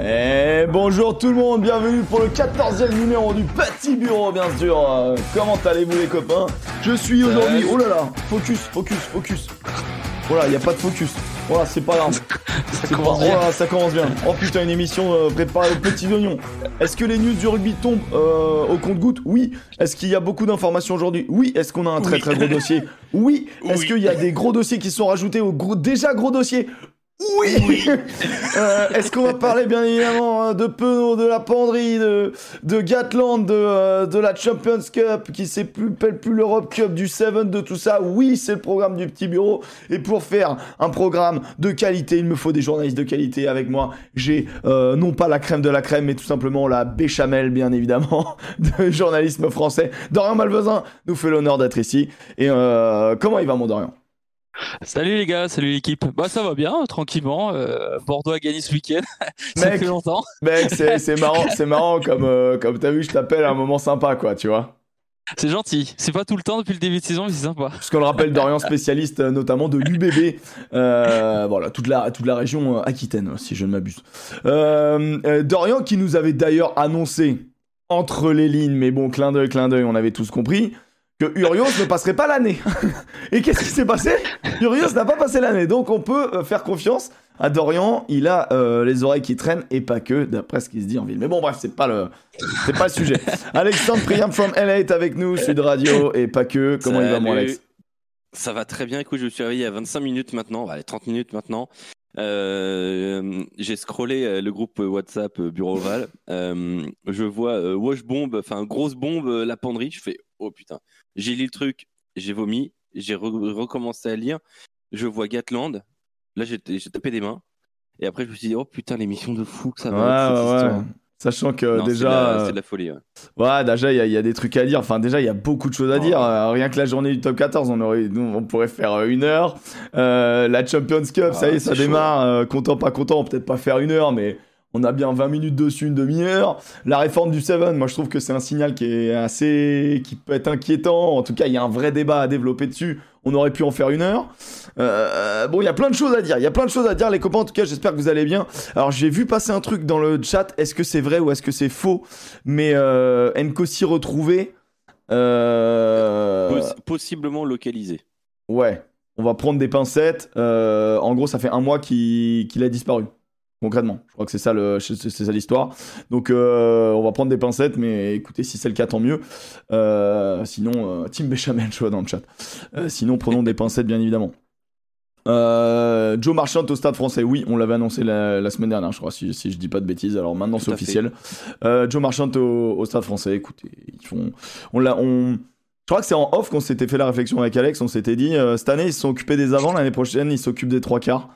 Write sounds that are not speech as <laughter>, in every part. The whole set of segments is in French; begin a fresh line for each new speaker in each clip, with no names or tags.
Et bonjour tout le monde, bienvenue pour le 14e numéro du Petit Bureau, bien sûr. Euh, comment allez-vous les copains? Je suis aujourd'hui... Oh là là, focus, focus, focus. Voilà, il n'y a pas de focus. Voilà, c'est pas grave.
ça, commence bien.
Voilà, ça commence bien. Oh putain, une émission euh, préparée aux petits oignons. Est-ce que les news du rugby tombent euh, au compte-goutte Oui. Est-ce qu'il y a beaucoup d'informations aujourd'hui? Oui. Est-ce qu'on a un très
Oui.
très gros dossier? <laughs> Oui. Est-ce qu'il y a des gros dossiers qui sont rajoutés au gros, déjà gros dossier oui, <laughs> Euh, Est-ce qu'on va parler bien évidemment hein, de Penaud, de la penderie, de, de Gatland, de, euh, de la Champions Cup qui s'appelle plus l'Europe Cup, du Seven, de tout ça Oui, c'est le programme du petit bureau. Et pour faire un programme de qualité, il me faut des journalistes de qualité avec moi. J'ai euh, non pas la crème de la crème, mais tout simplement la béchamel, bien évidemment, <laughs> de journalisme français. Dorian Malvezin nous fait l'honneur d'être ici. Et euh, comment il va, mon Dorian?
Salut les gars, salut l'équipe. Bah ça va bien, tranquillement. Euh, Bordeaux a gagné ce week-end. <laughs> ça
Mec.
fait longtemps.
Mec, <laughs> c'est marrant, c'est marrant comme, euh, comme t'as vu, je t'appelle à un moment sympa, quoi, tu vois.
C'est gentil. C'est pas tout le temps depuis le début de saison, mais c'est sympa.
Puisqu'on le rappelle, Dorian, spécialiste euh, notamment de l'UBB, euh, voilà, toute la, toute la région Aquitaine, si je ne m'abuse. Euh, Dorian qui nous avait d'ailleurs annoncé, entre les lignes, mais bon, clin d'œil, clin d'œil, on avait tous compris, que Urios ne passerait pas l'année. <laughs> Et qu'est-ce qui s'est passé? Urios n'a pas passé l'année, donc on peut euh, faire confiance à Dorian, il a euh, les oreilles qui traînent, et pas que, d'après ce qui se dit en ville. Mais bon, bref, c'est pas le, c'est pas le sujet. <laughs> Alexandre Priam from LA est avec nous, Sud Radio, et pas que. Comment il va, mon. Alex?
Ça va très bien. Écoute, je me suis réveillé a 25 minutes maintenant, allez, 30 minutes maintenant. Euh, j'ai scrollé le groupe WhatsApp Bureau Oval. Euh, je vois Wash Bomb, enfin grosse bombe, la penderie. Je fais oh putain. J'ai lu le truc, j'ai vomi, j'ai re- recommencé à lire. Je vois Gatland. Là, j'ai tapé des mains. Et après, je me suis dit oh putain, l'émission de fou que ça va être, cette
Ouais, ouais. Sachant que
Non,
déjà, euh,
c'est de la folie. ouais.
ouais, déjà, il y, a- il y a des trucs à dire. Enfin, déjà, il y a beaucoup de choses à
Oh.
dire. Euh, rien que la journée du top 14, on, aurait, nous, on pourrait faire euh, une heure. Euh, la Champions Cup, ça y est,
Ah,
ça démarre. Euh, content, pas content, peut-être pas faire une heure, mais on a bien 20 minutes dessus, une demi-heure. La réforme du Seven, moi, je trouve que c'est un signal qui est assez. qui peut être inquiétant. En tout cas, il y a un vrai débat à développer dessus. On aurait pu en faire une heure. Euh, bon, il y a plein de choses à dire. Il y a plein de choses à dire, les copains. En tout cas, j'espère que vous allez bien. Alors, j'ai vu passer un truc dans le chat. Est-ce que c'est vrai ou est-ce que c'est faux? Mais euh, Nkosi retrouvé. Euh,
Poss- possiblement localisé.
ouais, on va prendre des pincettes. Euh, en gros, ça fait un mois qu'il qu'il a disparu. Concrètement, je crois que c'est ça le, c'est c'est ça l'histoire. Donc, euh, on va prendre des pincettes, mais écoutez, si c'est le cas, tant mieux. Euh, sinon, euh, Team Béchamel, je vois dans le chat. Euh, sinon, prenons des pincettes, bien évidemment. Joe Marchant au Stade Français, oui, on l'avait annoncé la, la semaine dernière, je crois, si, si je dis pas de bêtises. Alors maintenant, c'est officiel. Joe Marchant au, au Stade Français, écoutez, ils font, on l'a, on, je crois que c'est en off qu'on s'était fait la réflexion avec Alex. On s'était dit, euh, cette année, ils se sont occupés des avants, l'année prochaine, ils s'occupent des trois quarts.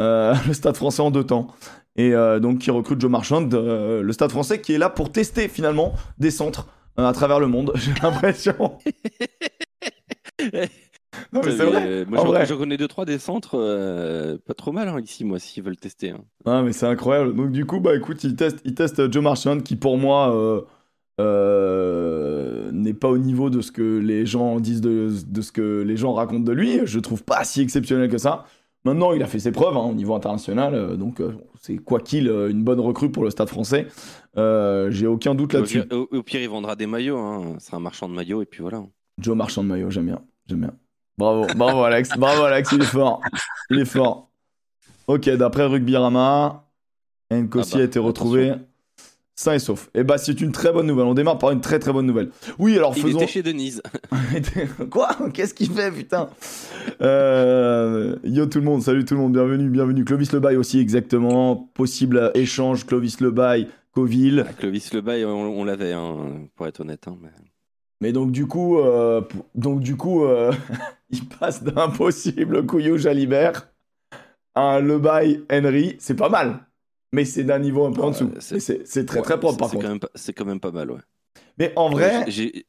Euh, <laughs> le Stade Français en deux temps. Et euh, donc, qui recrute Joe Marchand, euh, le Stade Français qui est là pour tester finalement des centres à travers le monde. <laughs> J'ai l'impression. <laughs> non mais c'est vrai.
euh, moi, j'en connais deux trois des centres, euh, pas trop mal hein, ici, moi, s'ils veulent tester. hein.
Ah mais c'est incroyable. Donc du coup bah écoute il teste il teste Joe Marchand qui pour moi euh, n'est pas au niveau de ce que les gens disent de, de ce que les gens racontent de lui. Je trouve pas si exceptionnel que ça. Maintenant il a fait ses preuves hein, au niveau international euh, donc euh, c'est quoi qu'il euh, une bonne recrue pour le Stade Français. J'ai aucun doute là-dessus.
au- au pire, il vendra des maillots. Hein. C'est un marchand de maillots et puis voilà.
Joe Marchand de maillot j'aime bien j'aime bien. Bravo bravo <laughs> Alex bravo Alex il est fort il est fort. Ok d'après Rugbyrama Nkosi
Ah bah,
a été retrouvé. Sain et sauf. Et bah c'est une très bonne nouvelle. On démarre par une très très bonne nouvelle. Oui, alors
Il
faisons.
était chez Denise. <laughs>
Quoi? Qu'est-ce qu'il fait, putain? Euh, Yo tout le monde, salut tout le monde, bienvenue, bienvenue. Clovis Lebaille aussi, exactement. Possible échange Clovis Lebaille, Coville.
Ah, Clovis Le Bail, on, on l'avait, hein, pour être honnête. hein, mais-
Mais donc du coup, euh, donc du coup, euh, <laughs> il passe d'un possible Couillou Jalibert à un Lebaille Henry. C'est pas mal, mais c'est d'un niveau un peu en dessous.
c'est-
très très propre par
c'est
contre.
Quand même pas- c'est quand même pas mal, ouais.
Mais en vrai,
J'ai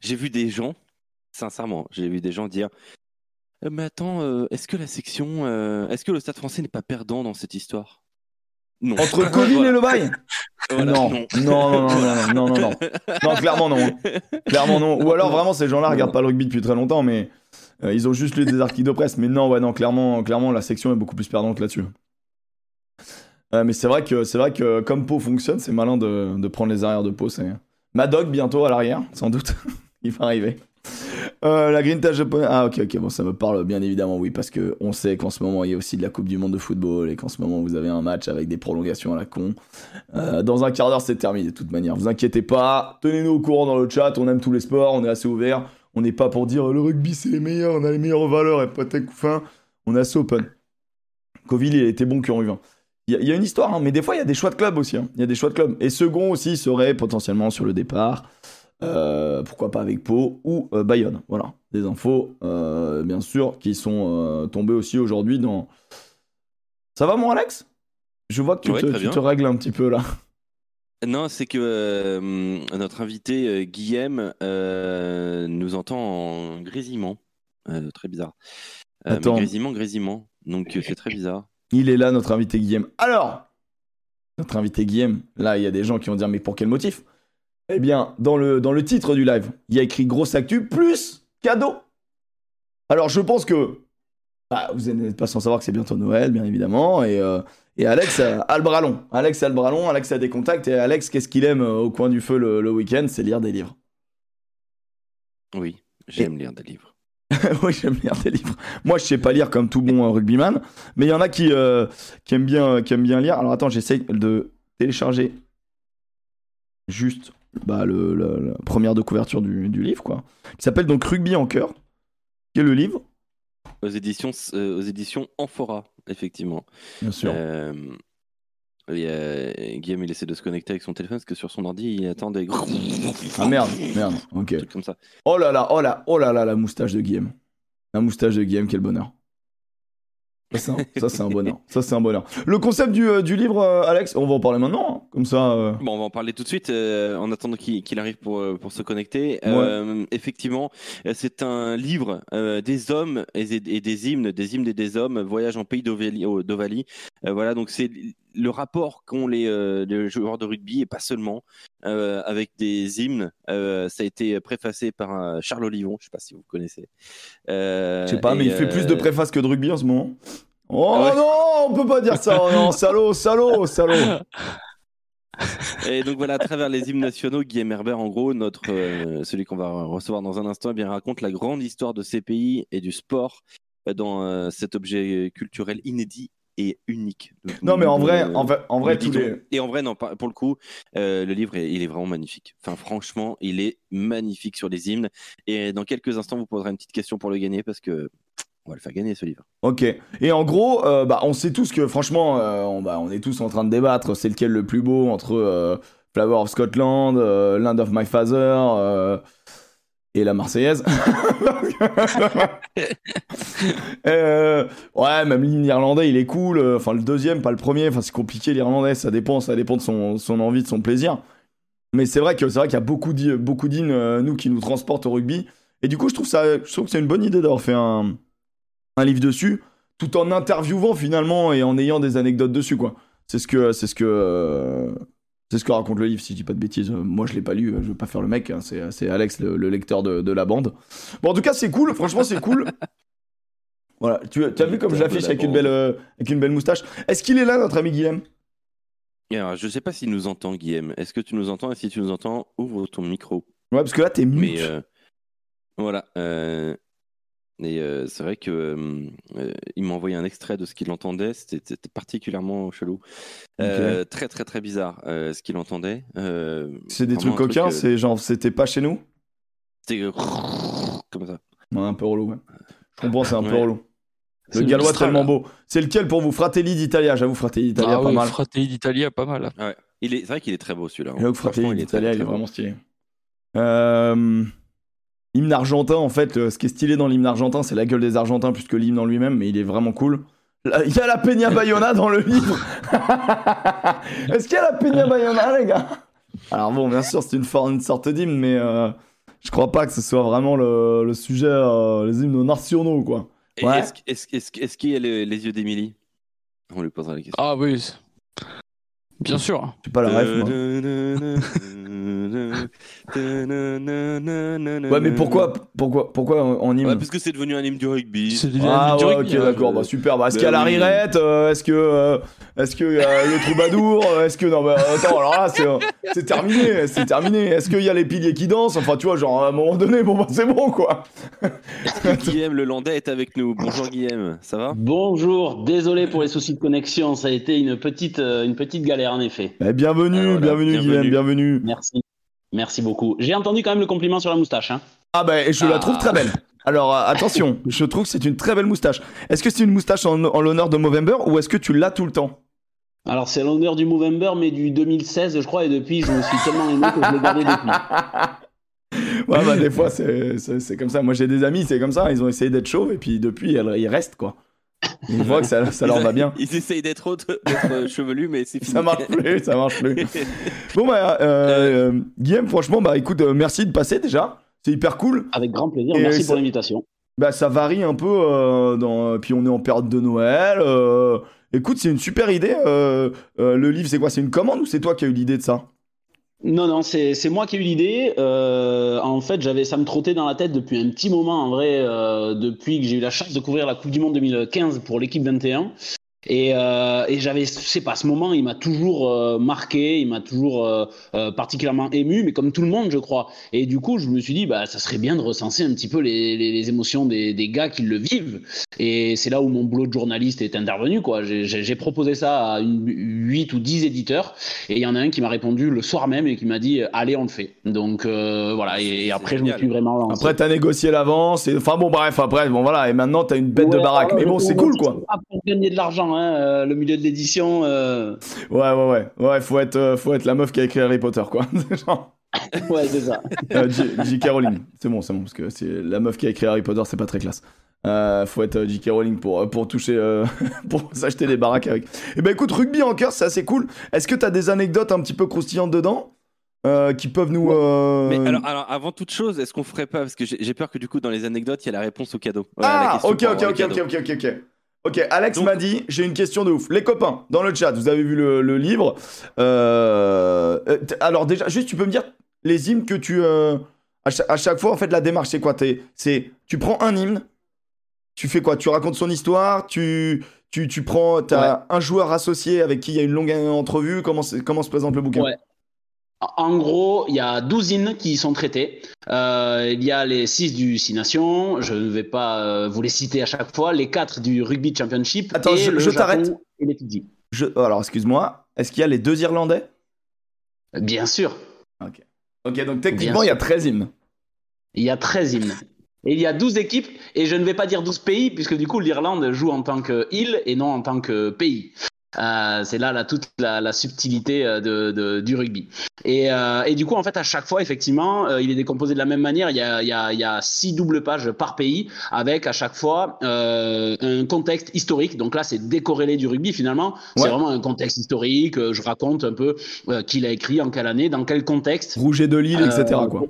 j'ai vu des gens, sincèrement, j'ai vu des gens dire Euh, Mais attends, euh, est-ce que la section. euh, est-ce que le stade français n'est pas perdant dans cette histoire? Non.
entre <laughs> Coville et Lebaille
Voilà,
non. non, non, non, non, non, non, non, non. Non, clairement non. Clairement non. Ou alors vraiment ces gens-là regardent pas le rugby depuis très longtemps, mais euh, ils ont juste lu des articles de presse. Mais non, ouais, non, clairement, clairement la section est beaucoup plus perdante là-dessus. Euh, mais c'est vrai que c'est vrai que comme Pau fonctionne, c'est malin de, de prendre les arrières de Pau. C'est Madog bientôt à l'arrière, sans doute. <laughs> Il va arriver. Euh, la Green Tag japonaise. Ah ok ok bon ça me parle bien évidemment oui parce que on sait qu'en ce moment il y a aussi de la Coupe du Monde de football et qu'en ce moment vous avez un match avec des prolongations à la con. Euh, dans un quart d'heure c'est terminé de toute manière. Vous inquiétez pas, tenez-nous au courant dans le chat. On aime tous les sports, on est assez ouvert. On n'est pas pour dire le rugby c'est les meilleurs, on a les meilleures valeurs et pas tes couffins. On est assez open. Coville il était bon qu'en U20. Il y, a- il y a une histoire, hein, mais des fois il y a des choix de club aussi. hein. Il y a des choix de club. Et second aussi serait potentiellement sur le départ. Euh, pourquoi pas avec Pau ou euh, Bayonne. Voilà, des infos, euh, bien sûr, qui sont tombées aussi aujourd'hui dans. Ça va, mon Alex? Je vois que tu,
Ouais,
te, tu règles un petit peu là.
Non, c'est que notre invité Guillaume nous entend en grésillement. Très bizarre. Grésillement, grésillement. Donc c'est très bizarre.
Il est là, notre invité Guillaume. Alors, notre invité Guillaume, là, il y a des gens qui vont dire, mais pour quel motif? Eh bien, dans le, titre du live, il y a écrit grosse actu plus cadeau. Alors, je pense que bah, vous n'êtes pas sans savoir que c'est bientôt Noël, bien évidemment, et, euh, et Alex a, a le bras. Alex a le bras Alex a des contacts, et Alex, qu'est-ce qu'il aime euh, au coin du feu le week-end? C'est lire des livres.
Oui, j'aime lire des livres. <laughs>
oui, j'aime lire des livres. Moi, je sais pas lire comme tout bon euh, rugbyman, mais il y en a qui, euh, qui, aiment bien, qui aiment bien lire. Alors attends, j'essaye de télécharger juste bah, le, le- la première de couverture du, du livre, quoi. Qui s'appelle donc Rugby en cœur, qui est le livre,
Aux éditions, euh, aux éditions Amphora, effectivement.
bien sûr.
Euh, a- Guillaume, il essaie de se connecter avec son téléphone parce que sur son ordi, il attend des gros
Ah merde, merde, ok.
trucs comme ça.
Oh là là, oh là, oh là là, la moustache de Guillaume. La moustache de Guillaume, quel bonheur. Ça, c'est un, ça, c'est un bonheur. Ça, c'est un bonheur. Le concept du, euh, du livre, euh, Alex, on va en parler maintenant, hein, comme ça. euh,
Bon, on va en parler tout de suite euh, en attendant qu'il qu'il arrive pour, euh, pour se connecter. Euh, effectivement, euh, c'est un livre euh, des hommes et, et des hymnes, des hymnes et des hommes, voyage en pays d'Ovalie. Euh, voilà, donc c'est le rapport qu'ont les, euh, les joueurs de rugby et pas seulement euh, avec des hymnes. Euh, ça a été préfacé par Charles Olivon, je sais pas si vous connaissez.
Je sais pas, mais il fait plus de
euh,
préface que de rugby en ce moment. Oh
Ah ouais.
non, on peut pas dire ça. Oh non, salaud, salaud, salaud. <laughs>
Et donc voilà, à travers les hymnes nationaux, Guillaume Herbert, en gros, notre, celui qu'on va recevoir dans un instant, eh bien, raconte la grande histoire de ces pays et du sport dans cet objet culturel inédit et unique. Donc,
Non, mais en
nous,
vrai,
euh,
en vrai, en vrai, tous les.
Et en vrai, non, pas- pour le coup, euh, le livre, est- il est vraiment magnifique. Enfin, franchement, il est magnifique sur les hymnes. Et dans quelques instants, vous poserez une petite question pour le gagner parce que on va le faire gagner ce livre.
Ok. Et en gros, euh, bah, on sait tous que franchement, euh, on, bah, on est tous en train de débattre. C'est lequel le plus beau entre euh, Flower of Scotland, euh, Land of My Father euh, et la Marseillaise. <laughs> Euh, ouais, même l'hymne irlandais, il est cool. Enfin, le deuxième, pas le premier. Enfin, c'est compliqué l'irlandais. Ça dépend, ça dépend de son, son envie, de son plaisir. Mais c'est vrai que c'est vrai qu'il y a beaucoup d'hy- beaucoup d'hymnes, euh, nous, qui nous transportent au rugby. Et du coup, je trouve ça, je trouve que c'est une bonne idée d'avoir fait un, un livre dessus, tout en interviewant finalement et en ayant des anecdotes dessus, quoi. C'est ce que, c'est ce que, euh, c'est ce que raconte le livre, si je dis pas de bêtises. Euh, Moi, je l'ai pas lu, euh, je veux pas faire le mec. hein, C'est, c'est Alex, le, le lecteur de, de la bande. Bon, en tout cas, c'est cool. Franchement, c'est cool. <laughs> Voilà, tu, tu as vu comme je l'affiche
la
avec une belle, euh, avec une belle moustache. Est-ce qu'il est là, notre ami Guillaume?
Alors, je sais pas s'il nous entend, Guillaume. Est-ce que tu nous entends? Et si tu nous entends, ouvre ton micro.
Ouais, parce que là, t'es mute.
Mais euh, voilà. euh, et euh, c'est vrai que euh, euh, il m'a envoyé un extrait de ce qu'il entendait. C'était particulièrement chelou. Euh, Très très très bizarre euh, ce qu'il entendait. Euh,
c'est des trucs coquins.
euh,
C'est genre, c'était pas chez nous?
C'était <laughs> comme ça.
Ouais, un peu relou. Ouais. Je comprends, c'est un peu relou. Le gallois tellement beau. C'est lequel pour vous? Fratelli d'Italia. J'avoue, Fratelli d'Italia,
Ah
pas
ouais,
mal.
Fratelli d'Italia, pas mal.
Ouais. Il est, c'est vrai qu'il est très beau celui-là. hein.
Fratelli
il est très,
d'Italia, il est vraiment stylé. Euh, Hymne argentin, en fait, euh, ce qui est stylé dans l'hymne argentin, c'est la gueule des Argentins plus que l'hymne en lui-même, mais il est vraiment cool. Il y a la Peña Bayona dans le livre. <laughs> Est-ce qu'il y a la Peña Bayona, les gars? Alors bon, bien sûr, c'est une, une sorte d'hymne, mais euh, je crois pas que ce soit vraiment le, le sujet, euh, les hymnes nationaux, quoi. Ouais.
Est-ce est-ce- est-ce- est-ce qu'il y a les, les yeux d'Émilie? On lui posera la question.
Ah oui. Bien sûr.
J'ai pas la ref, moi. <laughs> Ouais, mais pourquoi, pourquoi, pourquoi en hymne
Ouais, parce que c'est devenu un hymne du rugby.
C'est du
Ah
du
ouais,
rugby,
ok,
hein.
d'accord, bah super. Bah, est-ce
Bah
qu'il y a la rirette euh, Est-ce que, euh, est-ce que y a le troubadour euh, Est-ce que non, bah, attends, alors là, c'est, euh, c'est terminé, c'est terminé. Est-ce qu'il y a les piliers qui dansent? Enfin, tu vois, genre à un moment donné, bon, bah, c'est bon, quoi.
Guillaume Le Landais est avec nous? Bonjour Guillaume, ça va?
Bonjour, désolé pour les soucis de connexion, ça a été une petite, euh, une petite galère en effet.
Eh, bienvenue,
Ah, voilà,
bienvenue,
bienvenue.
Guillaume, bienvenue.
Merci, merci beaucoup. J'ai entendu quand même le compliment sur la moustache. Hein.
Ah bah, et je la
Ah.
trouve très belle. Alors euh, attention, <laughs> je trouve que c'est une très belle moustache. Est-ce que c'est une moustache en, en l'honneur de Movember ou est-ce que tu l'as tout le temps?
Alors c'est l'honneur du Movember, mais du 2016 je crois, et depuis je me suis tellement aimé que je l'ai gardé depuis. <laughs>
Ouais, bah des fois c'est, comme ça. Moi j'ai des amis, c'est comme ça. Ils ont essayé d'être chauves et puis depuis ils restent quoi. Ils voient que ça, ça leur va bien.
Ils essayent d'être autres- d'être, euh, chevelus, mais c'est <laughs> fini.
Ça marche plus, ça marche plus. <laughs> Bon bah euh, euh, Guillaume, franchement bah écoute, euh, merci de passer déjà. C'est hyper cool.
Avec grand plaisir,
Et
merci
ça-
pour l'invitation.
Bah ça varie un peu. euh, dans... Puis on est en période de Noël. euh, Écoute, c'est une super idée. euh, euh, le livre, c'est quoi? C'est une commande ou c'est toi qui as eu l'idée de ça?
Non, non, c'est moi qui ai eu l'idée. Euh, en fait, j'avais ça me trottait dans la tête depuis un petit moment, en vrai, euh, depuis que j'ai eu la chance de couvrir la Coupe du Monde 2015 pour l'équipe 21. Et, euh, et j'avais, je sais pas, ce moment, il m'a toujours euh, marqué, il m'a toujours euh, euh, particulièrement ému, mais comme tout le monde, je crois. Et du coup, je me suis dit, bah, ça serait bien de recenser un petit peu les, les, les émotions des, des gars qui le vivent. Et c'est là où mon boulot de journaliste est intervenu, quoi. J'ai- proposé ça à une, 8 ou 10 éditeurs, et il y en a un qui m'a répondu le soir même et qui m'a dit, allez, on le fait. Donc euh, voilà, et, et après, je me suis vraiment lancé.
Après, t'as négocié l'avance. Et... Enfin bon, bref, après, bon voilà. Et maintenant, t'as une bête de baraque. Mais bon, c'est cool quoi.
Ah, pour gagner de l'argent, hein, euh, le milieu de l'édition. euh,
Ouais, ouais, ouais. Ouais, faut être, euh, faut être la meuf qui a écrit Harry Potter quoi. <laughs> Genre,
Ouais, c'est ça.
euh, J- J.K. Rowling. C'est bon, c'est bon. Parce que c'est la meuf qui a écrit Harry Potter, c'est pas très classe. Euh, faut être J.K. Rowling pour, pour toucher, euh, <laughs> pour s'acheter des baraques avec. Et ben écoute, rugby en cœur, c'est assez cool. Est-ce que t'as des anecdotes un petit peu croustillantes dedans euh, qui peuvent nous. euh,
Mais alors, alors, avant toute chose, est-ce qu'on ferait pas Parce que j'ai peur que du coup, dans les anecdotes, il y a la réponse au cadeau.
Ah, ok, ok, ok, ok, ok, ok. Ok, Alex m'a dit, j'ai une question de ouf. Les copains, dans le chat, vous avez vu le, le livre. Euh, euh, alors déjà, juste, tu peux me dire les hymnes que tu... euh, à, cha- à chaque fois, en fait, la démarche, c'est quoi? C'est, tu prends un hymne, tu fais quoi? Tu racontes son histoire, tu, tu, tu prends... T'as un joueur associé avec qui il y a une longue entrevue. Comment, comment se présente le bouquin?
Ouais. En gros, il y a 12 hymnes qui sont traités. Euh, il y a les 6 du Six Nations, je ne vais pas euh, vous les citer à chaque fois, les 4 du Rugby Championship
Attends,
et
je-
le
je
Japon
t'arrête.
et les Fidji.
Je- Alors, excuse-moi, est-ce qu'il y a les deux Irlandais?
Bien sûr,
Ok, donc techniquement, il y a 13 hymnes.
il y a 13 hymnes. Et il y a 12 équipes, et je ne vais pas dire 12 pays, puisque du coup l'Irlande joue en tant qu'île et non en tant que pays. Euh, c'est là, là toute la, la subtilité euh, de, de- du rugby. Et, euh, et du coup, en fait, à chaque fois, effectivement, euh, il est décomposé de la même manière. Il y a, il y a, il y a six doubles pages par pays, avec à chaque fois un contexte historique. Donc là, c'est décorrélé du rugby finalement.
Ouais.
C'est vraiment un contexte historique. Je raconte un peu qui l'a écrit, en quelle année, dans quel contexte.
Rouget de Lille, etc. Quoi.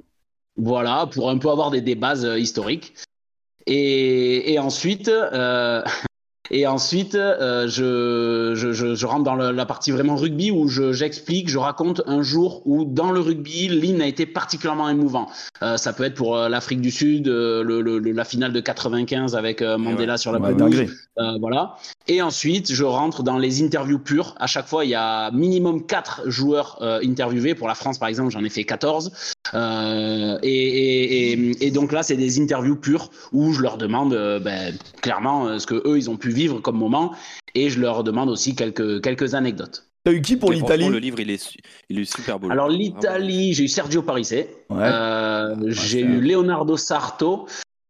Voilà, pour un peu avoir des, des bases historiques. Et, et ensuite, euh, <laughs> et ensuite euh, je, je, je, je rentre dans la partie vraiment rugby où je- j'explique, je raconte un jour où dans le rugby, l'hymne a été particulièrement émouvant. Euh, ça peut être pour euh, l'Afrique du Sud, euh, le, le- le- la finale de 95 avec euh, Mandela sur la pelouse. Euh, voilà. Et ensuite, je rentre dans les interviews pures. À chaque fois, il y a minimum 4 joueurs euh, interviewés. Pour la France, par exemple, j'en ai fait 14. Euh, et, et, et, et donc là, c'est des interviews pures où je leur demande euh, ben, clairement euh, ce que eux ils ont pu vivre comme moment, et je leur demande aussi quelques quelques anecdotes.
T'as eu qui pour l'Italie
Le livre, il est, su- il est super beau.
Alors
Vraiment.
l'Italie, j'ai eu Sergio Parisse,
Ouais.
euh, j'ai eu Leonardo Sarto,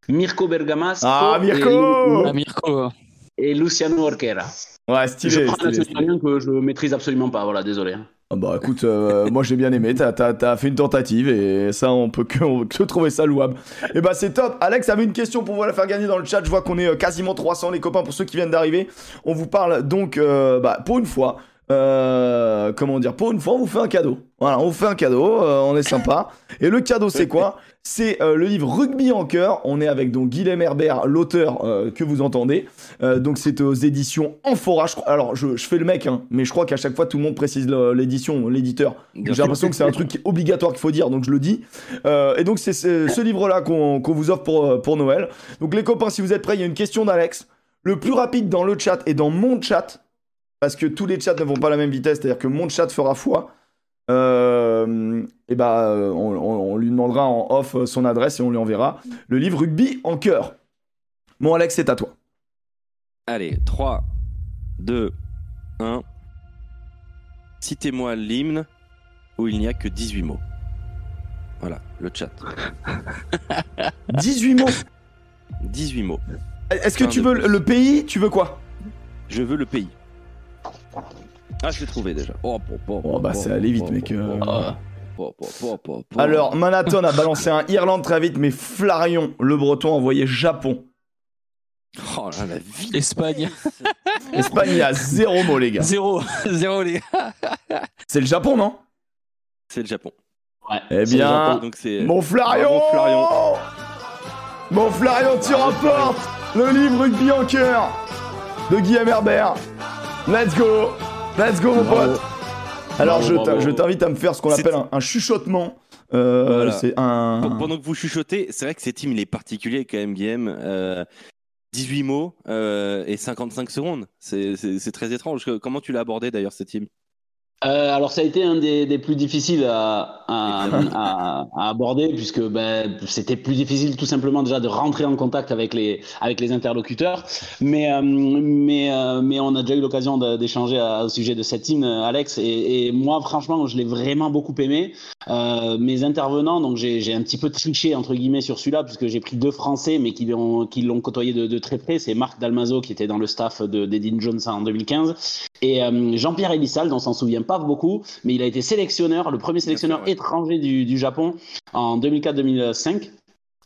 Mirko Bergamasco
Ah, Mirko
Ah, Mirko.
et, Luciano Orquera.
Ouais,
Je
stylé,
prends
stylé.
italien que je maîtrise absolument pas. Voilà, désolé.
Ah bah écoute, euh, <laughs> moi j'ai bien aimé, t'as, t'as- t'as fait une tentative et ça on peut que, on que trouver ça louable. Et bah c'est top. Alex avait une question pour vous la faire gagner dans le chat, je vois qu'on est euh, quasiment 300 les copains pour ceux qui viennent d'arriver. On vous parle donc, euh, bah, pour une fois, euh, comment dire, pour une fois, on vous fait un cadeau. Voilà, on vous fait un cadeau, euh, on est sympa. <laughs> Et le cadeau, c'est quoi? <laughs> C'est euh, le livre Rugby en cœur. On est avec donc Guilhem Herbert, l'auteur que vous entendez. Donc c'est aux éditions Amphora. Je crois- Alors je, je fais le mec, hein, mais je crois qu'à chaque fois tout le monde précise l'édition, l'éditeur. J'ai l'impression que c'est un truc qui est obligatoire qu'il faut dire, donc je le dis. Et donc c'est ce, livre-là qu'on vous offre pour, pour Noël. Donc les copains, si vous êtes prêts, il y a une question d'Alex. Le plus rapide dans le chat et dans mon chat, parce que tous les chats ne vont pas à la même vitesse, c'est-à-dire que mon chat fera foi. Euh, et bah, euh, on, on- on lui demandera en off son adresse et on lui enverra le livre Rugby en cœur. Bon, Alex, c'est à toi.
Allez, 3, 2, 1. Citez-moi l'hymne où il n'y a que 18 mots. Voilà, le chat. <laughs>
18 mots.
18 mots.
Est-ce que tu veux le pays Tu veux quoi?
Je veux le pays. Ah, je l'ai trouvé déjà. Oh,
Oh, bah, c'est allé vite, mec, euh. Alors, Manaton a balancé un Irlande très vite, mais Flarion, le breton, a envoyé Japon.
Oh là, la vie.
Espagne. <laughs>
Espagne, il y a zéro mot, les gars.
Zéro. <laughs> Zéro, les gars.
C'est le Japon, non?
C'est le Japon.
Ouais,
Eh bien,
Japon.
Donc c'est.
Mon Flarion
Bravo, Flarion.
Mon Flarion, tu rapportes le livre Rugby en cœur de Guillaume Herbert. Let's go Let's go, mon
Bravo.
pote Alors,
Bravo,
je t'invite à me faire ce qu'on appelle un, un chuchotement. Euh,
Voilà.
Un...
Pe- Pendant que vous chuchotez, c'est vrai que cet team il est particulier quand même, Guillaume. Euh, 18 mots euh, et 55 secondes. C'est- très étrange. Comment tu l'as abordé d'ailleurs, ce team?
Euh, alors ça a été un des, plus difficiles à, aborder puisque ben, c'était plus difficile tout simplement déjà de rentrer en contact avec les, interlocuteurs. Mais, euh, euh, mais on a déjà eu l'occasion d'échanger au sujet de cette hymne, Alex. Et, moi, franchement, je l'ai vraiment beaucoup aimé. Mes intervenants, donc j'ai un petit peu triché entre guillemets sur celui-là puisque j'ai pris deux Français mais qui l'ont côtoyé de, très près. C'est Marc Dalmazo qui était dans le staff de d'Edin Jones en 2015 et Jean-Pierre Elissal, dont on s'en souvient pas beaucoup, mais il a été sélectionneur, le premier sélectionneur
sûr, ouais.
étranger du, du Japon en 2004-2005.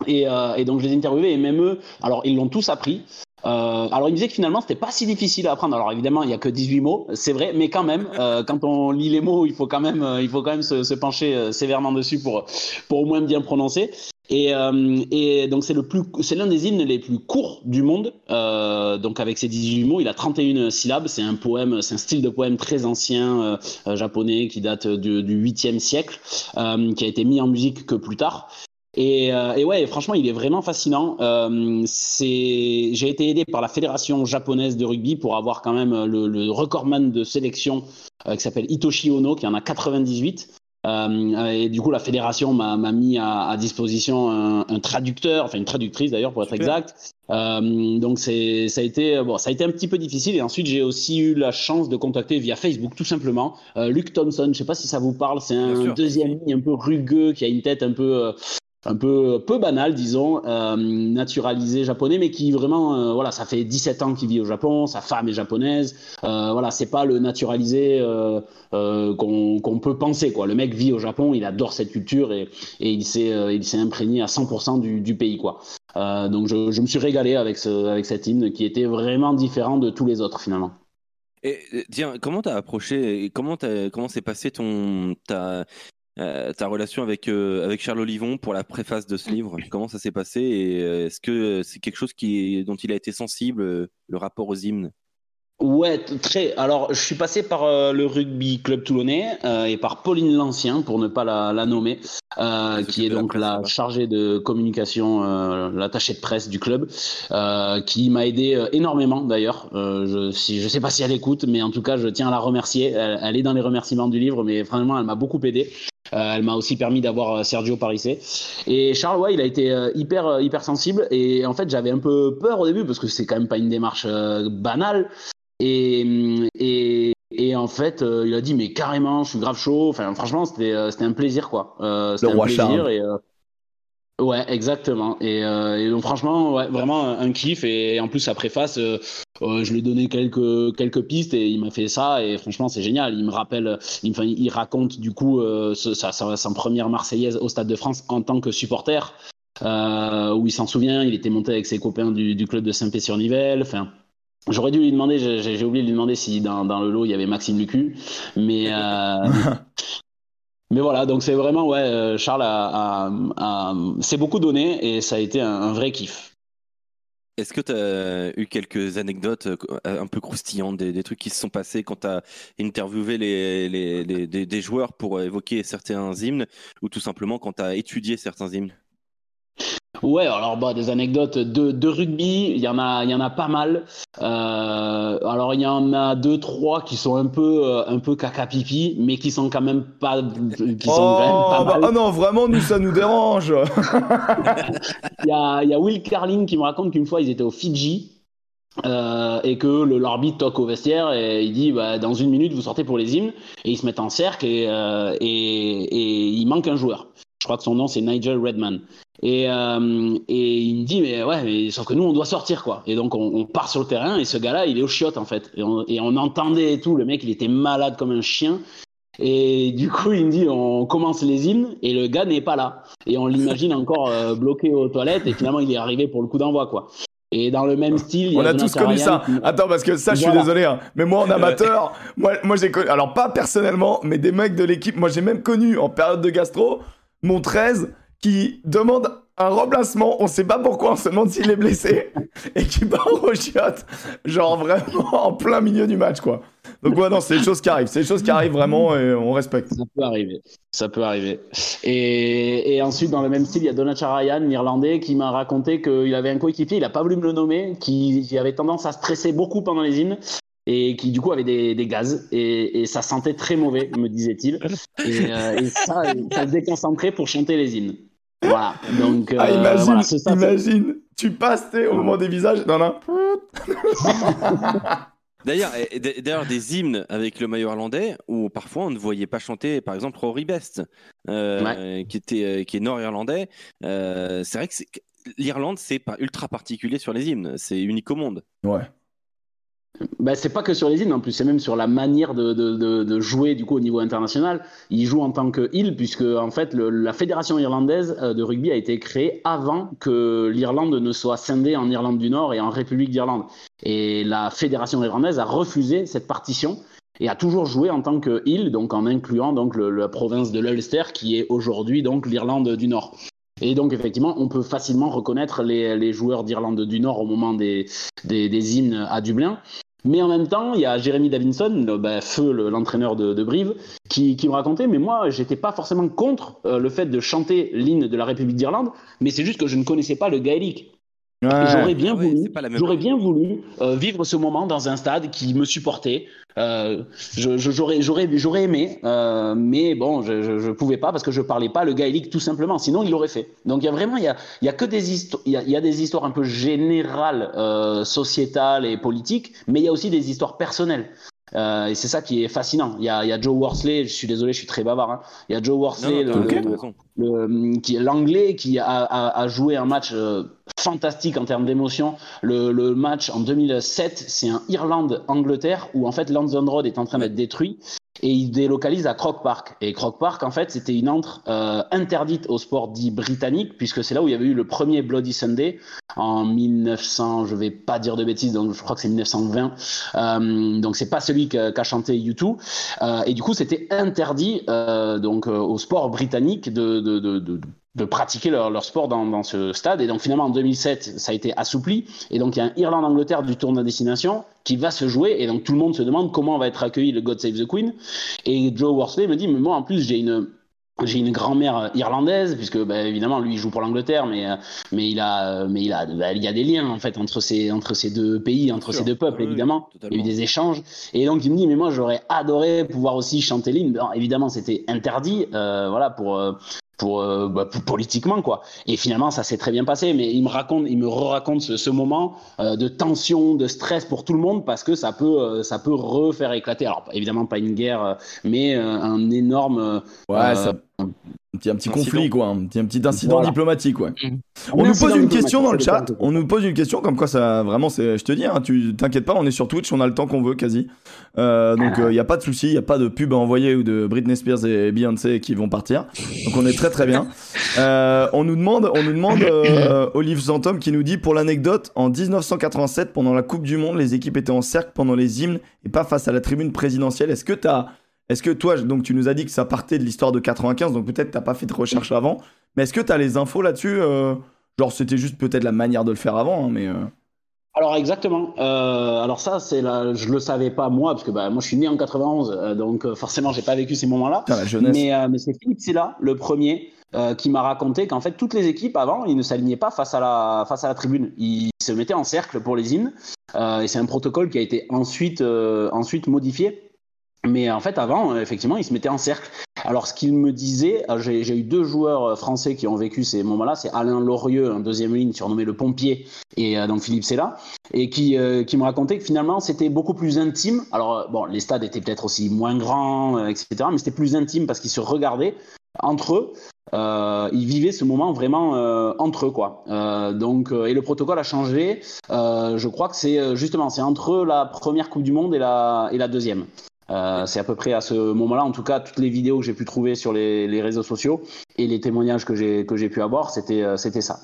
Et, euh, et donc je les ai interviewés et même eux, alors ils l'ont tous appris. Euh, alors il me disait que finalement c'était pas si difficile à apprendre. Alors évidemment il y a que 18 mots, c'est vrai, mais quand même euh, <laughs> quand on lit les mots il faut quand même il faut quand même se, se pencher sévèrement dessus pour pour au moins bien prononcer. Et, euh, et donc c'est le plus c'est l'un des hymnes les plus courts du monde. Euh, donc avec ses 18 mots, il a 31 syllabes. C'est un poème, c'est un style de poème très ancien euh, japonais qui date du, du 8e siècle, euh, qui a été mis en musique que plus tard. Et, euh, et ouais, franchement, il est vraiment fascinant. Euh, c'est, j'ai été aidé par la fédération japonaise de rugby pour avoir quand même le, le recordman de sélection qui s'appelle Hitoshi Ono, qui en a 98. Euh, et du coup, la fédération m'a, mis à, à disposition un, un traducteur, enfin une traductrice d'ailleurs pour être
Super.
exact. Euh, donc ça a été bon, ça a été un petit peu difficile. Et ensuite, j'ai aussi eu la chance de contacter via Facebook tout simplement euh, Luke Thompson. Je sais pas si ça vous parle. C'est un deuxième ligne un peu rugueux qui a une tête un peu euh, un peu peu banal disons euh, naturalisé japonais mais qui vraiment euh, voilà ça fait 17 ans qu'il vit au Japon sa femme est japonaise. Euh, voilà c'est pas le naturalisé qu'on peut penser quoi. Le mec vit au Japon il adore cette culture et, et il s'est il s'est imprégné à 100% du, du pays quoi. Donc je, je me suis régalé avec ce avec cet hymne qui était vraiment différent de tous les autres finalement.
Et tiens, comment t'as approché comment t'as- comment s'est passé ton ta euh, ta relation avec euh, avec Charles Olivon pour la préface de ce livre Comment ça s'est passé et euh, est-ce que c'est quelque chose qui dont il a été sensible le rapport aux hymnes?
Ouais, très. Alors, je suis passé par euh, le rugby club toulonnais euh, et par Pauline Lancien, pour ne pas la, la nommer, euh, qui est
la
donc la chargée de communication, l'attachée de presse du club, qui m'a aidé énormément d'ailleurs. Je, si, je sais pas si elle écoute, mais en tout cas, je tiens à la remercier. Elle, elle est dans les remerciements du livre, mais vraiment, elle m'a beaucoup aidé. Euh, elle m'a aussi permis d'avoir euh, Sergio Parissé. Et Charles, ouais, il a été euh, hyper, hyper sensible. Et en fait, j'avais un peu peur au début parce que c'est quand même pas une démarche banale. Et, et, et en fait, euh, il a dit mais carrément, je suis grave chaud. Enfin, franchement, c'était euh, c'était un plaisir quoi. Euh, c'était
Le
un
roi
plaisir
Charles.
et ouais, exactement. Et, euh, et donc franchement, ouais, vraiment un, kiff. Et en plus, sa préface, euh, euh, je lui ai donné quelques quelques pistes et il m'a fait ça. Et franchement, c'est génial. Il me rappelle, il, raconte du coup sa, première Marseillaise au Stade de France en tant que supporter. Où il s'en souvient, il était monté avec ses copains du, club de Saint-Pé-sur-Nivelle. Enfin, J'aurais dû lui demander, j'ai oublié de lui demander si dans, le lot il y avait Maxime Lucu, mais <laughs> mais voilà, donc c'est vraiment ouais, euh, Charles a, a, s'est beaucoup donné et ça a été un, vrai kiff.
Est-ce que tu as eu quelques anecdotes euh, un peu croustillantes, des, trucs qui se sont passés quand tu as interviewé les, les, des, joueurs pour évoquer certains hymnes ou tout simplement quand tu as étudié certains hymnes?
Ouais, alors bah, des anecdotes de, de rugby, il y en a, il y en a pas mal. Euh, alors il y en a deux, trois qui sont un peu, euh, un peu caca pipi, mais qui sont quand même pas, qui sont
oh, quand même pas bah, ah non, vraiment, nous ça nous dérange. <laughs>
Il y a, y a Will Carling qui me raconte qu'une fois ils étaient au Fidji. Euh, et que l'arbitre toque au vestiaire et il dit bah, dans une minute vous sortez pour les hymnes et ils se mettent en cercle et, euh, et, et il manque un joueur. Je crois que son nom c'est Nigel Redman. Et, euh, et il me dit, mais ouais, mais sauf que nous, on doit sortir, quoi. Et donc, on, on part sur le terrain, et ce gars-là, il est au chiottes, en fait. Et on, et on, entendait et tout, le mec, il était malade comme un chien. Et du coup, il me dit, on commence les hymnes, et le gars n'est pas là. Et on l'imagine encore euh, bloqué aux toilettes, et finalement, il est arrivé pour le coup d'envoi, quoi. Et dans le même style,
on a, tous connu ça. Attends, parce que ça, je suis désolé, hein. mais moi en amateur, moi, moi j'ai connu, alors pas personnellement, mais des mecs de l'équipe, moi j'ai même connu en période de gastro, mon 13 qui demande un remplacement, on sait pas pourquoi, on se demande s'il est blessé, <laughs> et qui part au chiottes, genre vraiment en plein milieu du match, quoi. Donc ouais, non, c'est des choses qui arrivent, c'est des choses qui arrivent vraiment et on respecte.
Ça peut arriver, ça peut arriver. Et, ensuite, dans le même style, il y a Donacha Ryan, l'Irlandais, qui m'a raconté qu'il avait un coéquipier, il a pas voulu me le nommer, qui, avait tendance à stresser beaucoup pendant les hymnes et qui du coup avait des, des gaz et, et, ça sentait très mauvais, me disait-il. Et, euh, et ça, ça se déconcentrait pour chanter les hymnes. Voilà. Donc,
ah, imagine, euh, imagine, tu passes au moment des visages. Non, non. <laughs>
D'ailleurs, d'ailleurs, des hymnes avec le maillot irlandais où parfois on ne voyait pas chanter, par exemple, Rory Best, euh, qui était euh, qui est nord-irlandais. c'est vrai que l'Irlande c'est pas ultra particulier sur les hymnes, c'est unique au monde.
Ouais.
Bah, c'est pas que sur les îles en plus, c'est même sur la manière de, de, de, jouer du coup au niveau international. Il joue en tant que île puisque en fait le, la fédération irlandaise euh, de rugby a été créée avant que l'Irlande ne soit scindée en Irlande du Nord et en République d'Irlande. Et la fédération irlandaise a refusé cette partition et a toujours joué en tant que île, donc en incluant donc le, la province de l'Ulster qui est aujourd'hui donc l'Irlande du Nord. Et donc, effectivement, on peut facilement reconnaître les, les joueurs d'Irlande du Nord au moment des, des, des, hymnes à Dublin. Mais en même temps, il y a Jérémy Davinson, bah, feu l'entraîneur de, de, Brive, qui, qui, me racontait, mais moi, j'étais pas forcément contre euh, le fait de chanter l'hymne de la République d'Irlande, mais c'est juste que je ne connaissais pas le gaélique. J'aurais bien, voulu, j'aurais bien voulu euh, vivre ce moment dans un stade qui me supportait. Euh, j'aurais, j'aurais, j'aurais aimé, euh, mais bon, je, je, je, pouvais pas parce que je parlais pas le gaélique tout simplement. Sinon, il l'aurait fait. Donc il y a vraiment, il y a, il y a que des histoires, il, il y, a, des histoires un peu générales, euh, sociétales et politiques, mais il y a aussi des histoires personnelles. Euh, et c'est ça qui est fascinant. Il y a, il y a Joe Worsley, je suis désolé, je suis très bavard. Hein. Il y a Joe Worsley, l'anglais, qui a, a, a, joué un match euh, fantastique en termes d'émotion. Le, match en 2007, c'est un Irlande-Angleterre où en fait London Road est en train d'être détruit et il délocalise à Croc Park. Et Croc Park, en fait, c'était une entre euh, interdite au sport dit britannique, puisque c'est là où il y avait eu le premier Bloody Sunday en 1900, je vais pas dire de bêtises, donc je crois que c'est 1920. Euh, donc c'est pas celui qu'a qu chanté U2. Euh, et du coup, c'était interdit euh, donc euh, au sport britannique de, de, de, de de pratiquer leur, leur sport dans, dans, ce stade. Et donc finalement en 2007, ça a été assoupli. Et donc il y a un Irlande-Angleterre du tournoi destination qui va se jouer. Et donc tout le monde se demande comment va être accueilli le God Save the Queen. Et Joe Worsley me dit, mais moi en plus j'ai une j'ai une grand-mère irlandaise puisque bah, évidemment lui il joue pour l'Angleterre mais mais il a mais il a bah, il y a des liens en fait entre ces entre ces deux pays entre ces deux peuples évidemment oui, il y a eu des échanges et donc il me dit mais moi j'aurais adoré pouvoir aussi chanter l'hymne évidemment c'était interdit euh, voilà pour euh, pour, euh, bah, pour, politiquement quoi. Et finalement ça s'est très bien passé, mais il me raconte, il me raconte ce, ce moment euh, de tension, de stress pour tout le monde parce que ça peut euh, ça peut refaire éclater. Alors évidemment pas une guerre, mais un énorme
ouais, ça petit, un petit conflit, quoi. Un petit, un petit incident
Voilà.
diplomatique, ouais.
Mm.
On
Un
nous pose une question dans le chat. On nous pose une question comme quoi ça, vraiment, c'est, je te dis, hein, tu t'inquiètes pas, on est sur Twitch, on a le temps qu'on veut quasi. Euh, donc il y a pas de souci, il y a pas de pub à envoyer ou de Britney Spears et Beyoncé qui vont partir. Donc on est très très bien. Euh, on nous demande, on nous demande euh, Olive Zantom qui nous dit pour l'anecdote, en 1987 pendant la Coupe du Monde, les équipes étaient en cercle pendant les hymnes et pas face à la tribune présidentielle. Est-ce que t'as est-ce que toi, donc tu nous as dit que ça partait de l'histoire de 95, donc peut-être t'as pas fait de recherche avant, mais est-ce que t'as les infos là-dessus euh, Genre c'était juste peut-être la manière de le faire avant, hein, mais euh,
Alors exactement. Euh, alors ça, c'est la... je le savais pas moi parce que bah, moi je suis né en 91, euh, donc euh, forcément j'ai pas vécu ces moments-là. Mais, mais c'est Philippe Silla, le premier, qui m'a raconté qu'en fait toutes les équipes avant, ils ne s'alignaient pas face à la face à la tribune. Ils se mettaient en cercle pour les hymnes. Et c'est un protocole qui a été ensuite ensuite modifié. Mais en fait, avant, euh, effectivement, ils se mettaient en cercle. Alors, ce qu'il me disait, euh, j'ai eu deux joueurs euh, français qui ont vécu ces moments-là. C'est Alain Lorieux, un deuxième ligne surnommé le pompier, et euh, donc Philippe Sella, et qui, euh, qui me racontait que finalement, c'était beaucoup plus intime. Alors, euh, bon, les stades étaient peut-être aussi moins grands, euh, etc., mais c'était plus intime parce qu'ils se regardaient entre eux. Euh, ils vivaient ce moment vraiment euh, entre eux, quoi. Euh, donc, euh, et le protocole a changé. Euh, je crois que c'est euh, justement, c'est entre la première Coupe du Monde et la, et la deuxième. Euh, c'est à peu près à ce moment-là, en tout cas, toutes les vidéos que j'ai pu trouver sur les, les réseaux sociaux et les témoignages que j'ai que j'ai pu avoir, c'était euh, c'était ça.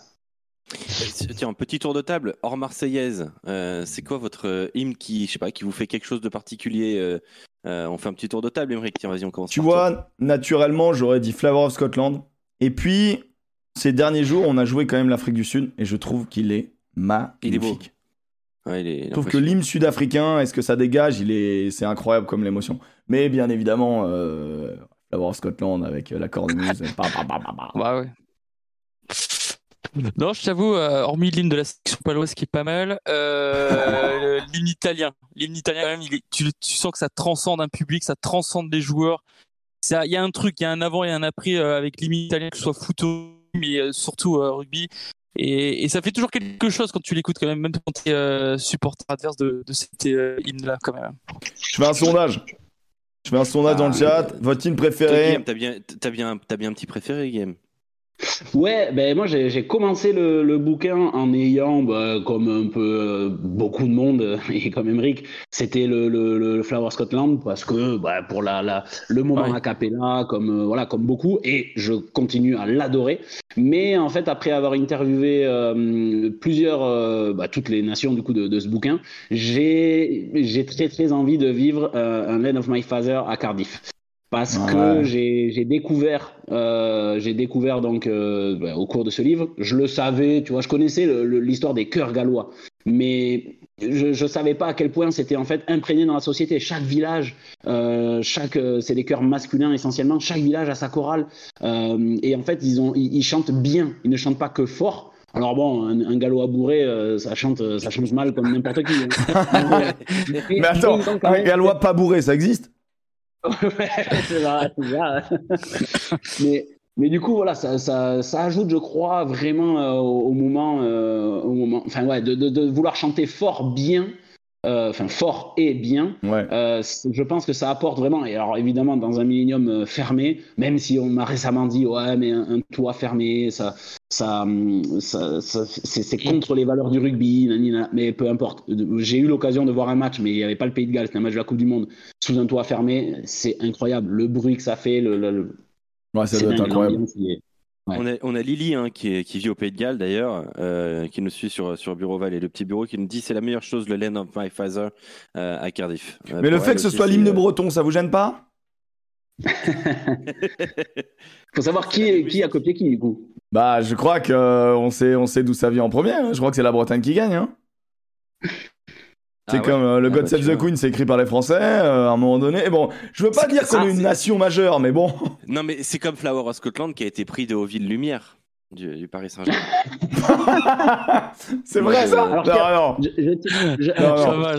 Euh, Tiens, petit tour de table, hors marseillaise, euh, c'est quoi votre hymne qui, je sais pas, qui vous fait quelque chose de particulier euh, euh, On fait un petit tour de table, Émeric, tiens, vas-y, on commence
Tu
par toi.
vois, naturellement, j'aurais dit Flower of Scotland. Et puis, ces derniers jours, on a joué quand même l'Afrique du Sud, et je trouve qu'il est magnifique.
Il est beau. Ouais, il est-
que l'hymne sud-africain, est-ce que ça dégage Il est, c'est incroyable comme l'émotion. Mais bien évidemment, euh, of Scotland avec euh, la cornemuse. pa, pa, pa.
Bah ouais. Non, je t'avoue, euh, hormis l'hymne de la section paloise qui est pas mal, euh, <laughs> l'hymne italien. L'hymne italien, quand même, il est- tu, tu sens que ça transcende un public, ça transcende les joueurs. Il y a un truc, il y a un avant et un après euh, avec l'hymne italien, que ce soit foot, mais euh, surtout euh, rugby. Et, et ça fait toujours quelque chose quand tu l'écoutes, quand même, même quand tu es supporter adverse de, de cet euh, hymne-là, quand même.
Je fais un sondage. Je fais un sondage dans le chat. Votre hymne préféré
t'as bien, t'as bien, t'as bien un petit préféré, Guillaume
Ouais, ben moi j'ai commencé le, le bouquin en ayant, bah, comme un peu euh, beaucoup de monde euh, <laughs> et comme Emmerich, c'était le, le, le Flower Scotland parce que bah, pour la, la le moment
Ouais.
a cappella, comme euh, voilà comme beaucoup, et je continue à l'adorer. Mais en fait, après avoir interviewé euh, plusieurs, euh, bah, toutes les nations du coup de, de ce bouquin, j'ai j'ai très très envie de vivre euh, un Land of My Father à Cardiff. Parce
Ah
que
ouais.
j'ai découvert, euh, j'ai découvert donc euh, bah, au cours de ce livre, je le savais, tu vois, je connaissais l'histoire des chœurs gallois, mais je, je savais pas à quel point c'était en fait imprégné dans la société. Chaque village, euh, chaque, euh, c'est des chœurs masculins essentiellement. Chaque village a sa chorale, euh, et en fait ils ont, ils, ils chantent bien. Ils ne chantent pas que fort. Alors bon, un, un gallois bourré, euh, ça chante, ça chante mal comme n'importe qui. hein. <laughs> Mais,
Mais attends, un gallois pas bourré, ça existe? <laughs>
c'est vrai, c'est <laughs> mais, mais du coup, voilà, ça, ça, ça ajoute, je crois, vraiment euh, au, au moment, euh, au moment, enfin ouais, de, de, de vouloir chanter fort, bien, enfin fort et bien.
Ouais.
Euh, je pense que ça apporte vraiment, et alors évidemment dans un millénium euh, fermé, même si on m'a récemment dit ouais mais un, un toit fermé, ça, ça, hum, ça, ça- c'est contre les valeurs du rugby, mais peu importe. J'ai eu l'occasion de voir un match, mais il n'y avait pas le Pays de Galles, c'était un match de la Coupe du Monde sous un toit fermé, c'est incroyable, le bruit que ça fait, le, le- le-
Ouais, ça doit être incroyable.
Ouais.
On a, on a Lily hein, qui, est- qui vit au Pays de Galles d'ailleurs, euh, qui nous suit sur, sur Bureau Val et le petit bureau, qui nous dit c'est la meilleure chose le Land of My Father euh, à Cardiff. Euh,
Mais le fait que ce soit l'hymne
euh,
breton, ça vous gêne pas? <laughs>
Faut savoir qui, est, qui a copié qui du coup.
Bah, je crois que on sait, on sait d'où ça vient en premier. hein. Je crois que c'est la Bretagne qui gagne. Hein. C'est
Ah ouais
comme euh, le
Ah
God
bah,
Save the
vois.
Queen, c'est écrit par les Français euh, à un moment donné. Et bon, je veux pas
C'est-
dire qu'on est une
c'est-
nation majeure, mais bon. <laughs>
Non mais c'est comme Flower of Scotland qui a été pris de Hauville Lumière du, du Paris Saint-Germain. <laughs>
c'est vrai ça
Alors,
Non, non.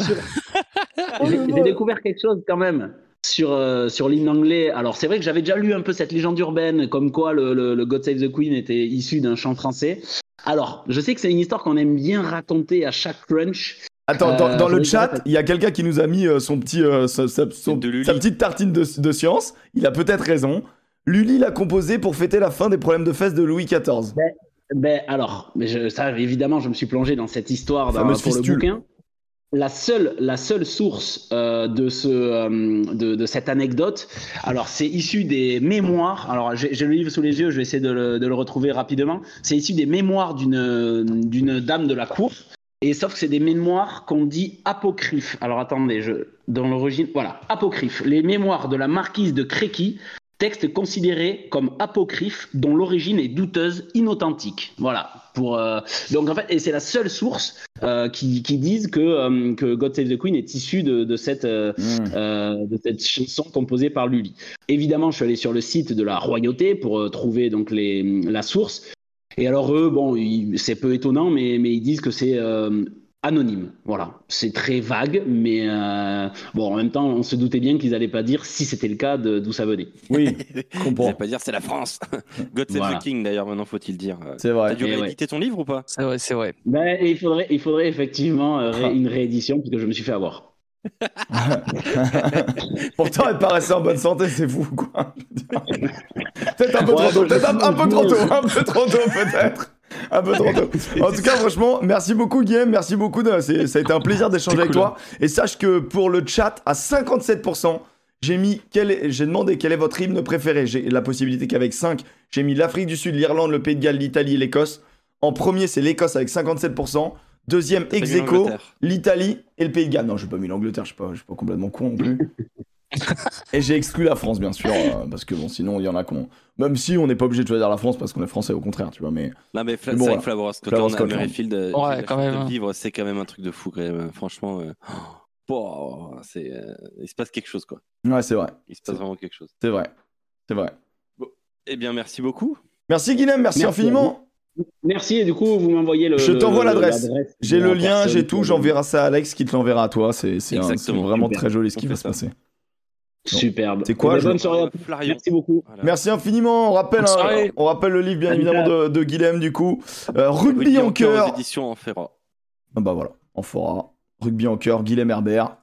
J'ai j'ai découvert quelque chose quand même sur, euh, sur l'hymne anglais. Alors, c'est vrai que j'avais déjà lu un peu cette légende urbaine, comme quoi le, le, le God Save the Queen était issu d'un chant français. Alors, je sais que c'est une histoire qu'on aime bien raconter à chaque crunch.
Attends, dans,
Euh,
dans le chat, il y a quelqu'un qui nous a mis euh, son petit, euh, sa, sa- son-
De Lully.
sa petite tartine de, de science. Il a peut-être raison. Lully l'a composé pour fêter la fin des problèmes de fesses de Louis XIV.
Ben alors, mais je, ça évidemment, je me suis plongé dans cette histoire dans, pour
fistule.
le bouquin. La seule, la seule source euh, de, ce, euh, de, de cette anecdote, alors c'est issu des mémoires. Alors j'ai le livre sous les yeux, je vais essayer de le, de le retrouver rapidement. C'est issu des mémoires d'une d'une dame de la cour. Et sauf que c'est des mémoires qu'on dit apocryphes. Alors attendez, je dans l'origine, voilà, apocryphes. Les mémoires de la marquise de Créqui, texte considéré comme apocryphe dont l'origine est douteuse, inauthentique. Voilà. Pour, euh, donc en fait, et c'est la seule source euh, qui, qui disent que, euh, que God Save the Queen est issue de, de, cette, euh, de cette chanson composée par Lully. Évidemment, je suis allé sur le site de la royauté pour trouver donc les, la source. Et alors eux, bon, ils- c'est peu étonnant, mais, mais ils disent que c'est euh, anonyme. Voilà, c'est très vague, mais euh, bon, en même temps, on se doutait bien qu'ils n'allaient pas dire si c'était le cas d'où ça venait.
Oui, <laughs> comprends.
vais pas dire c'est la France. <laughs> God save
Voilà.
the King d'ailleurs, maintenant faut-il dire. Euh,
C'est
T'as
vrai.
dû
Eh ouais.
rééditer ton livre ou pas?
C'est vrai, c'est vrai.
Ben, il faudrait, il faudrait effectivement euh, ré-
Ah.
une réédition puisque je me suis fait avoir. <laughs>
Pourtant, elle paraissait en bonne santé, c'est fou, quoi. peut-être un peu trop tôt, peut-être un, peu trop tôt, un peu trop tôt, peut-être. Un peu trop tôt. En tout cas, franchement, merci beaucoup, Guillaume. Merci beaucoup. De... Ça a été un plaisir d'échanger avec
cool.
toi. Et sache que pour le chat, à 57%, j'ai mis quel est- j'ai demandé quel est votre hymne préféré. J'ai la possibilité qu'avec 5, j'ai mis l'Afrique du Sud, l'Irlande, le Pays de Galles, l'Italie et l'Écosse. En premier, c'est l'Écosse avec 57%. Deuxième, ex aequo, l'Italie et le Pays de Galles. Non, j'ai pas mis l'Angleterre, je suis pas, je suis pas complètement con non plus. <laughs> et j'ai exclu la France, bien sûr, euh, parce que bon, sinon, il y en a qu'on. Même si on n'est pas obligé de choisir la France parce qu'on est français, au contraire, tu vois. Mais
Non mais Fla-
Mais bon,
c'est vrai
voilà.
que Flavor
Scotland.
Euh,
Ouais, quand même,
de
hein.
vivre, c'est quand même un truc de fou quand même. Franchement, euh, <gasps> oh, c'est, euh, il se passe quelque chose quoi.
ouais, c'est vrai,
Il se passe vraiment quelque chose.
c'est vrai, c'est vrai.
Eh bien, merci beaucoup.
Merci Guilhem, merci, infiniment.
Merci, et du coup, vous m'envoyez le.
Je t'envoie l'adresse. J'ai le lien, j'ai tout, j'enverrai ça à Alex qui te l'enverra à toi. C'est vraiment
Super.
très joli ce qui va se passer.
Superbe.
C'est quoi,
Eh ben,
je-
Bonne soirée à tous.
Flarion.
Merci beaucoup.
Voilà.
Merci infiniment. On rappelle, hein, on le livre bien
Salut,
évidemment de, de Guilhem du coup. Euh, Rugby en cœur.
éditions en Ferrat.
Ah bah voilà, en fora. Rugby en cœur, Guilhem Herbert.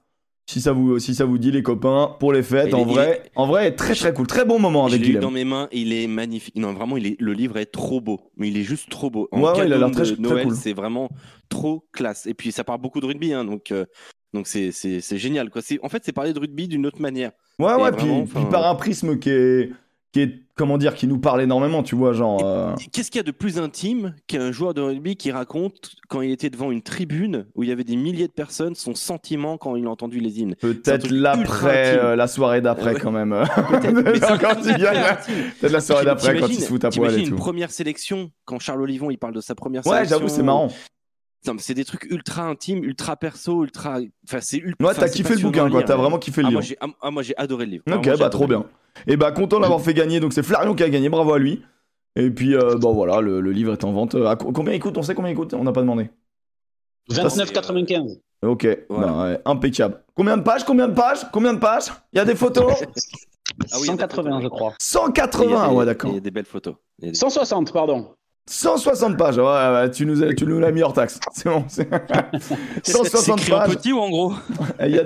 Si ça vous, si ça vous dit les copains, pour les fêtes,
Il
en
est-
vrai, en vrai, très très cool, très bon moment avec Guilhem.
dans mes mains, il est magnifique. Non, vraiment, il est, le livre est trop beau. Mais il est juste trop beau. En
Ouais, ouais, il a l'air très-
de Noël,
cool.
c'est vraiment trop classe. Et puis, ça parle beaucoup de rugby, hein, donc euh, donc c'est c'est c'est génial. Quoi. C'est- En fait, c'est parler de rugby d'une autre manière.
Ouais,
Et
ouais, puis,
vraiment,
puis
enfin-
par un prisme qui est, qui est, comment dire, qui nous parle énormément, tu vois, genre. euh,
Qu'est-ce qu'il y a de plus intime qu'un joueur de rugby qui raconte quand il était devant une tribune où il y avait des milliers de personnes son sentiment quand il a entendu les hymnes?
Peut-être l'après, euh, la soirée d'après
ouais.
quand même. <laughs> Quand. Peut-être la soirée d'après quand il se fout à poil et tout.
une première sélection quand Charles Olivon il parle de sa première
Ouais,
sélection.
j'avoue, c'est marrant.
Non, mais C'est des trucs ultra intimes, ultra perso, ultra. Enfin, c'est ultra.
Ouais, t'as kiffé le bouquin, quoi. T'as vraiment kiffé le
Ah, moi,
livre.
j'ai ah, ah, moi, j'ai adoré le livre.
Ok,
j'ai
bah trop bien. Et bah content de l'avoir fait gagner, donc c'est Flarion qui a gagné, bravo à lui. Et puis, euh, bon voilà, le, le livre est en vente. Euh, à co- combien il coûte? On sait combien il coûte? On n'a pas demandé.
29,95.
Ok,
Voilà.
bah, ouais, impeccable. Combien de pages? Combien de pages? Combien de pages? Il y a des photos? <laughs>
Ah oui, il y a des
180,
photos.
je crois.
Il y a
180,
des-
ouais, d'accord.
Il y a des belles photos. Il y a des-
160, pardon.
160
160 pages, ouais, ouais, tu nous, as- tu nous l'as mis hors taxe. <laughs> C'est bon. c'est- 160 <laughs>
C'est écrit en
pages.
petit ou en gros? <laughs>
Il y a-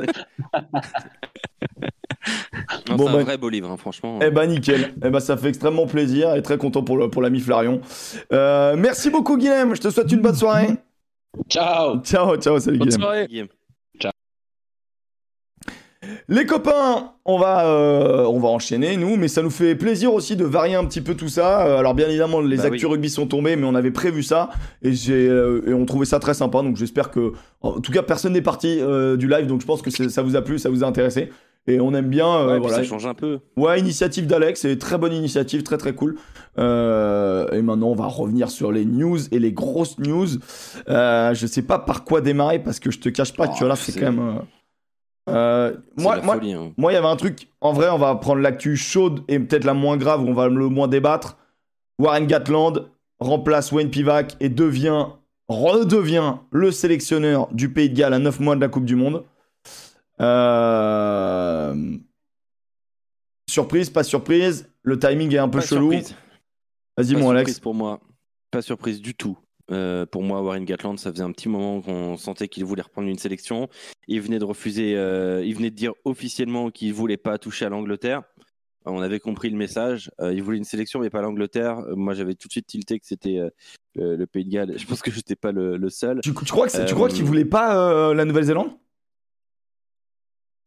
Non,
Bon,
c'est
bah-
un vrai beau livre, hein, franchement.
Eh bah nickel, eh bah ça fait extrêmement plaisir et très content pour le- pour l'ami Flarion. Euh, merci beaucoup Guillaume, je te souhaite une bonne soirée.
Ciao.
Ciao, ciao, salut
Bonne
Guillaume.
soirée.
Guillaume.
Les copains, on va, euh, on va enchaîner nous, mais ça nous fait plaisir aussi de varier un petit peu tout ça. Euh, Alors bien évidemment, les
Bah
actus
oui.
rugby sont tombés, mais on avait prévu ça et, euh, et on trouvait ça très sympa. Donc j'espère que, en tout cas, personne n'est parti du live, donc je pense que ça vous a plu, ça vous a intéressé. Et on aime bien,
Ouais,
voilà.
ça change un peu.
Ouais, initiative d'Alex, c'est très bonne initiative, très très cool. Et maintenant, on va revenir sur les news et les grosses news. Je sais pas par quoi démarrer parce que je te cache pas
Oh,
que là, c'est
c'est-
quand même. Euh, moi, moi,
folie, hein.
moi, il y avait un truc. En vrai, on va prendre l'actu chaude et peut-être la moins grave, où on va le moins débattre. Warren Gatland remplace Wayne Pivac et devient, redevient le sélectionneur du Pays de Galles à 9 mois de la Coupe du Monde. Euh, Surprise, pas surprise. Le timing est un peu
Pas
chelou.
surprise.
Vas-y,
Pas
mon
surprise
Alex.
pour moi. Pas surprise du tout. Euh, pour moi, Warren Gatland, ça faisait un petit moment qu'on sentait qu'il voulait reprendre une sélection. Il venait de refuser, euh, il venait de dire officiellement qu'il voulait pas toucher à l'Angleterre. On avait compris le message. Euh, ils voulaient une sélection, mais pas l'Angleterre. Euh, moi, j'avais tout de suite tilté que c'était euh, le, Pays de Galles. <laughs> Je pense que je n'étais pas le, le seul.
Tu, tu crois que tu
Euh,
crois qu'ils voulaient pas euh, la Nouvelle-Zélande?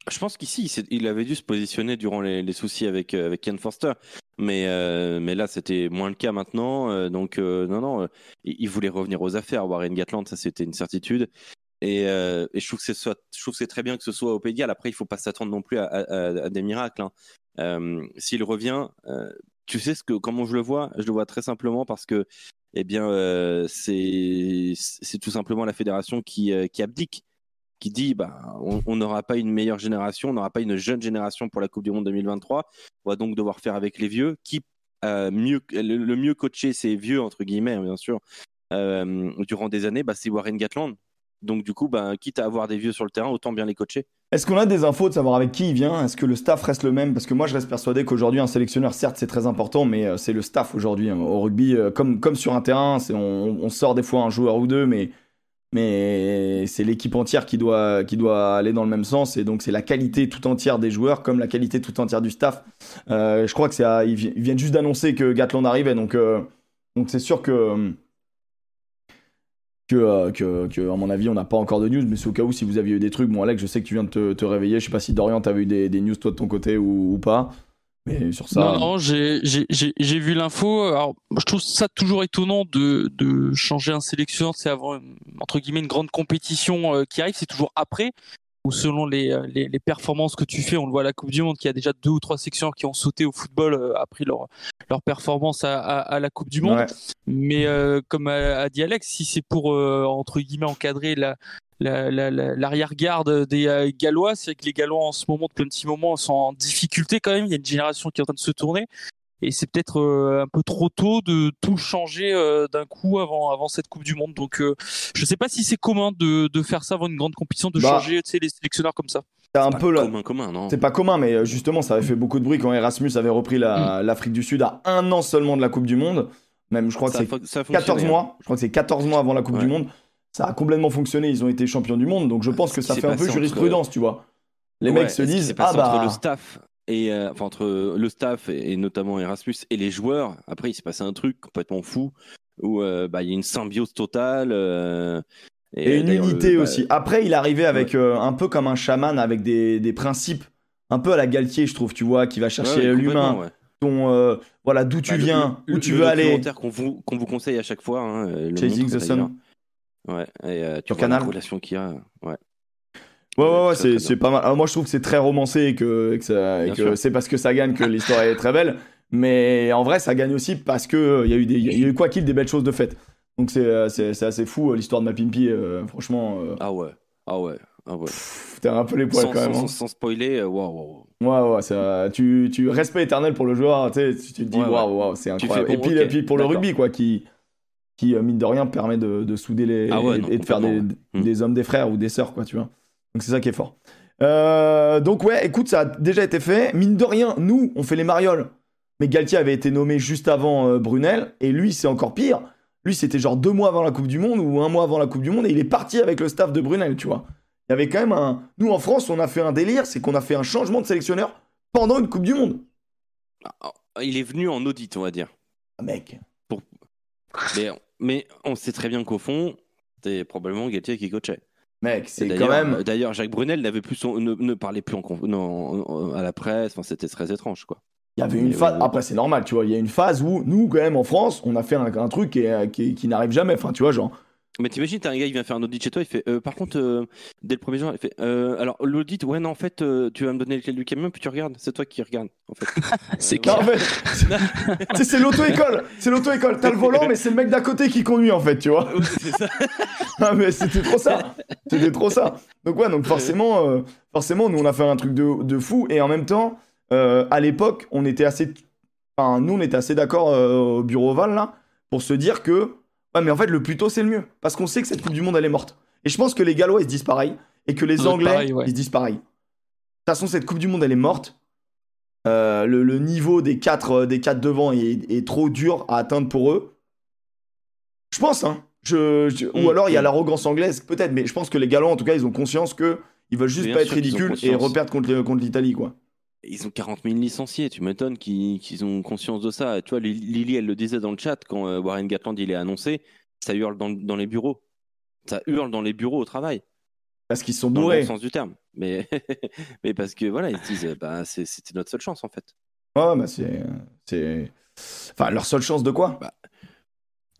Je pense qu'ici, il, avait dû se positionner durant les, soucis avec, euh, Ken Forster. Mais, euh, mais là, c'était moins le cas maintenant. euh, donc, euh, non, non, euh, il, voulait revenir aux affaires. Warren Gatland, ça, c'était une certitude. Et, euh, et je trouve que c'est très bien que ce soit au Pays. Après, il faut pas s'attendre non plus à, des miracles. hein. Euh, S'il revient, euh, tu sais ce que, comment je le vois? Je le vois très simplement parce que, eh bien, euh, c'est tout simplement la fédération qui, euh, qui abdique qui dit bah, on n'aura pas une meilleure génération, on n'aura pas une jeune génération pour la Coupe du Monde 2023. On va donc devoir faire avec les vieux. Qui euh, mieux, le, mieux coaché ces vieux entre guillemets hein, bien sûr euh, durant des années, bah, c'est Warren Gatland. Donc du coup, bah, quitte à avoir des vieux sur le terrain, autant bien les coacher.
Est-ce qu'on a des infos de savoir avec qui il vient? Est-ce que le staff reste le même? Parce que moi, je reste persuadé qu'aujourd'hui, un sélectionneur, certes, c'est très important, mais euh, c'est le staff aujourd'hui. hein. Au rugby, comme, comme sur un terrain, on sort des fois un joueur ou deux, mais, mais c'est l'équipe entière qui doit, qui doit aller dans le même sens. Et donc, c'est la qualité tout entière des joueurs, comme la qualité tout entière du staff. Euh, je crois que ils, vi- ils viennent juste d'annoncer que Gatland arrivait, donc euh, donc c'est sûr que euh, que, que, à mon avis, on n'a pas encore de news, mais c'est au cas où si vous aviez eu des trucs. Bon, Alex, je sais que tu viens de te, te réveiller. Je sais pas si Dorian, t'avais eu des, des news toi de ton côté ou pas. Mais sur ça.
Non, non, j'ai j'ai- j'ai- j'ai vu l'info. Alors, je trouve ça toujours étonnant de, de changer un sélectionneur. C'est avant, entre guillemets, une grande compétition euh, qui arrive. C'est toujours après, ou selon les, euh, les, les performances que tu fais. On le voit à la Coupe du Monde, qu'il y a déjà deux ou trois sélectionneurs qui ont sauté au football euh, après leur, leur performance à, à, à la Coupe du Monde.
Ouais.
Mais euh, comme a, a dit Alex, si c'est pour, euh, entre guillemets, encadrer la- l'arrière-garde des euh, Gallois, c'est que les Gallois en ce moment, depuis un petit moment, sont en difficulté quand même. Il y a une génération qui est en train de se tourner. Et c'est peut-être euh, un peu trop tôt de tout changer euh, d'un coup avant, avant cette Coupe du Monde. Donc euh, je sais pas si c'est commun de, de faire ça avant une grande compétition, de
Bah,
changer les sélectionneurs comme ça.
C'est un
Pas
peu là.
commun, commun, non?
C'est pas commun, mais justement, ça avait fait beaucoup de bruit quand Erasmus avait repris la- l'Afrique du Sud à un an seulement de la Coupe du Monde. Même, je crois que c'est
a fo- ça a
14
fonctionné, hein.
mois. Je crois que c'est 14 mois avant la Coupe
Ouais.
du Monde. Ça a complètement fonctionné. Ils ont été champions du monde. Donc je pense que ça fait un peu
entre-
jurisprudence, tu vois. Les
Ouais,
mecs se
et
disent Ah bah.
entre le staff et euh, enfin entre le staff et, et notamment Erasmus et les joueurs. Après, il s'est passé un truc complètement fou où euh, bah, il y a une symbiose totale. euh,
Et une
le-
unité
bah,
aussi. Après, il arrivait avec euh, un peu comme un chaman, avec des, des principes, un peu à la Galtier, je trouve, tu vois, qui va chercher
ouais,
l'humain, ton, euh, voilà, d'où tu
Bah, le-
viens,
le-
où tu
le
veux aller.
documentaire qu'on vous, qu'on vous conseille à chaque fois. hein, euh, le
Chasing the. Sun.
Ouais, et euh, tu vois la
Canal.
relation qu'il y a. Ouais.
Ouais, ouais, ouais, c'est pas mal. Alors, moi, je trouve que c'est très romancé et que, que ça- et
Bien
que
sûr.
c'est parce que ça gagne que l'histoire est très belle. Mais en vrai, ça gagne aussi parce que euh, y a eu des, y a eu quoi qu'il des belles choses de faites. Donc c'est euh, c'est c'est assez fou euh, l'histoire de ma Pimpi. euh, franchement, euh,
Ah ouais. Ah ouais. Ah ouais.
pff, t'as un peu les poils
Sans,
quand même.
sans-
hein.
sans spoiler, euh, waouh, waouh.
Ouais, ouais, ça, tu, tu respect éternel pour le joueur. Tu te dis
Ouais, ouais.
waouh, waouh, c'est incroyable.
fais,
et puis,
ok,
et puis pour le rugby, quoi, qui, qui euh, mine de rien permet de, de souder les
Ah ouais,
et,
non,
et de faire des,
ouais.
des hommes des frères ou des sœurs, quoi, tu vois. Donc c'est ça qui est fort. Euh, donc ouais, écoute, ça a déjà été fait. Mine de rien, nous, on fait les marioles. Mais Galtier avait été nommé juste avant euh, Brunel, et lui, c'est encore pire. Lui, c'était genre deux mois avant la Coupe du Monde ou un mois avant la Coupe du Monde, et il est parti avec le staff de Brunel, tu vois. Il y avait quand même un. Nous, en France, on a fait un délire, c'est qu'on a fait un changement de sélectionneur pendant une Coupe du Monde.
Ah, Il est venu en audit, on va dire.
Ah, mec.
Mais, mais on sait très bien qu'au fond, c'était probablement Galtier qui coachait.
Mec, c'est
d'ailleurs-
quand même.
D'ailleurs, Jacques Brunel n'avait plus son- ne, ne parlait plus en, non, à la presse. Enfin, c'était très étrange, quoi.
Il y avait une phase. Après, c'est normal, tu vois. Il y a une phase où, nous, quand même, en France, on a fait un, un truc qui, est- qui, qui n'arrive jamais. Enfin, tu vois, genre.
Mais t'imagines, t'as un gars qui vient faire un audit chez toi, il fait. euh, par contre, euh, dès le premier jour, il fait. euh, alors, l'audit, ouais, non, en fait, tu vas me donner les clés du camion, puis tu regardes. C'est toi qui regardes, en fait. <laughs>
C'est clair. <laughs>
en fait, c'est l'auto-école. C'est l'auto-école. T'as le volant, mais c'est le mec d'à côté qui conduit, en fait, tu vois.
Ouais, c'est ça. <laughs>
Ah, mais c'était trop ça. C'était trop ça. Donc, ouais, donc forcément, forcément, nous, on a fait un truc de, de fou. Et en même temps, à l'époque, on était assez. Enfin, nous, on était assez d'accord au bureau Oval, là, pour se dire que. Ouais, mais en fait, le plus tôt, c'est le mieux. Parce qu'on sait que cette Coupe du Monde, elle est morte. Et je pense que les Gallois, ils se disent pareil. Et que les Anglais,
pareil, ouais.
ils se disent pareil. De toute façon, cette Coupe du Monde, elle est morte. Euh, le, le niveau des quatre, euh, des quatre devant est, est trop dur à atteindre pour eux. Je pense, hein. Je, je-
Mm,
ou alors il y a
mm.
l'arrogance anglaise, peut-être, mais je pense que les Gallois, en tout cas, ils ont conscience que ils veulent juste
Bien
pas être ridicules et reperdre contre l'Italie, quoi.
Ils ont 40 000 licenciés. Tu m'étonnes qu'ils qu'ils ont conscience de ça. Tu vois, Li- Lily, elle le disait dans le chat quand euh, Warren Gatland il est annoncé, ça hurle dans, dans les bureaux. Ça hurle dans les bureaux au travail,
Parce qu'ils sont
dans le
bourrés.
bon sens du terme. Mais, <laughs> mais parce que voilà, ils se disent, bah, c'est- c'était notre seule chance en fait.
Ouais, bah c'est. c'est- Enfin, leur seule chance de quoi?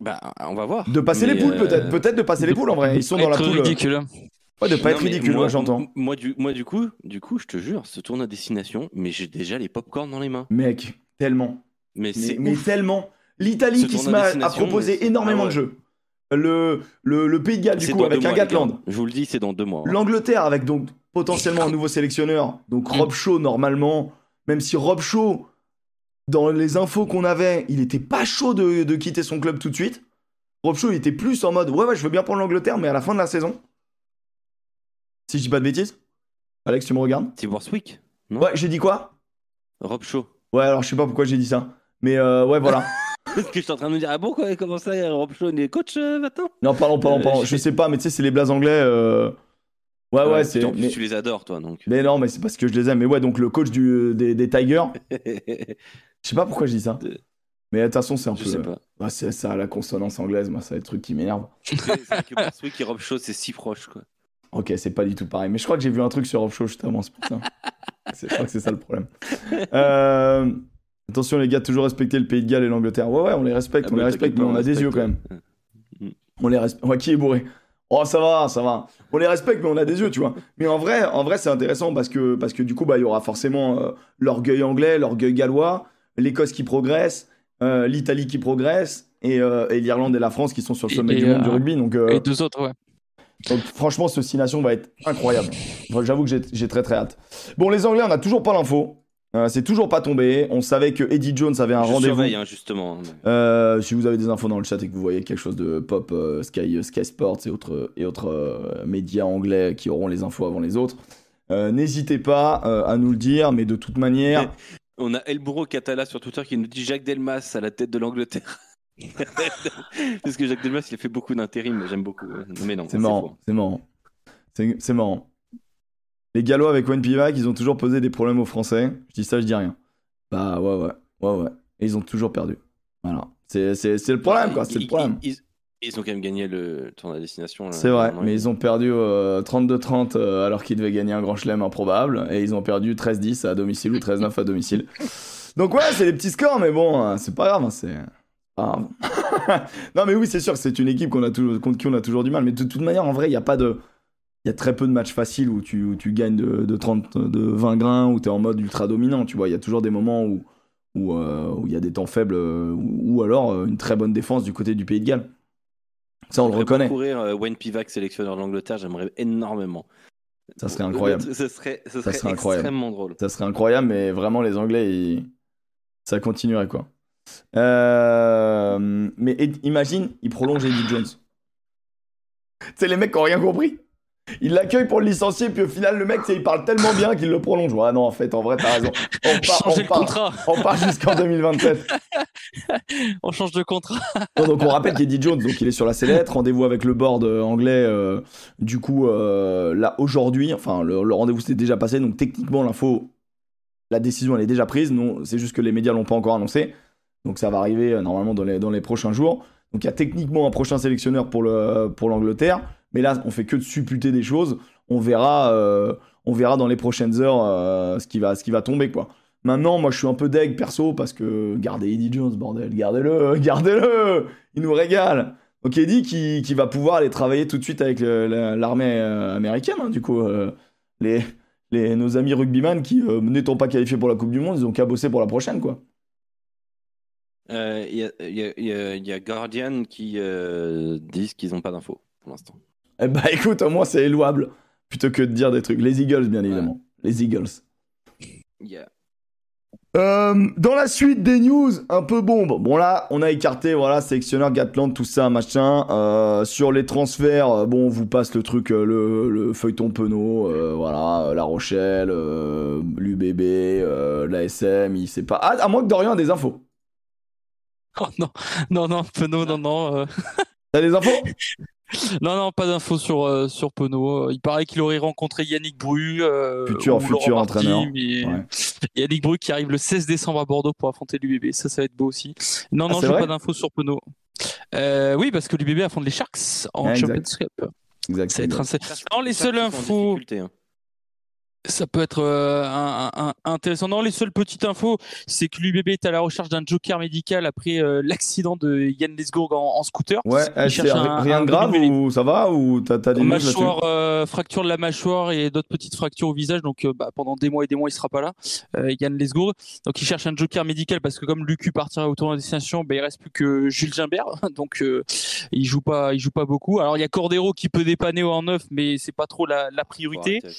Bah, on va voir.
De passer
Mais,
les poules,
euh,
peut-être. Peut-être de passer les poules en vrai. Ils sont dans la poule. euh,
ridicule.
Ouais, de pas
Non,
être ridicule,
moi,
j'entends.
Moi, du, moi, du coup, du coup, je te jure, ce tournoi à destination, mais j'ai déjà les popcorn dans les mains.
Mec, tellement.
Mais
tellement. L'Italie qui se met à- proposer
mais c'est-
énormément
ah
de jeux. Le, le, le Pays de Galles, du coup, avec un Gatland.
Je vous le dis, c'est dans deux mois. hein.
L'Angleterre, avec donc potentiellement un nouveau sélectionneur. Donc Rob Shaw, normalement, même si Rob Shaw, dans les infos qu'on avait, il était pas chaud de, de quitter son club tout de suite. Rob Shaw, il était plus en mode Ouais, ouais, je veux bien prendre l'Angleterre, mais à la fin de la saison. Si je dis pas de bêtises. Alex, tu me regardes?
C'est Warswick, non?
Ouais, j'ai dit quoi?
Rob Shaw.
Ouais, alors je sais pas pourquoi j'ai dit ça. Mais euh, ouais, voilà. <laughs>
Parce que je suis en train de me dire, ah bon, quoi, comment ça, Rob Shaw, il est coach euh, maintenant?
Non, pardon, pardon,
Euh,
pardon.
je
Je
sais-
pas, mais tu sais, c'est les blazes anglais. euh, Ouais, ouais, c'est.
putain, en plus,
Mais...
tu les adores, toi, donc.
mais non, mais c'est parce que je les aime. Mais ouais, donc le coach du, des, des Tigers. <laughs> Je sais pas pourquoi je dis ça.
De-
Mais de toute façon, c'est un
je
peu.
sais pas.
Ah, c'est ça, la consonance anglaise, moi, c'est des trucs qui m'énervent. <laughs>
C'est que et Rob Shaw, c'est si proche, quoi.
Ok, c'est pas du tout pareil. Mais je crois que j'ai vu un truc sur Offshore justement, c'est pour ça. <laughs> Je crois que c'est ça le problème. Euh, Attention, les gars, toujours respecter le Pays de Galles et l'Angleterre. Ouais, ouais, on les respecte,
Ah
on les
bah,
respecte, mais on a des yeux quand même.
ouais.
On les respecte. Ouais, qui est bourré? Oh, ça va, ça va. On les respecte, mais on a des yeux, tu vois. Mais en vrai, en vrai, c'est intéressant parce que, parce que du coup, bah, il y aura forcément euh, l'orgueil anglais, l'orgueil gallois, l'Écosse qui progresse, euh, l'Italie qui progresse, et, et l'Irlande et la France qui sont sur le
Et-
sommet
et,
du monde du rugby. Donc,
Et deux autres, ouais.
Donc franchement, ce Six Nations va être incroyable. Enfin, J'avoue que j'ai- très très hâte. Bon, les Anglais, on n'a toujours pas l'info. Euh, c'est toujours pas tombé. On savait que Eddie Jones avait un rendez-vous.
surveille, hein, justement.
Euh, si vous avez des infos dans le chat et que vous voyez quelque chose de pop, euh, Sky, Sky Sports et autres, et autres médias anglais qui auront les infos avant les autres, n'hésitez pas à nous le dire. Mais de toute manière, <laughs>
On a Elbouro Catala sur Twitter qui nous dit Jacques Delmas à la tête de l'Angleterre. <laughs> Parce que Jacques Delmas, il a fait beaucoup d'intérim, j'aime beaucoup. ouais. Mais non,
c'est marrant. C'est marrant. C'est marrant. Les Gallois avec Wayne Pivac, ils ont toujours posé des problèmes aux Français. Je dis ça, je dis rien. Bah ouais, ouais, ouais, ouais. Et ils ont toujours perdu. Voilà. C'est le problème, quoi. C'est le problème.
Ils, ils- ils ont quand même gagné le tournoi à destination.
C'est vrai, mais ils ont perdu euh, 32-30 euh, alors qu'ils devaient gagner un grand chelem improbable. Et ils ont perdu 13-10 à domicile ou 13-9 à domicile. <laughs> Donc ouais, c'est des petits scores, mais bon, euh, c'est pas grave. hein, c'est grave. <laughs> non mais oui, c'est sûr, c'est une équipe qu'on a toujours, contre qui on a toujours du mal. Mais de toute manière, en vrai, il y a pas de... Il y a très peu de matchs faciles où tu, où tu gagnes de, de 30, de 20 grains, où tu es en mode ultra dominant. Tu vois, il y a toujours des moments où où euh, où il y a des temps faibles, euh, ou, ou alors euh, une très bonne défense du côté du Pays de Galles. Ça, on le reconnaît.
courir euh, Wayne Pivac, sélectionneur de l'Angleterre, j'aimerais énormément.
Ça serait incroyable.
Ce serait,
Ça
serait,
serait incroyable.
extrêmement drôle.
Ça serait incroyable, mais vraiment, les Anglais, ils- ça continuerait, quoi. Euh, Mais imagine, ils prolongent Eddie Jones. C'est les mecs qui ont rien compris. Ils l'accueillent pour le licencier, puis au final, le mec, tu sais, il parle tellement bien qu'il le prolonge. Ouais, non, en fait, en vrai, t'as raison. On <laughs> part, on part,
contrat.
on part jusqu'en 2027. <laughs>
On change de contrat.
Non, donc on rappelle qu'Eddie Jones, donc il est sur la sellette, rendez-vous avec le board euh, anglais. euh, du coup, euh, là aujourd'hui, enfin le, le rendez-vous s'est déjà passé, donc techniquement l'info, la décision elle est déjà prise. Non, c'est juste que les médias l'ont pas encore annoncé, donc ça va arriver euh, normalement dans les, prochains jours. Donc il y a techniquement un prochain sélectionneur pour le pour l'Angleterre, mais là on fait que de supputer des choses. On verra, euh, on verra dans les prochaines heures euh, ce qui va tomber quoi. Maintenant, moi, je suis un peu deg perso parce que gardez Eddie Jones, bordel, gardez-le, <laughs> gardez-le, il nous régale. Donc Eddie qui, qui va pouvoir aller travailler tout de suite avec l'armée américaine, hein, du coup, les, nos amis rugbyman qui, n'étant pas qualifiés pour la Coupe du Monde, ils ont qu'à bosser pour la prochaine, quoi.
Euh, Il y, a, il y a- il y a- il y a Guardian qui euh, disent qu'ils n'ont pas d'infos pour l'instant.
Eh bah <laughs> écoute, au moins c'est louable, plutôt que de dire des trucs. Les Eagles, bien évidemment. Les Eagles. Euh, dans la suite des news, un peu bombe. Bon là, on a écarté, voilà, sélectionneur Gatland, tout ça, machin. Euh, sur les transferts, bon, on vous passe le truc, le, le feuilleton penaud, euh, voilà, La Rochelle, l'UBB, l'ASM, il sait pas. Ah, à moins que Dorian a des infos. <laughs>
Oh non, non, non, Penaud, non, non. euh,
T'as des infos? <laughs>
Non, non, pas d'infos sur, euh, sur Penaud. Il paraît qu'il aurait rencontré Yannick Bru. euh,
Futur- futur
Marty,
entraîneur.
mais
Ouais.
Yannick Bru qui arrive le 16 décembre à Bordeaux pour affronter l'UBB. Ça, ça va être beau aussi. Non,
Ah,
non, j'ai pas d'infos sur Penaud. Euh, oui, parce que l'UBB affronte les Sharks en
exact.
Champions Cup.
Exact.
Ça va être un... Non, les seules infos. Ça peut être euh, un- un- un- intéressant. Non, les seules petites infos, c'est que l'UBB est à la recherche d'un joker médical après euh, l'accident de Yann Lesgourg en, en scooter.
Ouais, eh, c'est rien
un
de grave ou ça va ou t'as t'as des
mâchoire, euh, fracture de la mâchoire et d'autres petites fractures au visage. Donc euh, bah, pendant des mois et des mois, il sera pas là. Euh, Yann Lesgourg. Donc il cherche un joker médical parce que comme Lucu partira au tournoi de destination, bah, il reste plus que Jules Gimbert. <laughs> Donc euh, il joue pas, il joue pas beaucoup. Alors il y a Cordero qui peut dépanner en neuf, mais c'est pas trop la, la priorité.
Ouais.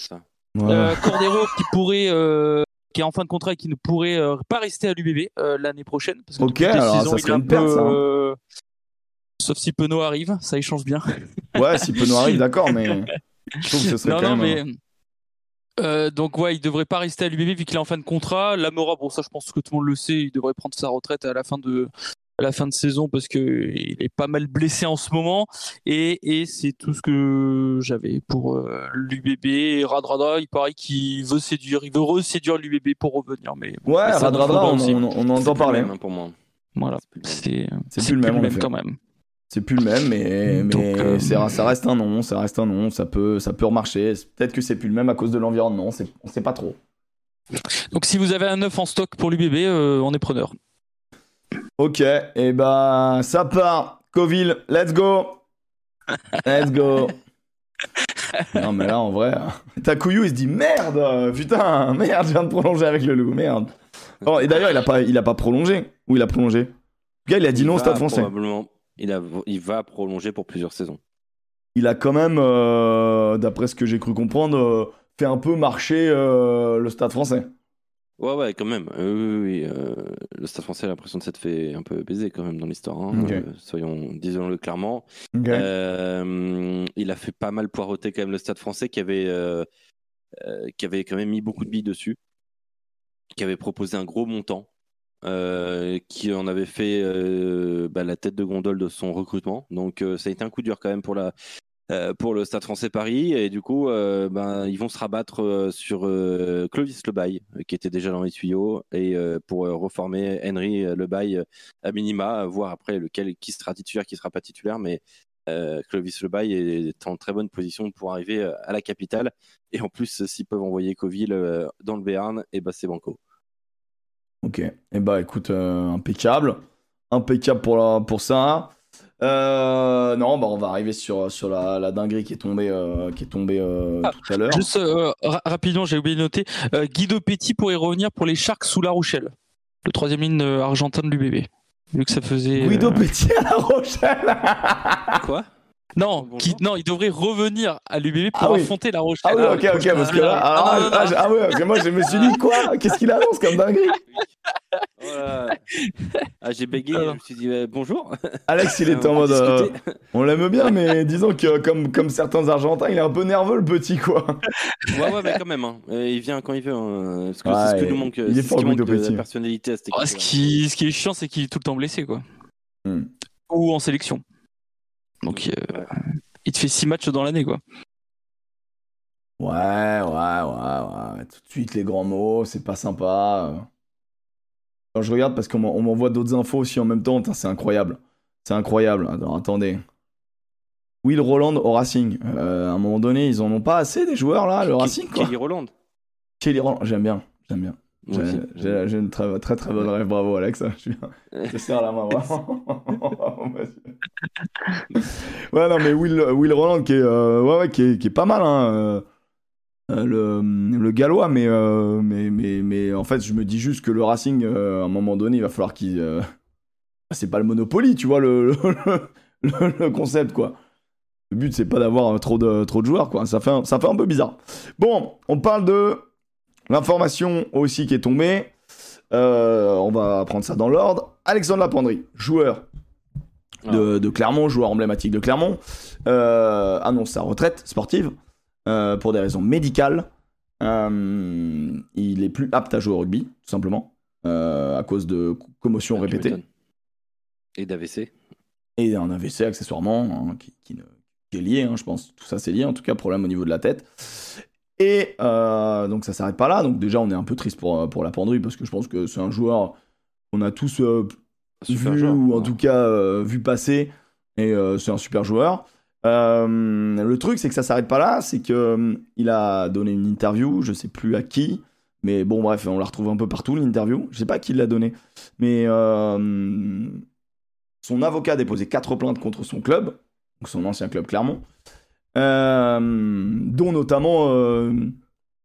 Euh, Cordero qui pourrait, euh, qui est en fin de contrat et qui ne pourrait euh, pas rester à l'UBB euh, l'année prochaine. Parce que
Ok, alors
saison,
ça serait une perte,
peu,
ça, hein.
euh, Sauf si Penaud arrive, ça y change bien.
Ouais, si Penaud arrive, d'accord, mais <laughs> je trouve que ce serait
non,
quand
non,
même.
mais. euh, donc ouais, il devrait pas rester à l'UBB vu qu'il est en fin de contrat. Lamora, bon ça je pense que tout le monde le sait, il devrait prendre sa retraite à la fin de à la fin de saison parce que il est pas mal blessé en ce moment et, et c'est tout ce que j'avais pour euh, l'UBB. Radrada, il paraît qu'il veut séduire, il veut reséduire l'UBB pour revenir, mais
Ouais,
mais nous
on, on, on entend
plus le
parler.
même, hein, pour moi.
voilà,
C'est plus le même.
c'est
C'est plus le même, en effet.
quand même.
C'est plus le même, mais,
Donc,
mais
euh,
c'est- ça reste un nom, ça reste un nom, ça peut, ça peut remarcher. Peut-être que c'est plus le même à cause de l'environnement, c'est- on sait pas trop.
Donc si vous avez un œuf en stock pour l'UBB, euh, on est preneur.
Ok, et bah ça part. Coville, let's go. Let's go. <laughs> non mais là en vrai, Takuyu il se dit merde, putain, merde, je viens de prolonger avec le loup, merde. Oh, et d'ailleurs il a pas, il a pas prolongé ou il a prolongé. Le gars il a dit non au Stade Français.
Probablement, il, a, il va prolonger pour plusieurs saisons.
Il a quand même, euh, d'après ce que j'ai cru comprendre, euh, fait un peu marcher euh, le Stade Français.
Ouais, ouais, quand même. Euh, oui, oui, euh, le Stade français a l'impression de s'être fait un peu baiser quand même dans l'histoire. hein. Euh, soyons, disons-le clairement. Il a fait pas mal poireauter quand même le Stade français qui avait, qui avait quand même mis beaucoup de billes dessus, qui avait proposé un gros montant, qui en avait fait bah, la tête de gondole de son recrutement. Donc ça a été un coup dur quand même pour la. Euh, pour le Stade français Paris et du coup euh, ben, ils vont se rabattre euh, sur euh, Clovis Lebaille qui était déjà dans les tuyaux et pour reformer Henry euh, Lebaille à minima voir après lequel qui sera titulaire qui sera pas titulaire mais Clovis Lebaille est en très bonne position pour arriver à la capitale. Et en plus, s'ils peuvent envoyer Coville dans le Béarn, et bah c'est banco.
Ok. Et bah écoute, euh, impeccable. Impeccable pour, la- pour ça. Euh, non, bah on va arriver sur, sur la, la dinguerie qui est tombée, euh, qui est tombée euh,
Ah,
tout à l'heure.
Juste euh, ra- rapidement, j'ai oublié de noter. euh, Guido Petit pourrait revenir pour les Sharks sous La Rochelle, le troisième ligne argentin de l'UBB. Vu que ça faisait.
Guido
euh,
Petit à La Rochelle.
Quoi?
Non, qui- non, il devrait revenir à l'UBB pour
Ah oui.
affronter La Rochelle.
Ah oui, ok, ok, parce que là, ah,
Ah, non, non,
ah,
non.
ah, ouais, parce que moi je me suis dit <laughs> quoi Qu'est-ce qu'il annonce comme dinguerie
Ah, j'ai bégayé, je me suis dit euh, bonjour.
Alex, il était en <laughs> mode, euh, on l'aime bien, mais <laughs> disons que comme, comme certains Argentins, il est un peu nerveux le petit quoi.
Ouais, ouais, mais quand même. hein. Euh, il vient quand il veut. hein, Parce que
Ouais,
c'est ce que nous manque.
il est fort,
ce qui manque de la personnalité à cette
Oh, ce, qui, ce qui est chiant, c'est qu'il est tout le temps blessé, quoi.
Hmm.
Ou en sélection. Donc, euh,
Ouais.
il te fait six matchs dans l'année, quoi.
Ouais, ouais, ouais, ouais. Tout de suite les grands mots, c'est pas sympa. Quand je regarde parce qu'on m'en- on m'envoie d'autres infos aussi en même temps, c'est incroyable. C'est incroyable. Alors attendez. Will Roland au Racing. Euh, à un moment donné, ils en ont pas assez des joueurs là, le Racing quoi.
Kelly Roland.
Kelly Roland, j'aime bien, j'aime bien. J'ai- une très, très très bonne rêve, bravo Alex. <laughs> Je, suis- je te serre la main, vraiment. <laughs> ouais, non, mais Will, Will Roland qui est, euh, ouais, ouais, qui est, qui est pas mal, hein, euh, euh, le, le gallois, mais, euh, mais, mais, mais en fait, je me dis juste que le Racing, à un moment donné, il va falloir qu'il. <laughs> C'est pas le Monopoly, tu vois, le, le, le- le concept, quoi. Le but, c'est pas d'avoir trop de, trop de joueurs, quoi. Ça fait, un, ça fait un peu bizarre. Bon, on parle de l'information aussi qui est tombée. Euh, on va prendre ça dans l'ordre. Alexandre Lapendry, joueur de, de Clermont, joueur emblématique de Clermont, euh, annonce sa retraite sportive euh, pour des raisons médicales. Il est plus apte à jouer au rugby, tout simplement, à cause de commotions
Ah,
répétées.
Et d'AVC.
et un AVC accessoirement hein, qui, qui ne, qui est lié, hein, je pense. Tout ça, c'est lié, en tout cas, problème au niveau de la tête. Et euh, donc, ça s'arrête pas là. Donc, déjà, on est un peu triste pour, pour la penderie parce que je pense que c'est un joueur qu'on a tous euh, vu
joueur,
ou en
ouais.
tout cas euh, vu passer. Et euh, c'est un super joueur. Euh, le truc, c'est que ça s'arrête pas là. C'est que euh, il a donné une interview, je sais plus à qui. Mais bon, bref, on la retrouve un peu partout, l'interview. Je sais pas qui l'a donné. Mais euh, son avocat a déposé quatre plaintes contre son club, donc son ancien club Clermont, euh, dont notamment euh,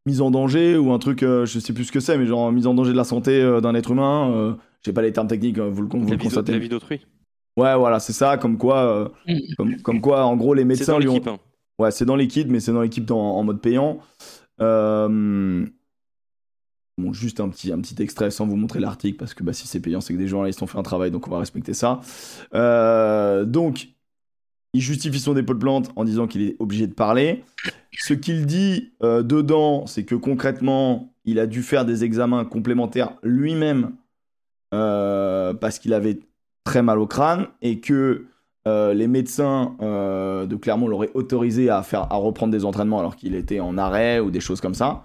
mise en danger ou un truc, euh, je sais plus ce que c'est, mais genre mise en danger de la santé euh, d'un être humain. Euh, je sais pas les termes techniques, euh, vous le, vous
La
le constatez.
la vie d'autrui.
Ouais, voilà, c'est ça, comme quoi, euh,
Mm.
comme, comme quoi, en gros, les médecins
dans
lui ont.
l'équipe. hein.
Ouais, c'est dans l'équipe, mais c'est dans l'équipe dans- en mode payant. Euh, Bon, juste un petit, un petit extrait sans vous montrer l'article, parce que bah, si c'est payant, c'est que des journalistes ont fait un travail, donc on va respecter ça. Euh, donc, il justifie son dépôt de plainte en disant qu'il est obligé de parler. Ce qu'il dit euh, dedans, c'est que concrètement, il a dû faire des examens complémentaires lui-même euh, parce qu'il avait très mal au crâne et que euh, les médecins de Clermont l'auraient autorisé à, faire, à reprendre des entraînements alors qu'il était en arrêt ou des choses comme ça.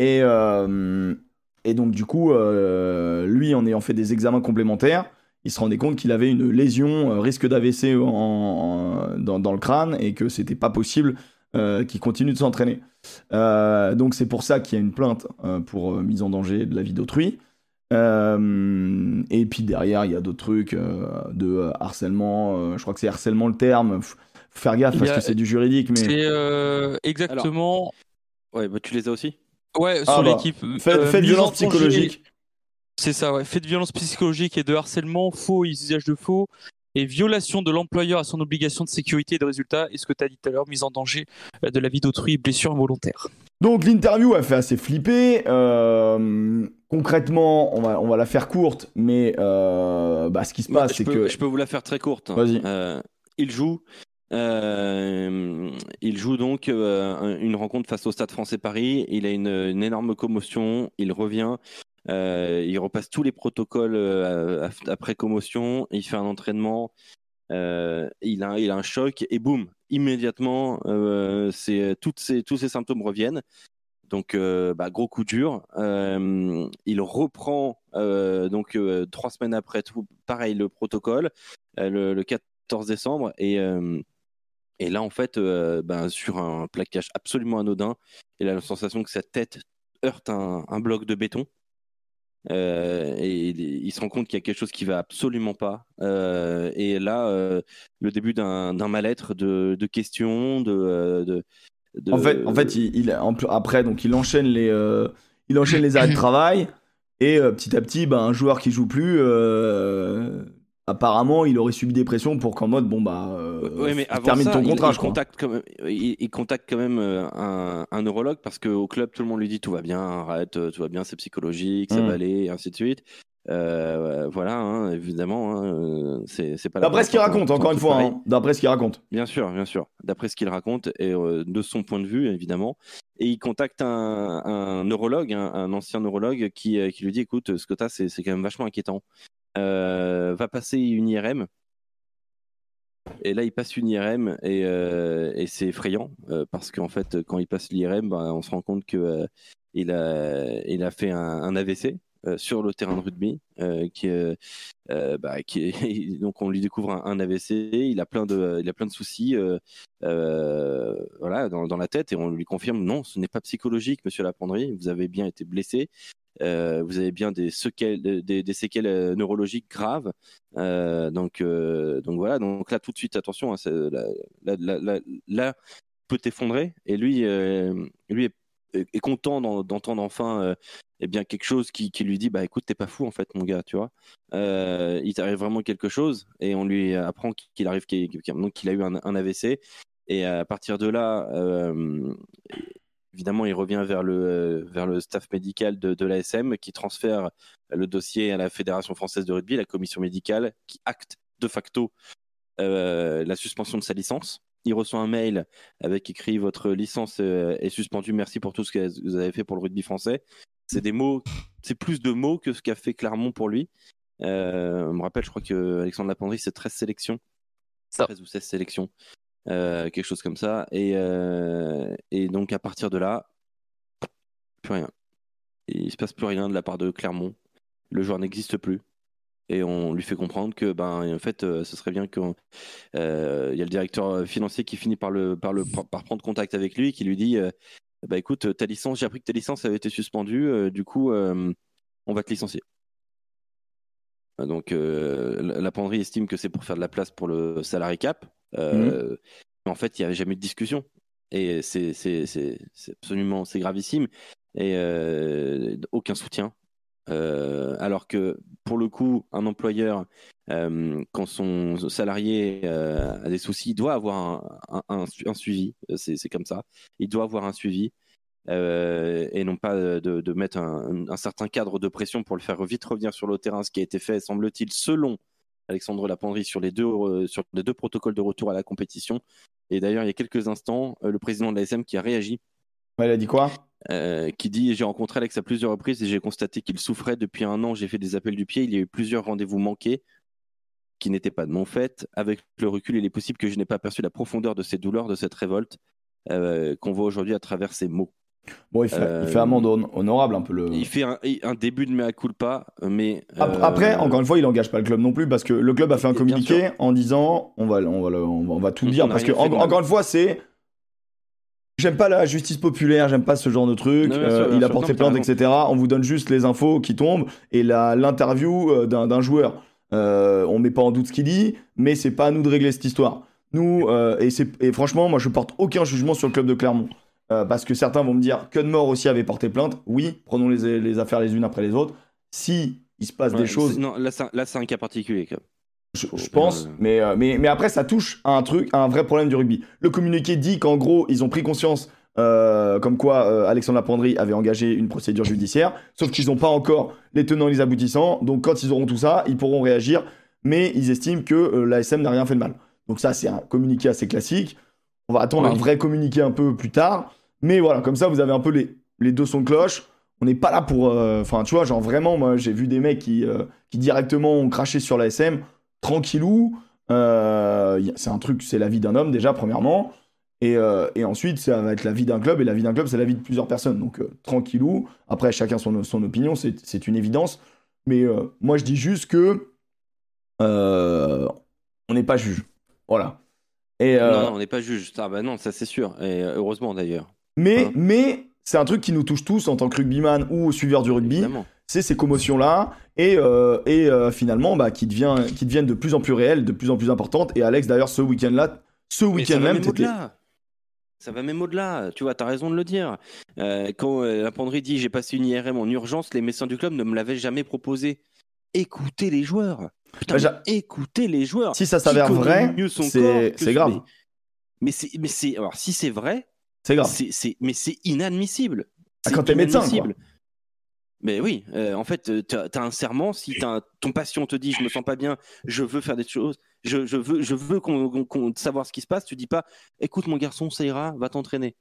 Et, et donc, du coup, lui, en ayant fait des examens complémentaires, il se rendait compte qu'il avait une lésion, euh, risque d'AVC en, en- dans, dans le crâne et que c'était pas possible euh, qu'il continue de s'entraîner. Euh, donc, c'est pour ça qu'il y a une plainte euh, pour euh, mise en danger de la vie d'autrui. Euh, et puis derrière, il y a d'autres trucs euh, de euh, harcèlement. euh, je crois que c'est harcèlement le terme. Faut faire gaffe parce
a-
que c'est du juridique, mais
C'est euh, exactement.
Ouais, bah, tu les as aussi?
Ouais,
Ah
sur
bah,
l'équipe.
fait,
euh,
fait violence psychologique.
C'est ça, ouais. Fait de violence psychologique et de harcèlement, faux et usage de faux, et violation de l'employeur à son obligation de sécurité et de résultat, et ce que tu as dit tout à l'heure, mise en danger euh, de la vie d'autrui, blessure involontaire.
Donc l'interview a fait assez flipper. Euh, concrètement, on va, on va la faire courte, mais euh, bah, ce qui se passe, c'est que
je peux vous la faire très courte.
Vas-y.
Euh, il joue. euh, il joue donc euh, un- une rencontre face au Stade Français Paris. Il a une, une énorme commotion. Il revient. Euh, il repasse tous les protocoles euh, après commotion. Il fait un entraînement. euh, il, a, un choc et boum, immédiatement, euh, tous ces symptômes reviennent. Donc, euh, bah, gros coup dur. Euh, il reprend euh, donc euh, trois semaines après tout, pareil le protocole, euh, le, le 14 décembre, et, euh, là en fait, euh, ben, sur un plaquage absolument anodin, il a la sensation que sa tête heurte un bloc de béton. Euh, et il, se rend compte qu'il y a quelque chose qui va absolument pas. Euh, et là, euh, le début d'un mal-être, de, de questions, de, de, de-
en fait, en fait, il, il- en plus- après, donc il enchaîne les, il enchaîne les arrêts de <coughs> travail et petit à petit, bah, un joueur qui joue plus, apparemment, il aurait subi des pressions pour qu'en mode, bon bah, euh,
Ouais, mais avant
termine
ça,
ton contrat,
il,
je crois.
contacte quand même, il, il contacte quand même euh, un, un neurologue parce qu'au club, tout le monde lui dit tout va bien, arrête, euh, tout va bien, c'est psychologique, ça
Mm.
va aller, et ainsi de suite. Euh, voilà, hein, évidemment, hein, euh, c'est pas
D'après ce qu'il
fois
raconte, encore une fois, hein, d'après ce qu'il raconte.
Bien sûr, bien sûr. D'après ce qu'il raconte et euh, de son point de vue, évidemment. Et il contacte un, neurologue, un, ancien neurologue, qui, euh, lui dit écoute, ce que c'est quand même vachement inquiétant. Euh, va passer une IRM. Et là, il passe une IRM et, euh, et c'est effrayant parce qu'en fait, quand il passe l'IRM, ben, on se rend compte que euh, il a, fait un, AVC sur le terrain de rugby, euh, qui, euh, bah, donc on lui découvre un, AVC. Il a plein de, il a plein de soucis, euh, euh, voilà, dans, la tête et on lui confirme non, ce n'est pas psychologique, Monsieur Lapendry. Vous avez bien été blessé. Euh, vous avez bien des séquelles, des, séquelles euh, neurologiques graves. Euh, donc, euh, donc voilà. Donc là, tout de suite, attention. Hein, là, peut t'effondrer. Et lui, euh, lui est, est content d'en- d'entendre enfin, euh, eh bien quelque chose qui, lui dit, bah écoute, t'es pas fou en fait, mon gars, tu vois. Euh, il t'arrive vraiment quelque chose et on lui apprend qu'il arrive, qu'il a eu un, AVC. Et à partir de là, euh, évidemment, il revient vers le, staff médical de, l'ASM qui transfère le dossier à la Fédération française de rugby, la commission médicale, qui acte de facto la suspension de sa licence. Il reçoit un mail avec écrit votre licence euh, est suspendue, merci pour tout ce que vous avez fait pour le rugby français. C'est des mots, c'est plus de mots que ce qu'a fait Clermont pour lui. Euh, on me rappelle, je crois que Alexandre Lapendry, c'est 13 sélections.
Ça.
13 ou 16 sélections. euh, quelque chose comme ça. Et, euh, et donc à partir de là, plus rien. Il se passe plus rien de la part de Clermont. Le joueur n'existe plus. Et on lui fait comprendre que, ben, en fait, euh, ce serait bien qu'il euh, y a le directeur financier qui finit par, le, par, le, par prendre contact avec lui, qui lui dit euh, bah écoute, ta licence, j'ai appris que ta licence avait été suspendue, euh, du coup, euh, on va te licencier. Donc, euh, la la penderie estime que c'est pour faire de la place pour le salarié cap. Euh, Mais en fait, il n'y avait jamais eu de discussion. Et c'est c'est- c'est- c'est absolument c'est gravissime. Et euh, aucun soutien. Euh, alors que pour le coup, un employeur, euh, quand son salarié euh, a des soucis, il doit avoir un, un- un su- un suivi. C'est comme ça. Il doit avoir un suivi. et non pas de, mettre un, certain cadre de pression pour le faire vite revenir sur le terrain, ce qui a été fait, semble-t-il, selon Alexandre Lapendry sur les deux, sur les deux protocoles de retour à la compétition. Et d'ailleurs, il y a quelques instants, le président de l'ASM qui a réagi,
il a dit quoi?
Euh, qui dit J'ai rencontré Alex à plusieurs reprises et j'ai constaté qu'il souffrait depuis un an. J'ai fait des appels du pied. Il y a eu plusieurs rendez-vous manqués qui n'étaient pas de mon fait. Avec le recul, il est possible que je n'ai pas aperçu la profondeur de ces douleurs, de cette révolte euh, qu'on voit aujourd'hui à travers ces mots.
Bon, il fait,
Euh,
il fait amende hon- honorable un peu le.
Il fait un, un début de mea culpa, mais. Euh,
Après, encore une fois, il engage pas le club non plus parce que le club a fait un communiqué en disant on va, on va, on va, on va tout
On
dire parce que en- encore une fois, c'est j'aime pas la justice populaire, j'aime pas ce genre de truc.
Non, bien sûr,
Euh,
bien
il a
sûr.
porté
Non,
plainte, etc. On vous donne juste les infos qui tombent et l'interview euh, d'un joueur. Euh, on met pas en doute ce qu'il dit, mais c'est pas à nous de régler cette histoire. Nous et, franchement, moi je porte aucun jugement sur le club de Clermont. Euh, parce que certains vont me dire que de mort aussi avait porté plainte. Oui, prenons les, les affaires les unes après les autres. Si il se passe
ouais,
des choses
Non, là, c'est un, cas particulier. quand même.
Je, pense,
euh,
mais, euh, mais, mais après, ça touche à un truc, à un vrai problème du rugby. Le communiqué dit qu'en gros, ils ont pris conscience, euh, comme quoi euh, Alexandre Lapendry avait engagé une procédure judiciaire, sauf qu'ils n'ont pas encore les tenants et les aboutissants. Donc, quand ils auront tout ça, ils pourront réagir, mais ils estiment que euh, l'ASM n'a rien fait de mal. Donc, ça, c'est un communiqué assez classique. On va attendre un vrai communiqué un peu plus tard. Mais voilà, comme ça, vous avez un peu les, les deux sons de cloche. On n'est pas là pour. euh, Enfin, tu vois, genre vraiment, moi, j'ai vu des mecs qui, euh, qui directement ont craché sur l'ASM tranquillou. Euh, c'est un truc, c'est la vie d'un homme déjà, premièrement. Et, euh, et ensuite, ça va être la vie d'un club. Et la vie d'un club, c'est la vie de plusieurs personnes. Donc, euh, tranquillou. Après, chacun son, son opinion, c'est une évidence. Mais euh, moi, je dis juste que. on n'est pas juge. Voilà. Et,
Non, non, on n'est pas juge. Ah, bah non, ça c'est sûr. Et heureusement d'ailleurs.
mais
Hein
mais c'est un truc qui nous touche tous en tant que rugbyman ou suiveur du rugby
Évidemment.
C'est ces commotions-là et, euh, et euh, finalement bah, qui, devient, qui deviennent de plus en plus réelles, de plus en plus importantes. Et Alex, d'ailleurs, ce week-end-là, ce week-end
va
même, t'étais-
au-delà. Ça va même au-delà. Tu vois, tu as raison de le dire. Euh, quand la penderie dit j'ai passé une IRM en urgence, les médecins du club ne me l'avaient jamais proposé. Écoutez les joueurs. Putain,
Bah,
écoutez les joueurs.
si ça s'avère vrai, c'est grave.
Mais, mais c'est, mais c'est, alors si c'est vrai,
C'est grave.
mais c'est inadmissible.
Ah,
C'est
quand t'es médecin, quoi.
Mais oui, euh, en fait, tu as, un serment. Si un- ton patient te dit, je me sens pas bien, je veux faire des choses, je, veux, je veux qu'on, qu'on- savoir ce qui se passe. Tu dis pas, écoute mon garçon, ça ira, va t'entraîner.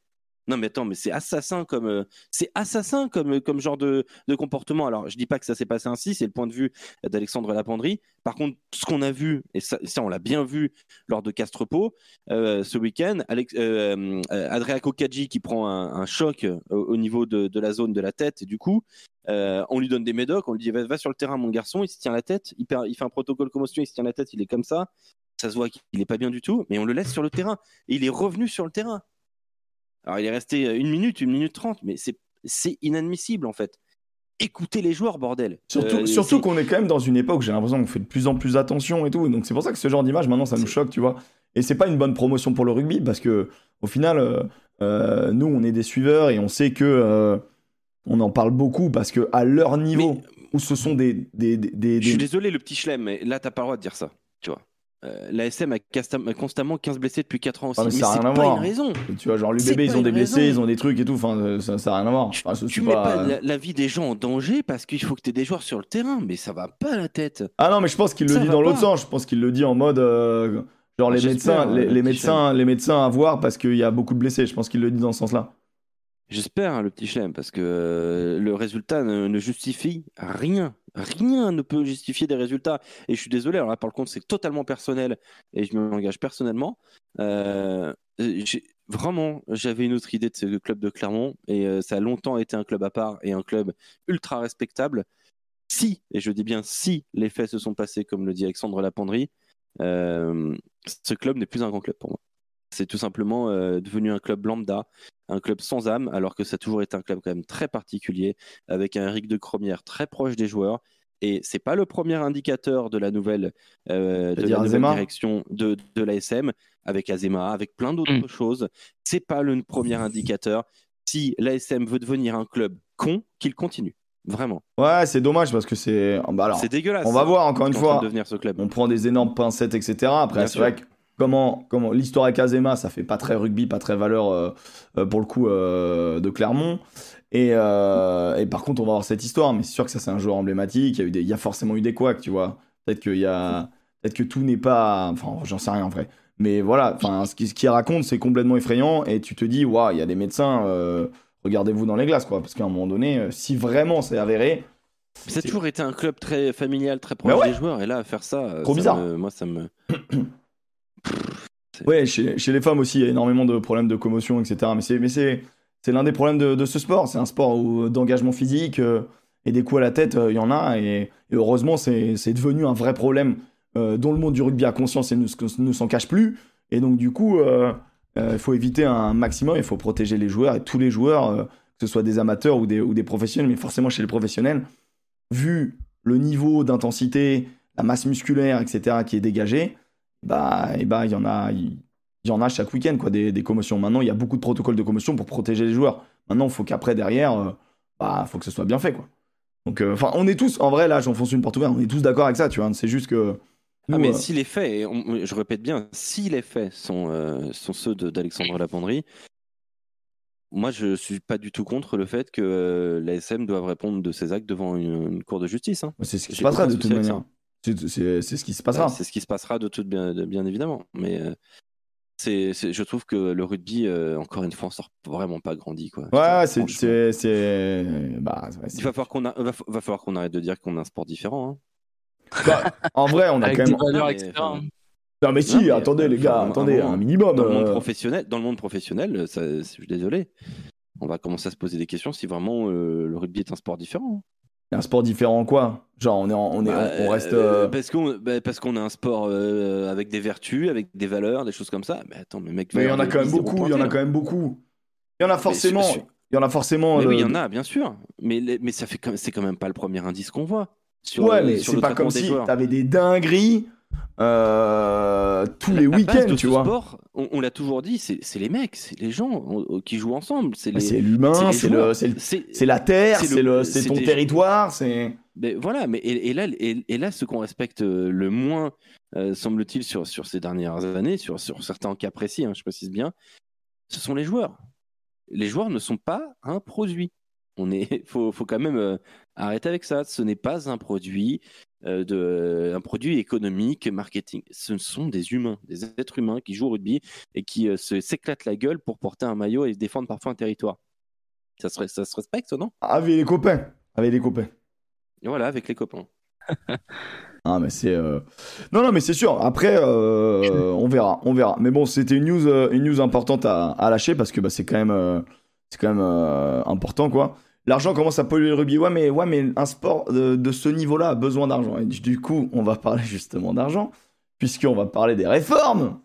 Non mais attends, mais c'est assassin comme, euh, c'est assassin comme, comme genre de, comportement. Alors je dis pas que ça s'est passé ainsi, c'est le point de vue d'Alexandre Lapendry. Par contre, ce qu'on a vu et ça, on l'a bien vu lors de Castrepo euh, ce week-end, Alex, euh, euh, Adria Kokadji qui prend un, choc euh, au, au niveau de, la zone de la tête et du coup euh, on lui donne des médocs, on lui dit va, sur le terrain mon garçon, il se tient la tête, il, fait un protocole commotion, il se tient la tête, il est comme ça, ça se voit qu'il est pas bien du tout, mais on le laisse sur le terrain et il est revenu sur le terrain. Alors il est resté euh, une minute, une minute trente, mais c'est inadmissible en fait. Écoutez les joueurs, bordel.
Surtout,
Euh,
surtout qu'on est quand même dans une époque où j'ai l'impression qu'on fait de plus en plus attention et tout. Donc c'est pour ça que ce genre d'image, maintenant, ça nous choque, tu vois. Et c'est pas une bonne promotion pour le rugby parce que, au final, euh, euh, nous, on est des suiveurs et on sait que on en parle beaucoup parce que à leur niveau,
Mais-
où ce sont des, des, des, des-
Je suis désolé, le petit chelem, mais là, t'as pas le droit de dire ça. Tu vois. Euh, L'ASM a, constamment 15 blessés depuis 4 ans aussi.
Ah, mais
mais
ça a
c'est
rien à voir.
raison.
tu vois, genre l'UBB, ils ont des blessés,
raison.
ils ont des trucs et tout. Enfin, euh, ça, ça a rien à voir. Enfin,
Tu mets
pas-
pas la, la vie des gens en danger parce qu'il faut que tu aies des joueurs sur le terrain, mais ça va pas la tête.
Ah non, mais je pense qu'il le dit dans l'autre sens. Je pense qu'il le dit en mode euh, genre les
J'espère,
médecins, les,
euh,
les médecins, les médecins à voir parce qu'il y a beaucoup de blessés. Je pense qu'il le dit dans ce sens-là.
J'espère, hein, le petit chelem, parce que euh, le résultat ne, ne justifie rien. Rien ne peut justifier des résultats. Et je suis désolé, alors là, par contre, c'est totalement personnel et je m'engage personnellement. Euh, vraiment, j'avais une autre idée de ce club de Clermont et euh, ça a longtemps été un club à part et un club ultra respectable. Si, et je dis bien si, les faits se sont passés comme le dit Alexandre Lapendry, euh, ce club n'est plus un grand club pour moi. C'est tout simplement euh, devenu un club lambda, un club sans âme, alors que ça a toujours été un club quand même très particulier, avec un Eric de Cromière très proche des joueurs. Et c'est pas le premier indicateur de la nouvelle, euh, de la nouvelle direction de, de l'ASM, avec Azema, avec plein d'autres mm. choses. C'est pas le premier indicateur. Si l'ASM veut devenir un club con, qu'il continue. Vraiment.
Ouais, c'est dommage parce que c'est. Bah
c'est dégueulasse.
On va voir encore une fois.
Devenir ce club.
On prend des énormes pincettes, etc. Après, c'est vrai que comment, comment l'histoire avec Azema, ça fait pas très rugby, pas très valeur euh, euh, pour le coup euh, de Clermont. Et, et, par contre, on va avoir cette histoire, mais c'est sûr que ça, c'est un joueur emblématique. Il y a, eu des, il y a forcément eu des couacs, tu vois. Peut-être qu'il y a, peut-être que tout n'est pas, enfin, j'en sais rien en vrai. Mais voilà, enfin, ce qu'il raconte, c'est complètement effrayant. Et tu te dis, waouh, il y a des médecins regardez-vous dans les glaces, quoi. Parce qu'à un moment donné, si vraiment c'est avéré.
Ça a toujours été un club très familial, très proche des joueurs, et là, faire ça.
Trop bizarre.
moi, ça me. <clears throat>
ouais, chez, les femmes aussi, il y a énormément de problèmes de commotion, etc. Mais c'est, l'un des problèmes de, ce sport. C'est un sport d'engagement physique euh, et des coups à la tête, il y en a. Et, heureusement, c'est, devenu un vrai problème dont le monde du rugby a conscience et ne, s'en cache plus. Et donc, du coup, euh, il faut éviter un maximum, il faut protéger les joueurs et tous les joueurs, euh, que ce soit des amateurs ou des, professionnels, mais forcément chez les professionnels, vu le niveau d'intensité, la masse musculaire, etc., qui est dégagé, bah, et bah, il y en a, il y en a chaque week-end, quoi, des, des, commotions. Maintenant, il y a beaucoup de protocoles de commotion pour protéger les joueurs. Maintenant, il faut qu'après, derrière, euh, bah, faut que ce soit bien fait, quoi. Donc, enfin, on est tous, en vrai, là, j'enfonce une porte ouverte, on est tous d'accord avec ça, tu vois. C'est juste que
ah, mais euh, si les faits, je répète bien, si les faits sont, euh, sont ceux d'Alexandre Lapendry, moi je suis pas du tout contre le fait que euh, l'ASM doive répondre de ses actes devant une, cour de justice. Hein.
C'est ce qui se passera de toute manière. C'est ce qui se passera.
c'est ce qui se passera de toute bien, bien évidemment. Mais c'est, je trouve que le rugby, encore une fois, on sort vraiment pas grandi. Quoi.
Ouais, c'est. Bah,
Il va falloir qu'on va, falloir qu'on arrête de dire qu'on a un sport différent. Hein.
Bah, en vrai, on a quand même. Non mais si, attendez les gars, attendez, un, minimum.
Dans le monde euh. professionnel, dans le monde professionnel, ça, je suis désolé. On va commencer à se poser des questions si vraiment euh, le rugby est un sport différent.
Un sport différent quoi Genre on est, on est, bah, on reste. Euh,
parce qu'on, bah, parce qu'on a un sport avec des vertus, avec des valeurs, des choses comme ça. Mais attends, mais mec.
Mais il y en a quand même beaucoup. Il y en a quand même beaucoup. Il y en a forcément. Il y en a forcément.
oui, il y en a, bien sûr. Mais, mais ça fait, c'est quand même pas le premier indice qu'on voit
ouais, mais c'est pas comme si t'avais des dingueries euh, tous les week-ends, tu vois.
Sport, on, l'a toujours dit, c'est les mecs, c'est les gens qui jouent ensemble. C'est
l'humain, c'est la terre, c'est ton territoire, c'est.
voilà, mais et, là, et, là, ce qu'on respecte le moins, euh, semble-t-il, sur, sur ces dernières années, sur, sur certains cas précis, hein, je précise bien, ce sont les joueurs. Les joueurs ne sont pas un produit. On est, <laughs> faut, faut quand même euh, arrêter avec ça. Ce n'est pas un produit euh, de, un produit économique, marketing. Ce sont des humains, des êtres humains qui jouent au rugby et qui euh, se s'éclatent la gueule pour porter un maillot et défendre parfois un territoire. Ça se, ça se respecte, non?
Avec les copains. Avec les copains.
voilà, avec les copains. <laughs>
ah mais c'est non non mais c'est sûr après on verra on verra mais bon c'était une news une news importante à, à lâcher parce que bah, c'est quand même c'est quand même important quoi l'argent commence à polluer le rugby. Ouais, mais, ouais, mais un sport de, ce niveau-là a besoin d'argent. Et du coup, on va parler <laughs> justement d'argent, puisqu'on va parler des réformes.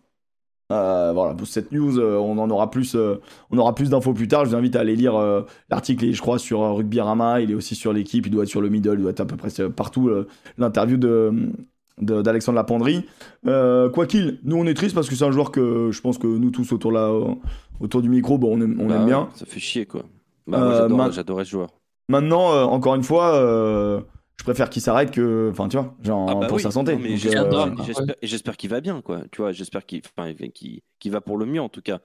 Euh, voilà, pour cette news, euh, on en aura plus, euh, on aura plus d'infos plus tard. Je vous invite à aller lire l'article, je crois, sur Rugby Rama. Il est aussi sur l'équipe, il doit être sur le middle, il doit être à peu près partout. L'interview de d'Alexandre Lapendry. quoi qu'il, nous on est triste parce que c'est un joueur que je pense que nous tous autour, là, autour du micro, bon, on aime, on bah aime bien.
Ça fait chier quoi. Bah, euh, j'adorais ce joueur.
Maintenant, euh, encore une fois, euh, je préfère qu'il s'arrête que, enfin, tu vois, genre ah bah pour sa santé.
J'espère qu'il va bien, quoi. Tu vois, j'espère qu'il va pour le mieux en tout cas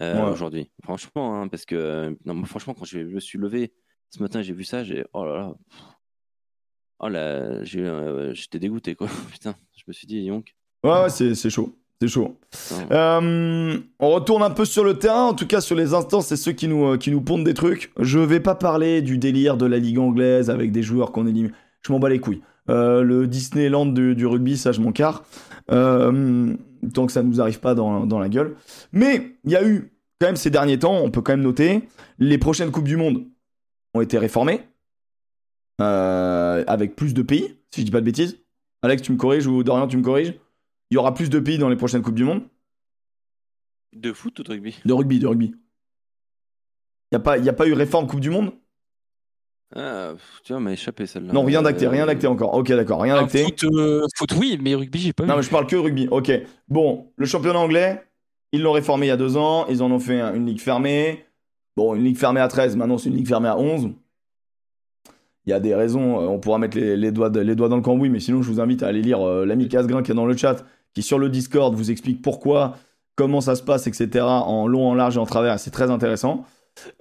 aujourd'hui. Franchement, hein, parce que non, franchement, quand je me suis levé ce matin, j'ai vu ça, j'ai oh là là, oh là, j'étais dégoûté quoi. <laughs> Putain, je me suis dit, Yonk.
Ouais, ouais c'est chaud. C'est chaud. Euh, on retourne un peu sur le terrain, en tout cas sur les instants, c'est ceux qui nous, euh, qui nous pondent des trucs. Je vais pas parler du délire de la ligue anglaise avec des joueurs qu'on élimine. je m'en bats les couilles. Euh, le Disneyland du, rugby, ça, je m'en carre. Tant que ça ne nous arrive pas dans, la gueule. Mais il y a eu, quand même, ces derniers temps, on peut quand même noter, les prochaines Coupes du Monde ont été réformées. Avec plus de pays, si je dis pas de bêtises. Alex, tu me corriges ou Dorian, tu me corriges? Il y aura plus de pays dans les prochaines Coupes du Monde
De foot ou de rugby?
De rugby, de rugby. Il n'y a, pas, y a pas eu réforme Coupe du Monde?
Ah, tu vois, m'a échappé celle-là.
Non, rien d'acté, rien d'acté encore. Ok, d'accord, rien d'acté.
Foot, euh, foot, oui, mais rugby, j'ai pas
Non,
vu.
mais je parle que rugby. Ok. Bon, le championnat anglais, ils l'ont réformé il y a deux ans. Ils en ont fait une ligue fermée. Bon, une ligue fermée à 13, maintenant c'est une ligue fermée à 11. Il y a des raisons, euh, on pourra mettre les, les doigts, de- les doigts dans le cambouis, mais sinon je vous invite à aller lire euh, l'ami Casgrain qui est dans le chat, qui sur le Discord vous explique pourquoi, comment ça se passe, etc. en long, en large et en travers. C'est très intéressant.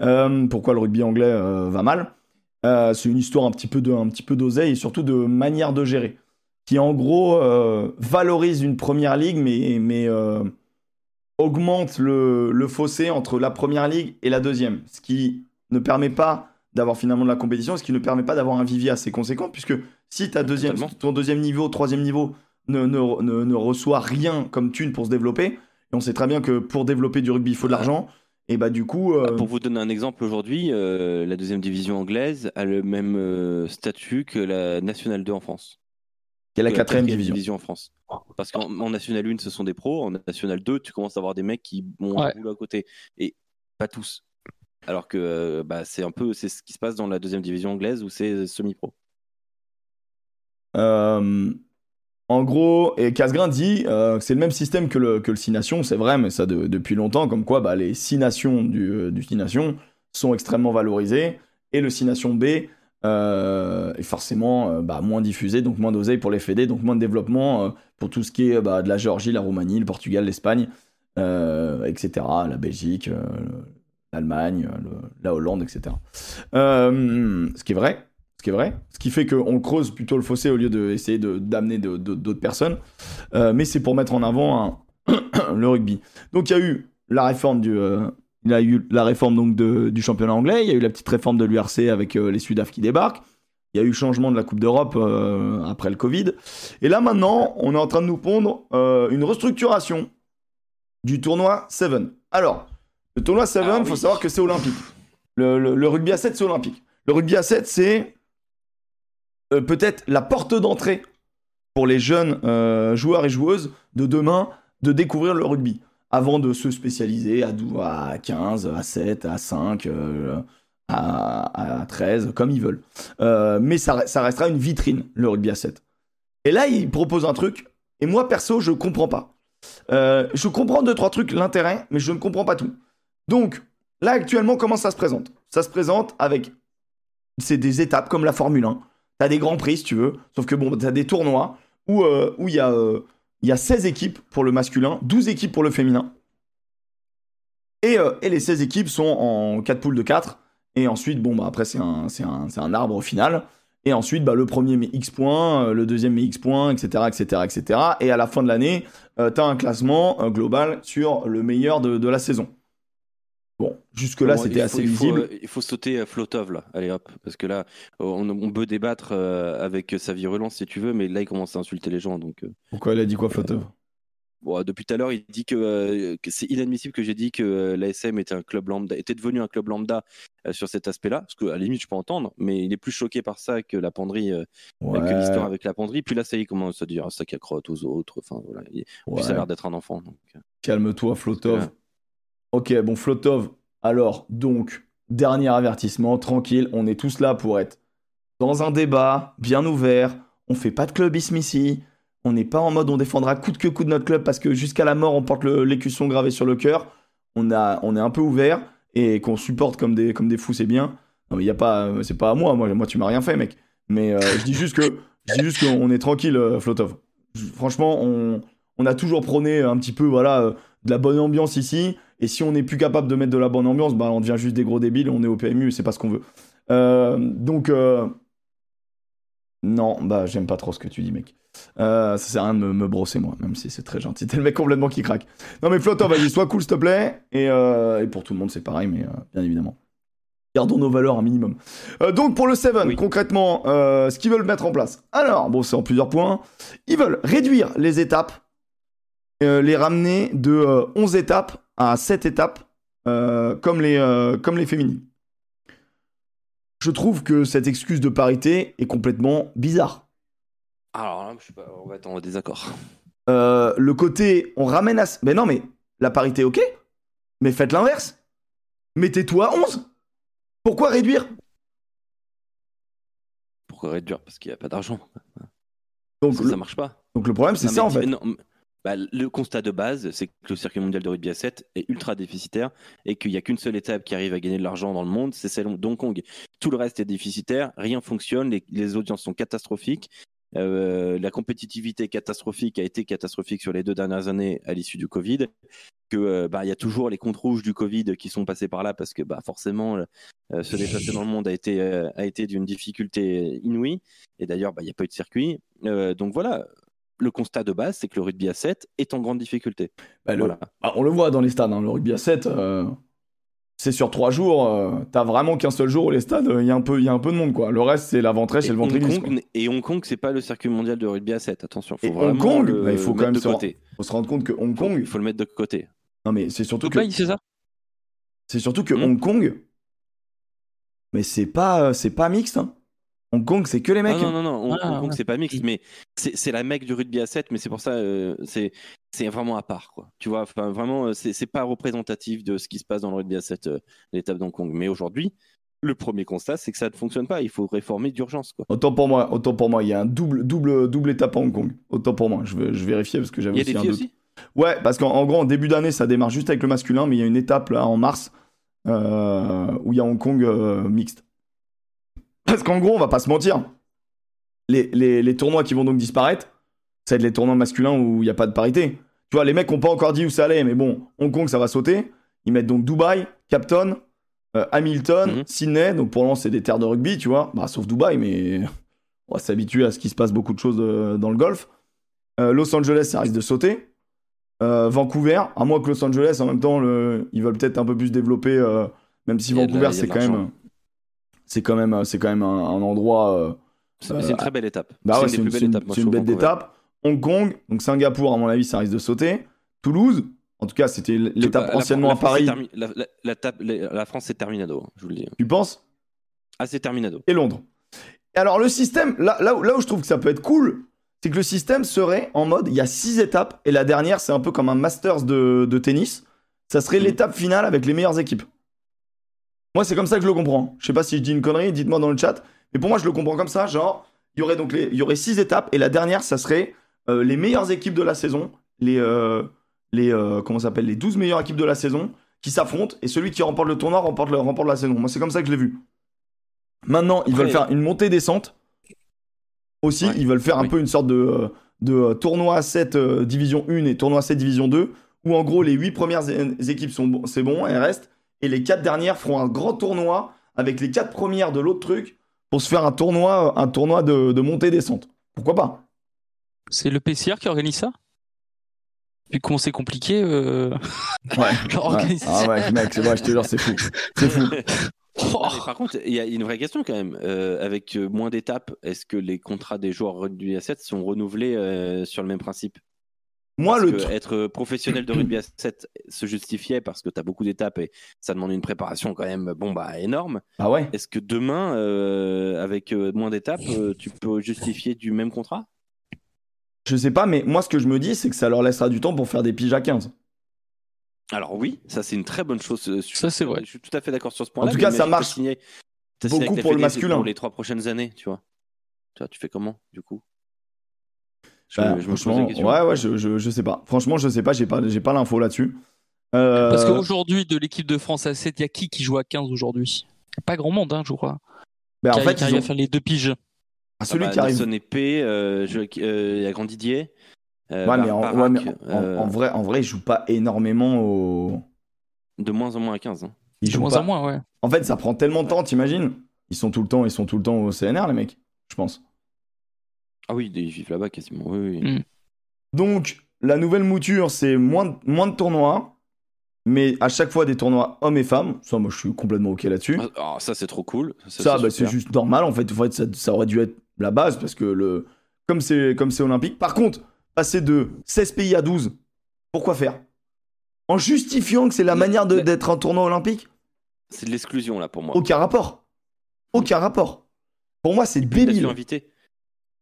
Euh, pourquoi le rugby anglais euh, va mal. Euh, c'est une histoire un petit peu de, un petit peu d'oseille et surtout de manière de gérer, qui en gros valorise une première ligue, mais, mais augmente le, le fossé entre la première ligue et la deuxième, ce qui ne permet pas d'avoir finalement de la compétition, ce qui ne permet pas d'avoir un vivier assez conséquent, puisque si ta deuxième, ton deuxième niveau, troisième niveau ne, ne, ne, ne reçoit rien comme thune pour se développer, et on sait très bien que pour développer du rugby, il faut de l'argent, et bah du coup... euh,
Bah, Pour vous donner un exemple, aujourd'hui, euh, la deuxième division anglaise a le même euh, statut que la Nationale 2 en France.
il y a la quatrième division.
en France. Parce qu'en en National 1, ce sont des pros. En National 2, tu commences à avoir des mecs qui ont un
Ouais.
boulot à côté. Et pas tous. Alors que bah, c'est un peu c'est ce qui se passe dans la deuxième division anglaise où c'est semi-pro.
Euh, en gros, et Casgrain dit euh, que c'est le même système que le, que Nations, c'est vrai, mais ça de- depuis longtemps, comme quoi bah, les Six Nations du, euh, du Nations sont extrêmement valorisées, et le Six Nations B euh, est forcément bah, moins diffusé, donc moins d'oseille pour les fédés, donc moins de développement pour tout ce qui est bah, de la Géorgie, la Roumanie, le Portugal, l'Espagne, etc., la Belgique, l'Allemagne, le- la Hollande, etc. Ce qui est vrai, ce qui est vrai, ce qui fait qu'on creuse plutôt le fossé au lieu d'essayer de, d'amener de- d'autres personnes, Euh, mais c'est pour mettre en avant un- <coughs> le rugby. Donc il y a eu la réforme du, euh, il y a eu la réforme donc de- du championnat anglais, il y a eu la petite réforme de l'URC avec euh, les Sudaf qui débarquent, il y a eu changement de la Coupe d'Europe euh, après le Covid, et là maintenant on est en train de nous pondre une restructuration du tournoi 7. Alors, le tournoi 7, il
Ah
faut
oui.
savoir que c'est olympique. Le, le- le rugby à 7, c'est olympique. Le rugby à 7, c'est euh, peut-être la porte d'entrée pour les jeunes euh, joueurs et joueuses de demain de découvrir le rugby avant de se spécialiser à, dou- à 15, à 7, à 5, euh, à, à 13, comme ils veulent. Mais ça, restera une vitrine, le rugby à 7. Et là, il propose un truc, et moi, perso, je comprends pas. Je comprends deux, trois trucs, l'intérêt, mais je ne comprends pas tout. Donc, là, actuellement, comment ça se présente? Ça se présente avec. C'est des étapes comme la Formule 1. T'as des grands prix, si tu veux. Sauf que, bon, t'as des tournois où euh, il y, a, euh, y a 16 équipes pour le masculin, 12 équipes pour le féminin. Et, euh, et les 16 équipes sont en 4 poules de 4. Et ensuite, bon, bah, après, c'est un, un, un arbre au final. Et ensuite, bah, le premier met X points, le deuxième met X points, etc., etc., etc. Et à la fin de l'année, euh, t'as un classement global sur le meilleur de, de la saison. Bon, jusque-là,
Bon,
c'était
il
assez
il
visible.
Il faut sauter à Flotov là, allez hop, parce que là, on, on peut débattre euh, avec sa virulence si tu veux, mais là il commence à insulter les gens, donc. euh,
Pourquoi elle a dit quoi, Flotov?
Bon, depuis tout à l'heure, il dit que, euh, que c'est inadmissible que j'ai dit que l'ASM était un club lambda, était devenu un club lambda sur cet aspect-là, parce qu'à la limite, je peux entendre, mais il est plus choqué par ça que la penderie, que l'histoire avec la penderie. Puis là, ça y est, il commence à dire ça qui accrotte aux autres. Enfin, voilà. Il-
Ouais.
Puis ça a l'air d'être un enfant. Donc.
Calme-toi, Flotov. Ok, bon, Flotov. Alors, donc, dernier avertissement, tranquille. On est tous là pour être dans un débat bien ouvert. On fait pas de clubisme ici. On n'est pas en mode on défendra coûte que coûte notre club parce que jusqu'à la mort on porte l'écusson gravé sur le cœur. On, est un peu ouvert et qu'on supporte comme des, fous, c'est bien. Non, mais y a pas, euh, c'est pas à moi. Moi, moi tu m'as rien fait, mec. Mais euh, je dis juste que, je dis qu'on est tranquille, euh, Flotov. Franchement, on, a toujours prôné un petit peu, voilà, de la bonne ambiance ici. Et si on n'est plus capable de mettre de la bonne ambiance, bah, on devient juste des gros débiles, on est au PMU, c'est pas ce qu'on veut. Euh, donc, euh, non, bah, j'aime pas trop ce que tu dis, mec. Euh, ça sert à rien de me, me brosser, moi, même si c'est très gentil. T'es le mec complètement qui craque. Non, mais Flotov, vas-y, sois cool, s'il te plaît. Et, euh, et pour tout le monde, c'est pareil, mais bien évidemment. Gardons nos valeurs un minimum. Donc pour le 7,
Oui.
concrètement, ce qu'ils veulent mettre en place. Alors, bon, c'est en plusieurs points. Ils veulent réduire les étapes, les ramener de euh, 11 étapes à 7 étapes, euh, comme, les, euh, comme les féminines. Je trouve que cette excuse de parité est complètement bizarre.
Alors là, je sais pas, on va être en désaccord.
Euh, le côté, on ramène à... Mais non, mais la parité, ok. Mais faites l'inverse. Mettez-toi à 11. Pourquoi réduire?
Pourquoi réduire? Parce qu'il n'y a pas d'argent.
donc
Ça,
le,
ça marche pas.
donc le problème, c'est ça en fait.
non, bah, le constat de base, c'est que le circuit mondial de rugby à 7 est ultra déficitaire et qu'il n'y a qu'une seule étape qui arrive à gagner de l'argent dans le monde, c'est celle d'Hong Kong. Tout le reste est déficitaire, rien fonctionne, les, audiences sont catastrophiques. euh, la compétitivité catastrophique a été catastrophique sur les deux dernières années à l'issue du Covid. Que euh, bah il y a toujours les comptes rouges du Covid qui sont passés par là parce que bah forcément euh, se déplacer dans le monde a été euh, a été d'une difficulté inouïe. Et d'ailleurs bah il n'y a pas eu de circuit. Donc voilà, le constat de base, c'est que le rugby à 7 est en grande difficulté.
Bah, le-
Voilà.
bah, on le voit dans les stades, hein, le rugby à 7, euh, c'est sur 3 jours, euh, t'as vraiment qu'un seul jour où les stades, il y, a un peu- y a un peu de monde, quoi. Le reste, c'est la ventrèche et,
Et
le.
Kong, et Hong Kong, c'est pas le circuit mondial de rugby à 7. Attention, faut
Et Hong Kong,
le
bah, il faut quand
mettre
même
de
se
côté.
Faut se rendre compte que Hong Kong,
Il faut le mettre de côté.
non mais c'est surtout
Donc
que
fait ça?
c'est surtout que
Hmm.
Hong Kong, mais c'est pas euh, c'est pas mixte. hein. Hong Kong, c'est que les mecs.
Ah, non, non, non, Hong,
Ah,
Hong Kong,
ouais.
c'est pas mixte, mais c'est c'est la mec du rugby à 7, mais c'est pour ça, euh, c'est c'est vraiment à part, quoi. Tu vois, enfin, vraiment, euh, c'est c'est pas représentatif de ce qui se passe dans le rugby à 7, euh, l'étape d'Hong Kong. Mais aujourd'hui, le premier constat, c'est que ça ne fonctionne pas. Il faut réformer d'urgence, quoi.
Autant pour moi, autant pour moi, il y a un double double double étape à Hong Kong. Autant pour moi, je vais je vérifier parce que
Il
j'avais
y a
aussi
des
un
filles
doute.
aussi?
Ouais, parce qu'en en gros, en début d'année, ça démarre juste avec le masculin, mais il y a une étape là en mars euh, où il y a Hong Kong euh, mixte. Parce qu'en gros, on va pas se mentir, les, les, les tournois qui vont donc disparaître, ça va être les tournois masculins où il n'y a pas de parité. Tu vois, les mecs n'ont pas encore dit où ça allait, mais bon, Hong Kong, ça va sauter. Ils mettent donc Dubaï, Capton, euh, Hamilton,
Mhm.
Sydney, donc pour l'instant, c'est des terres de rugby, tu vois, bah, sauf Dubaï, mais on va s'habituer à ce qu'il se passe beaucoup de choses euh, dans le golf. Euh, Los Angeles, ça risque de sauter. Euh, Vancouver, à moins que Los Angeles, en même temps, le- ils veulent peut-être un peu plus développer, euh, même si Vancouver, c'est quand même. C'est quand même, c'est quand même un, un endroit. euh,
C'est
Euh,
une très belle étape.
bah
c'est une
une, une- belle d'étape. Hong Kong, donc Singapour, à mon avis, ça risque de sauter. Toulouse, en tout cas, c'était l'étape anciennement
la
à Paris.
termi- La, France, c'est terminado, je vous le dis.
Tu penses?
Ah, c'est terminado.
Et Londres. Alors, le système, là, là, où, là où je trouve que ça peut être cool, c'est que le système serait en mode il y a six étapes et la dernière, c'est un peu comme un Masters de, de tennis. Ça serait
Mhm.
l'étape finale avec les meilleures équipes. Moi, c'est comme ça que je le comprends. Je sais pas si je dis une connerie, dites-moi dans le chat. Mais pour moi, je le comprends comme ça. Genre, il y aurait donc les, il y aurait six étapes et la dernière, ça serait euh, les meilleures équipes de la saison, les, euh, les euh, comment s'appelle, les 12 meilleures équipes de la saison qui s'affrontent et celui qui remporte le tournoi remporte, le, remporte la saison. Moi, c'est comme ça que je l'ai vu. Maintenant, ils
Après-
veulent faire une montée-descente. Aussi,
Ouais.
ils veulent faire un peu une sorte de, euh, de tournoi à 7 euh, division 1 et tournoi à 7 division 2, où en gros les 8 premières équipes sont bon, c'est bon, elles restent, et les 4 dernières feront un grand tournoi avec les 4 premières de l'autre truc pour se faire un tournoi, un tournoi de, de montée-descente. Pourquoi pas?
C'est le PCR qui organise ça? Vu comment c'est compliqué, euh... <laughs> <laughs>
Ouais. Ah ouais, mec, c'est vrai, je te jure, c'est fou. C'est fou. <laughs>
Oh.
Mais par contre, il y a une vraie question quand même. Euh, avec euh, moins d'étapes, est-ce que les contrats des joueurs rugby à 7 sont renouvelés euh, sur le même principe?
Moi,
Parce
le
que
tr-
être professionnel de rugby à 7 se justifiait parce que tu as beaucoup d'étapes et ça demande une préparation quand même bon bah énorme.
Ah ouais
Est-ce que demain, euh, avec euh, moins d'étapes, euh, tu peux justifier du même contrat?
Je sais pas, mais moi, ce que je me dis, c'est que ça leur laissera du temps pour faire des piges à 15.
Alors oui, ça c'est une très bonne chose. euh,
Ça, c'est vrai.
Je suis tout à fait d'accord sur ce point-là.
En tout cas, ça marche
signé-
beaucoup pour le masculin.
Pour les trois prochaines années, tu vois. Tu vois, tu fais comment du coup? Je,
Bah,
me- je me pose la
franchement,
question.
ouais, ouais, je, je, je sais pas. Franchement, je sais pas, j'ai pas, j'ai pas l'info là-dessus. Euh,
Parce qu'aujourd'hui, de l'équipe de France à 7, il y a qui qui joue à 15 aujourd'hui? Pas grand monde, hein, je crois.
bah, en
qui,
fait,
qui arrive
ont-
à faire les deux piges.
ah, celui
Ah bah,
qui arrive.
Nelson Épée, euh, euh, il y a Grand Didier. euh,
Ouais,
Bar-
mais, en,
Barak,
ouais, mais en-
euh,
en vrai, en vrai, il joue pas énormément au.
De moins en moins à 15. hein.
Il
De
joue
moins
pas-
en moins, ouais.
En fait, ça prend tellement de temps, t'imagines? Ils sont tout le temps, ils sont tout le temps au CNR, les mecs, je pense.
Ah oui, ils vivent là-bas quasiment. Oui, oui.
Mm.
Donc, la nouvelle mouture, c'est moins, de- moins de tournois, mais à chaque fois des tournois hommes et femmes. Ça, moi, je suis complètement ok là-dessus.
Ah, ah, ça, c'est trop cool.
Ça, bah, c'est juste normal en fait. En fait ça, ça aurait dû être la base parce que le comme c'est comme c'est olympique. Par contre, passer de 16 pays à 12, pourquoi faire? En justifiant que c'est la manière
mais-
d'être un tournoi olympique?
C'est de l'exclusion, là, pour moi.
Aucun rapport. Aucun rapport. Pour moi, c'est débile.
invitées.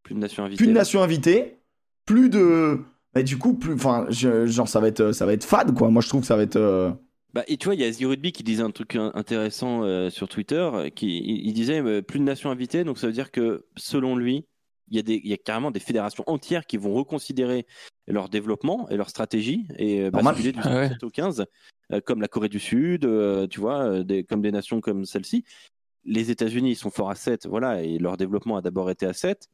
Plus de nations invitées.
Plus de nations invitées, plus de. Mais du coup, plus. Enfin, genre, ça va être, ça va être fade, quoi. Moi, je trouve que ça va être. euh,
Bah, et tu vois, il y a The Rugby qui disait un truc in- intéressant euh, sur Twitter. euh, Qui, il, il disait euh, plus de nations invitées, donc ça veut dire que selon lui, il y, a des, il y a carrément des fédérations entières qui vont reconsidérer leur développement et leur stratégie et euh, basculer du
Ah ouais.
7 au 15, euh, comme la Corée du Sud, euh, tu vois, euh, des, comme des nations comme celle-ci. Les États-Unis, ils sont forts à 7, voilà, et leur développement a d'abord été à 7.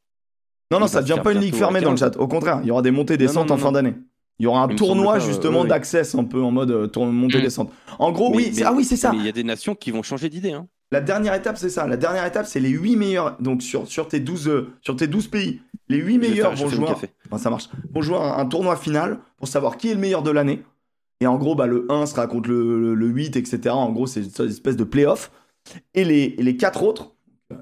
Non, non, ça
va
devient pas une ligue fermée dans le
15.
chat. Au contraire, il y aura des montées-descentes
non,
en fin d'année. Il y aura un tournoi
pas, euh,
justement
oui.
d'access un peu en mode euh, tour- montée-descente. En gros,
Mais-
oui,
mais-
ah oui, c'est ça.
Il y a des nations qui vont changer d'idée. Hein.
La dernière étape, c'est ça. La dernière étape, c'est les 8 meilleurs. Donc, sur, sur, tes 12, euh, sur tes 12 pays, les 8
Je vais
meilleurs vont jouer. Enfin, ça marche. Vont jouer un, un tournoi final pour savoir qui est le meilleur de l'année. Et en gros, bah, le 1 sera contre le, le, le 8, etc. En gros, c'est une espèce de play-off. Et les, et les 4 autres, euh,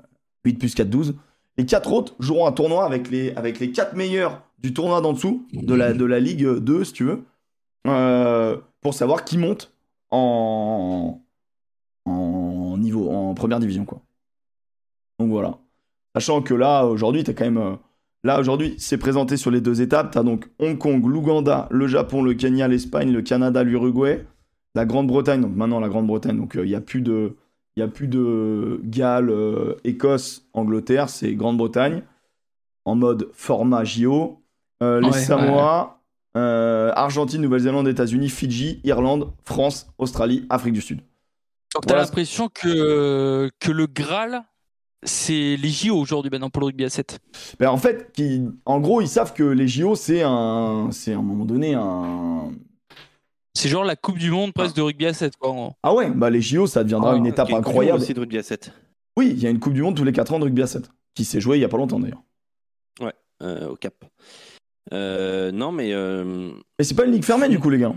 8 plus 4, 12, les 4 autres joueront un tournoi avec les, avec les 4 meilleurs du tournoi d'en dessous, de la, de la Ligue 2, si tu veux, euh, pour savoir qui monte en, en niveau, en première division, quoi. Donc voilà. Sachant que là, aujourd'hui, t'as quand même. euh, Là, aujourd'hui, c'est présenté sur les deux étapes. T'as donc Hong Kong, l'Ouganda, le Japon, le Kenya, l'Espagne, le Canada, l'Uruguay, la Grande-Bretagne. Donc maintenant, la Grande-Bretagne. Donc il n'y a plus de. Il y a plus de Galles, euh, Écosse, Angleterre, c'est Grande-Bretagne en mode format JO. Euh, les
Ouais,
Samoa, euh, Argentine, Nouvelle-Zélande, États-Unis, Fidji, Irlande, France, Australie, Afrique du Sud.
Donc t'as l'impression que, que le Graal, c'est les JO aujourd'hui maintenant pour le rugby à 7.
Ben, en fait, qui, en gros, ils savent que les JO, c'est un, c'est à un moment donné un.
C'est genre la Coupe du Monde presque de rugby à 7. Quoi, en.
Ah ouais, bah les JO, ça deviendra
Ah,
une étape
Il y a une Coupe du Monde
incroyable.
aussi de rugby à 7
Oui, il y a une Coupe du Monde tous les 4 ans de rugby à 7, qui s'est jouée il y a pas longtemps d'ailleurs.
euh, au Cap. Euh, non, mais euh,
Mais c'est pas une ligue fermée du coup, les gars.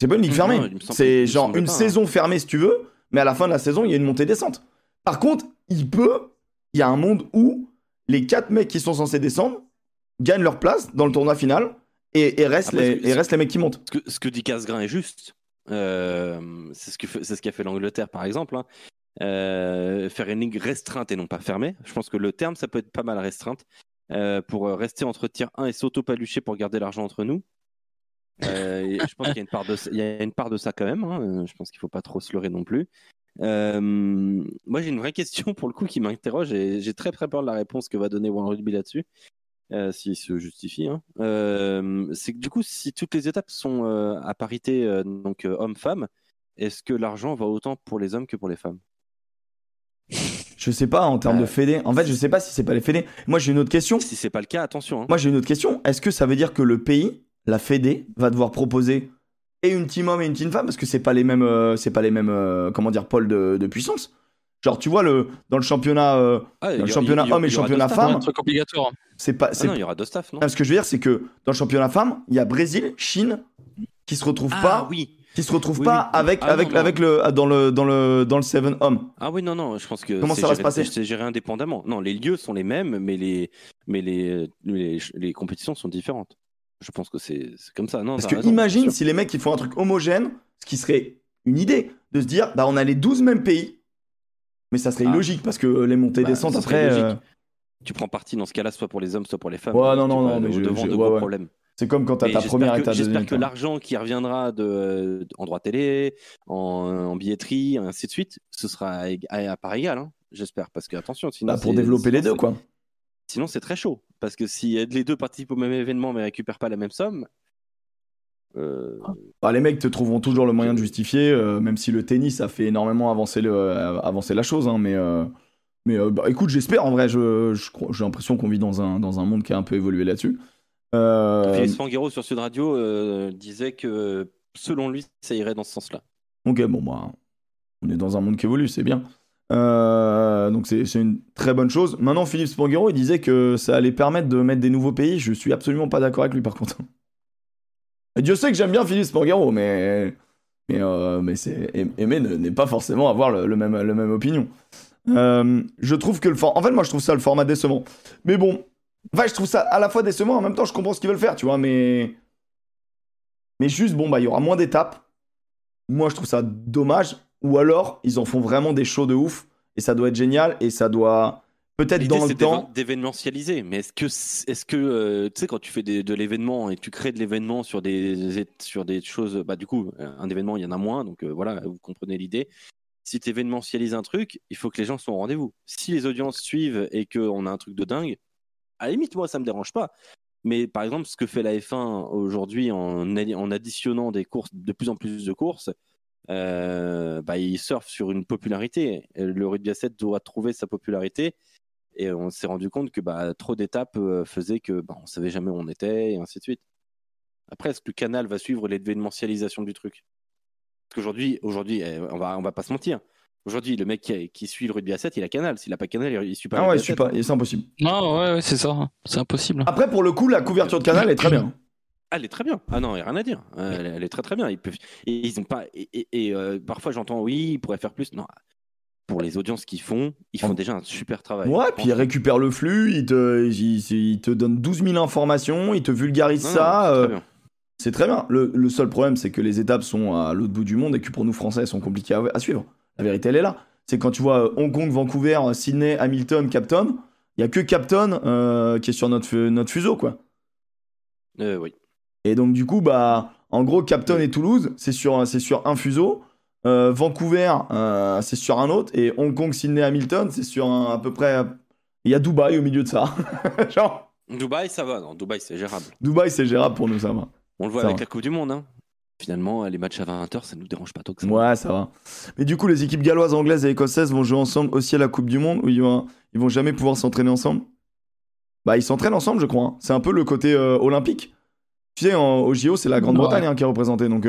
C'est pas une ligue
Non,
fermée. C'est genre une
pas, hein.
saison fermée si tu veux, mais à la fin de la saison, il y a une montée-descente. Par contre, il peut, il y a un monde où les 4 mecs qui sont censés descendre gagnent leur place dans le tournoi final et,
Après,
les, et mecs qui montent.
ce que, ce que dit Casgrain est juste. Euh, c'est ce qu'a fait l'Angleterre, par exemple. hein. Euh, faire une ligue restreinte et non pas fermée. Je pense que le terme, ça peut être pas mal restreinte. euh, pour rester entre tiers 1 et s'auto-palucher pour garder l'argent entre nous. Je pense qu'il y a une part de ça, il y a une part de ça quand même. hein. Je pense qu'il faut pas trop se leurrer non plus. Moi, j'ai une vraie question pour le coup qui m'interroge et j'ai très très peur de la réponse que va donner One Rugby là-dessus, euh, s'il se justifie. hein. Euh, c'est que du coup, si toutes les étapes sont euh, à parité, euh, donc homme-femme, est-ce que l'argent va autant pour les hommes que pour les femmes?
Je sais pas en termes de fédé. En fait, je sais pas si c'est pas les fédés. Moi, j'ai une autre question.
Si c'est pas le cas, attention. hein.
Moi, j'ai une autre question. Est-ce que ça veut dire que le pays, la Fédé, va devoir proposer et une team homme et une team femme? Parce que c'est pas les mêmes, c'est pas les mêmes, comment dire, pôles de, de puissance. Genre, tu vois le dans le championnat, euh,
Ah,
le championnat
y
homme et
aura
championnat femme.
un truc obligatoire.
c'est pas,
Ah
c'est.
non, il y aura deux staffs, non
Ah, ce que je veux dire, c'est que dans le championnat femme, il y a Brésil, Chine, qui se retrouvent
Ah
pas,
oui.
qui se retrouvent
Oui,
pas
oui.
avec
Ah,
avec
non, non.
avec le dans le dans le dans le seven homme.
Ah oui, non, non, je pense que
Comment
c'est
ça va
géré-
se passer
C'est géré indépendamment. Non, les lieux sont les mêmes, mais les, mais les, les, les compétitions sont différentes. Je pense que c'est c'est comme ça. Non,
Parce que
raison,
imagine si les mecs ils font un truc homogène, ce qui serait une idée de se dire bah on a les 12 mêmes pays. Mais ça serait
Ah.
illogique parce que les montées et
Bah,
descentes
ça serait
après
logique.
euh,
Tu prends parti dans ce cas-là, soit pour les hommes, soit pour les femmes.
Ouais, non,
Tu
non,
vas
non, mais je-
devant
je-
de
ouais,
gros
ouais.
problèmes.
c'est comme quand t'as ta première ta
J'espère que
quoi.
l'argent qui reviendra de, en droit télé, en, en billetterie, ainsi de suite, ce sera à, part égale. hein, J'espère. Parce que, attention, sinon.
Bah, pour développer les deux quoi.
Sinon, c'est très chaud. Parce que si les deux participent au même événement mais récupèrent pas la même somme. Euh,
Bah, les mecs te trouveront toujours le moyen de justifier, euh, même si le tennis a fait énormément avancer, le, euh, avancer la chose. hein, mais euh, mais euh, bah, écoute, j'espère en vrai, je, je j'ai l'impression qu'on vit dans un, dans un monde qui a un peu évolué là-dessus. Euh,
Philippe Spanghero sur Sud Radio euh, disait que selon lui, ça irait dans ce sens-là.
Ok, bon, bah, on est dans un monde qui évolue, c'est bien. Euh, donc c'est c'est une très bonne chose. Maintenant, Philippe Spanghero, il disait que ça allait permettre de mettre des nouveaux pays. Je suis absolument pas d'accord avec lui, par contre. Et Dieu sait que j'aime bien Philippe Spanghero, mais Mais, euh, mais c'est aimer ne- n'est pas forcément avoir le même, le même opinion. Euh, je trouve que le format. En fait, moi, je trouve ça le format décevant. Mais bon. Enfin, je trouve ça à la fois décevant, en même temps, je comprends ce qu'ils veulent faire, tu vois, mais. Mais juste, bon, bah, il y aura moins d'étapes. Moi, je trouve ça dommage. Ou alors, ils en font vraiment des shows de ouf. Et ça doit être génial. Et ça doit. Peut-être dans le temps.
d'événementialiser. Mais est-ce que, est-ce que euh, tu sais, quand tu fais des- de l'événement et tu crées de l'événement sur des, sur des choses, bah, du coup, un événement, il y en a moins. Donc euh, voilà, vous comprenez l'idée. Si tu événementialises un truc, il faut que les gens soient au rendez-vous. Si les audiences suivent et qu'on a un truc de dingue, à la limite, moi, ça me dérange pas. Mais par exemple, ce que fait la F1 aujourd'hui en, en additionnant des courses, de plus en plus de courses, euh, bah, ils surfent sur une popularité. Le rugby à 7 doit trouver sa popularité. Et on s'est rendu compte que bah, trop d'étapes euh, faisaient que bah, on savait jamais où on était et ainsi de suite. Après, est-ce que le canal va suivre l'événementialisation du truc? Parce qu'aujourd'hui, aujourd'hui, eh, on va, on va pas se mentir. Aujourd'hui, le mec qui, qui suit le rugby à 7, il a canal. S'il a pas canal, il, il suit pas.
Ah ouais, suis
7.
pas. C'est impossible.
Non, ouais, ouais, c'est ça. C'est impossible.
Après, pour le coup, la couverture de canal est très bien.
Ah, elle est très bien. Ah non, il n'y a rien à dire. Elle, elle est très très bien. Ils peuvent, et ils ont pas. Et, et- et, euh, parfois, j'entends oui, ils pourraient faire plus. Non. Pour les audiences qu'ils font, ils font déjà un super travail.
Ouais, puis ils récupèrent le flux, ils te, ils, ils te donnent 12 000 informations, ils te vulgarisent
Non, non,
ça.
c'est
euh,
très bien.
C'est très bien. Le, le seul problème, c'est que les étapes sont à l'autre bout du monde et que pour nous Français, elles sont compliquées à, à suivre. La vérité, elle est là. C'est quand tu vois euh, Hong Kong, Vancouver, Sydney, Hamilton, Capton, il y a que Capton euh, qui est sur notre, notre fuseau, quoi.
Euh, oui.
Et donc, du coup, bah, en gros, Capton et Toulouse, c'est sur, c'est sur un fuseau. Euh, Vancouver, euh, c'est sur un autre. Et Hong Kong, Sydney, Hamilton, c'est sur un, à peu près. Il y a Dubaï au milieu de ça. <laughs> Genre,
Dubaï, ça va. Non, Dubaï, c'est gérable.
Dubaï, c'est gérable pour nous, ça va.
On le voit
Ça
avec
va.
la Coupe du Monde. Hein. Finalement, les matchs à 20h, ça nous dérange pas tant que ça.
Ouais, ça va. Mais du coup, les équipes galloises, anglaises et écossaises vont jouer ensemble aussi à la Coupe du Monde où ils vont, ils vont jamais pouvoir s'entraîner ensemble? Bah, ils s'entraînent ensemble, je crois. hein. C'est un peu le côté euh, olympique. Tu sais, en- au JO, c'est la Grande-Bretagne hein, qui est représentée. Donc,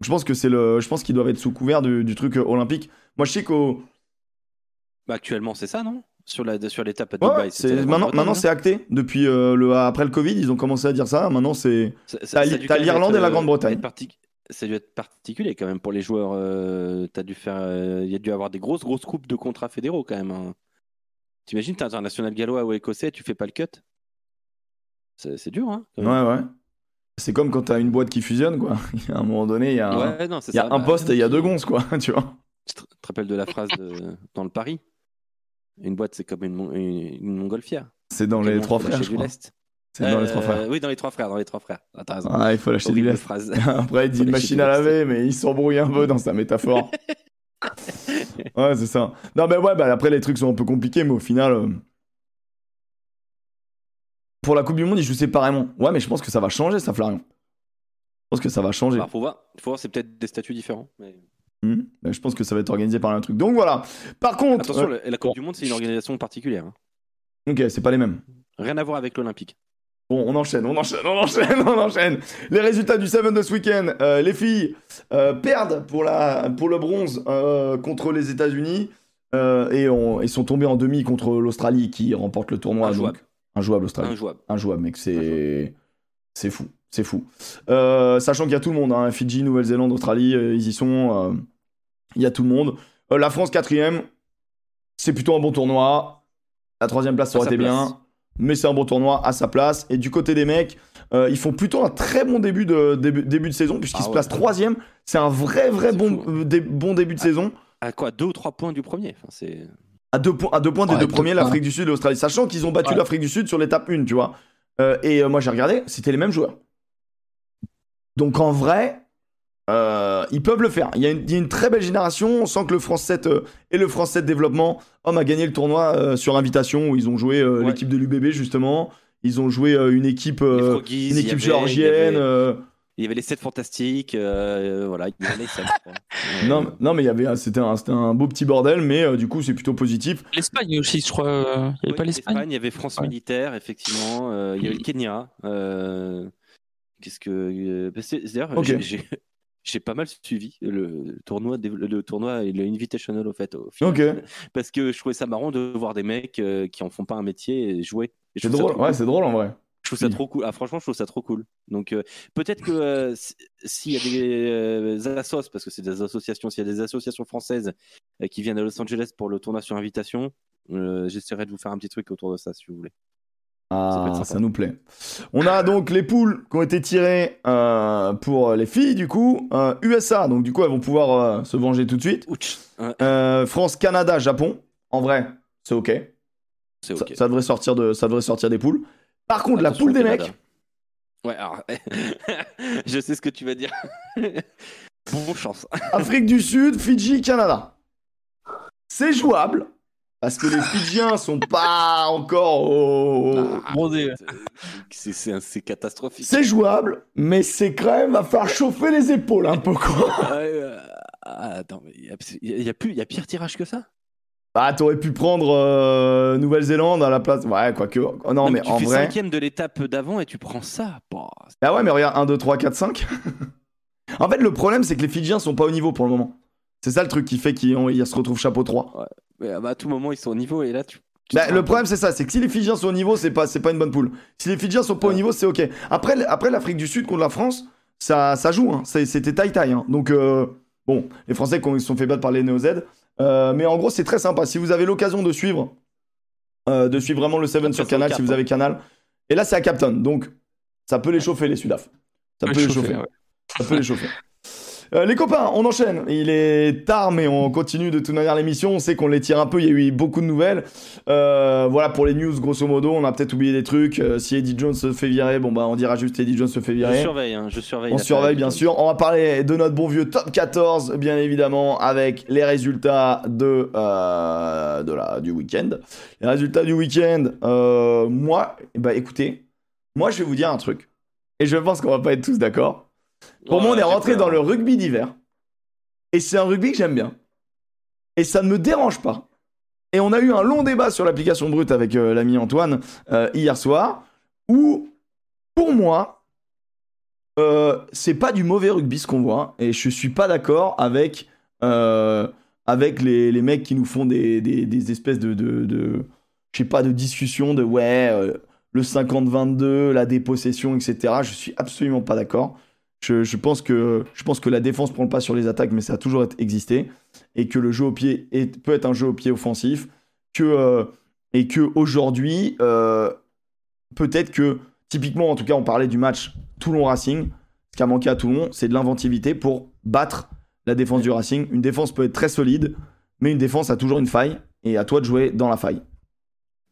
je pense que c'est le, je pense qu'ils doivent être sous couvert du, du truc euh, olympique. Moi, je sais qu'au,
Bah, actuellement, c'est ça, non? Sur la sur l'étape à Dubaï.
ouais, c'est- maintenant, maintenant c'est acté. Depuis euh, le, après le Covid, ils ont commencé à dire ça. Maintenant, c'est. T'as l'Irlande et la
euh,
Grande-Bretagne.
partic- Ça a dû être particulier quand même pour les joueurs. euh, t'as dû faire, euh, il y a dû avoir des grosses grosses coupes de contrats fédéraux quand même. hein. T'imagines, t'es international gallois ou écossais, tu fais pas le cut? C'est dur, hein.
Ouais, ouais. C'est comme quand t'as une boîte qui fusionne, quoi. <laughs> à un moment donné, il y a un,
Ouais, non, c'est
il y a
ça.
un
Bah,
poste et il y a deux gonzes, quoi. <laughs> Tu vois.
Tu te rappelles de la phrase de- dans le Paris? Une boîte, c'est comme une, mon- une, une montgolfière.
C'est dans les trois frères, je crois. C'est dans les
Euh,
trois frères.
Oui, dans les trois frères, dans les trois frères. Ah, t'as raison.
Ah, il faut lâcher du lest.
phrase. <laughs>
Après, il dit une machine à laver, mais il s'embrouille un peu dans sa métaphore. ouais, c'est ça. Non, mais ouais, bah, après, les trucs sont un peu compliqués, mais au final. Pour la Coupe du Monde, ils jouent séparément. Ouais, mais je pense que ça va changer, ça, Flarian. Je pense que ça va changer.
Faut voir, faut voir, c'est peut-être des statuts différents. mais-
Hmm. Mais je pense que ça va être organisé par un truc. Donc voilà. Par contre.
Attention,
euh,
la, la Coupe du Monde, c'est une organisation particulière. hein.
Ok, c'est pas les mêmes.
Rien à voir avec l'Olympique.
Bon, on enchaîne, on enchaîne, on enchaîne, <laughs> on enchaîne. Les résultats du Seven de ce week-end. Euh, les filles euh, perdent pour, la, pour le bronze contre les États-Unis et ils sont tombés en demi contre l'Australie qui remporte le tournoi. Donc- Injouable, Australie.
Injouable.
Injouable, mec, c'est. C'est fou, c'est fou. Euh, sachant qu'il y a tout le monde, hein, Fidji, Nouvelle-Zélande, Australie, euh, ils y sont. euh, Il y a tout le monde. La France, quatrième, c'est plutôt un bon tournoi. La troisième place, ça aurait été
place.
bien. Mais c'est un bon tournoi à sa place. Et du côté des mecs, euh, ils font plutôt un très bon début de, début, début de saison, puisqu'ils
Ah
se
ouais.
placent troisième. C'est un vrai, vrai bon, dé- bon début de saison.
À quoi Deux ou trois points du premier? Enfin.
À deux, points- à deux points des
Ouais,
deux premiers, l'Afrique du Sud et l'Australie. Sachant qu'ils ont battu
Ouais.
l'Afrique du Sud sur l'étape 1, tu vois. Euh, et euh, moi, j'ai regardé, c'était les mêmes joueurs. Donc en vrai, euh, ils peuvent le faire. Il y, a une, il y a une très belle génération. On sent que le France 7 euh, et le France 7 développement homme a gagné le tournoi sur invitation où ils ont joué
Ouais.
l'équipe de l'UBB justement. Ils ont joué une équipe,
Froggies,
une équipe
avait-
géorgienne.
Il y, avait, les 7 fantastiques, euh, voilà, il y avait les sept, je crois. Euh, <laughs>
non, non, mais il y avait, c'était un, beau petit bordel, mais euh, du coup c'est plutôt positif.
L'Espagne aussi, je crois. euh, Il n'y avait
oui,
pas l'Espagne
Il y avait France
Ouais.
militaire, effectivement. euh, il y avait le Kenya. euh, Qu'est-ce que. euh, bah, D'ailleurs,
Ok.
j'ai- pas mal suivi le tournoi, le tournoi et le Invitational au fait. Au final. <laughs> Parce que je trouvais ça marrant de voir des mecs euh, qui en font pas un métier et jouer.
C'est drôle, ouais, c'est drôle en vrai.
Je trouve ça
Oui.
trop cool. Ah, franchement, je trouve ça trop cool. Donc, euh, peut-être que euh, si- s'il y a des euh, assos, parce que c'est des associations, s'il y a des associations françaises euh, qui viennent à Los Angeles pour le tournoi sur invitation, j'essaierai de vous faire un petit truc autour de ça, si vous voulez.
Ah, ça nous plaît. On a donc les poules qui ont été tirées euh, pour les filles, du coup. Euh, USA, donc du coup, elles vont pouvoir euh, se venger tout de suite. France, Canada, Japon. En vrai, c'est ok.
c'est
Ça,
ok.
ça devrait sortir de, ça devrait sortir des poules. Par contre, la poule des mecs,
Ouais, alors, <laughs> je sais ce que tu vas dire. <laughs> bon chance. <laughs>
Afrique du Sud, Fidji, Canada. C'est jouable. Parce que les Fidjiens sont pas encore au.
Ah, c'est- catastrophique.
C'est jouable, mais c'est quand même va falloir chauffer les épaules un peu quoi.
Euh, ah, attends, mais il y a, il y a plus, il y a pire tirage que ça?
Bah t'aurais pu prendre euh, Nouvelle-Zélande à la place. Ouais, quoique. oh, non, mais
tu
en
fais
vrai.
cinquième de l'étape d'avant et tu prends ça. Bah,
Bah ouais, mais regarde, 1, 2, 3, 4, 5. en fait, le problème, c'est que les Fidjiens sont pas au niveau pour le moment. C'est ça le truc qui fait qu'ils se retrouvent chapeau 3.
mais, ah bah, à tout moment ils sont au niveau et là tu. tu
Bah, le problème, c'est ça, c'est que si les Fidjiens sont au niveau, c'est pas, pas une bonne poule. Si les Fidjiens sont pas au
Ouais.
niveau, c'est ok. Après, après l'Afrique du Sud contre la France, ça, ça joue, hein. C'était taille-taille. Hein. Donc, euh, bon, les Français qui se sont fait battre par les Néo-Z. Euh, mais en gros, c'est très sympa. Si vous avez l'occasion de suivre, euh, de suivre vraiment le 7
Après,
sur Canal, si vous
hein.
avez Canal. Et là, c'est à Captain. Donc, ça peut les chauffer, les Sudaf. Ça peut les chauffer.
ouais.
Ça peut les chauffer. <laughs> Euh, les copains, on enchaîne. Il est tard, mais on continue de toute manière l'émission. On sait qu'on les tire un peu. Il y a eu beaucoup de nouvelles. Euh, voilà pour les news, grosso modo. On a peut-être oublié des trucs. Euh, si Eddie Jones se fait virer, bon bah on dira juste Eddie Jones se fait
Je
virer.
surveille, hein, je surveille.
On surveille bien sûr. On va parler de notre bon vieux top 14, bien évidemment, avec les résultats de, de la, du week-end. Les résultats du week-end, moi, bah écoutez, moi je vais vous dire un truc. Et je pense qu'on va pas être tous d'accord. Pour moi, on est rentré dans le rugby d'hiver. Et c'est un rugby que j'aime bien. Et ça ne me dérange pas. Et on a eu un long débat sur l'application brute avec euh, l'ami Antoine euh, hier soir, où, pour moi, euh, c'est pas du mauvais rugby ce qu'on voit. Et je suis pas d'accord avec, avec les, les mecs qui nous font des, des, des espèces de, de, sais pas, de discussions de ouais, le 50-22, la dépossession, etc. Je suis absolument pas d'accord. Je, pense que, la défense prend le pas sur les attaques, mais ça a toujours existé. Et que le jeu au pied peut être un jeu au pied offensif. Euh, et que aujourd'hui, euh, peut-être que, typiquement, en tout cas, on parlait du match Toulon-Racing. Ce qui a manqué à Toulon, c'est de l'inventivité pour battre la défense du Racing. Une défense peut être très solide, mais une défense a toujours une faille. Et à toi de jouer dans la faille.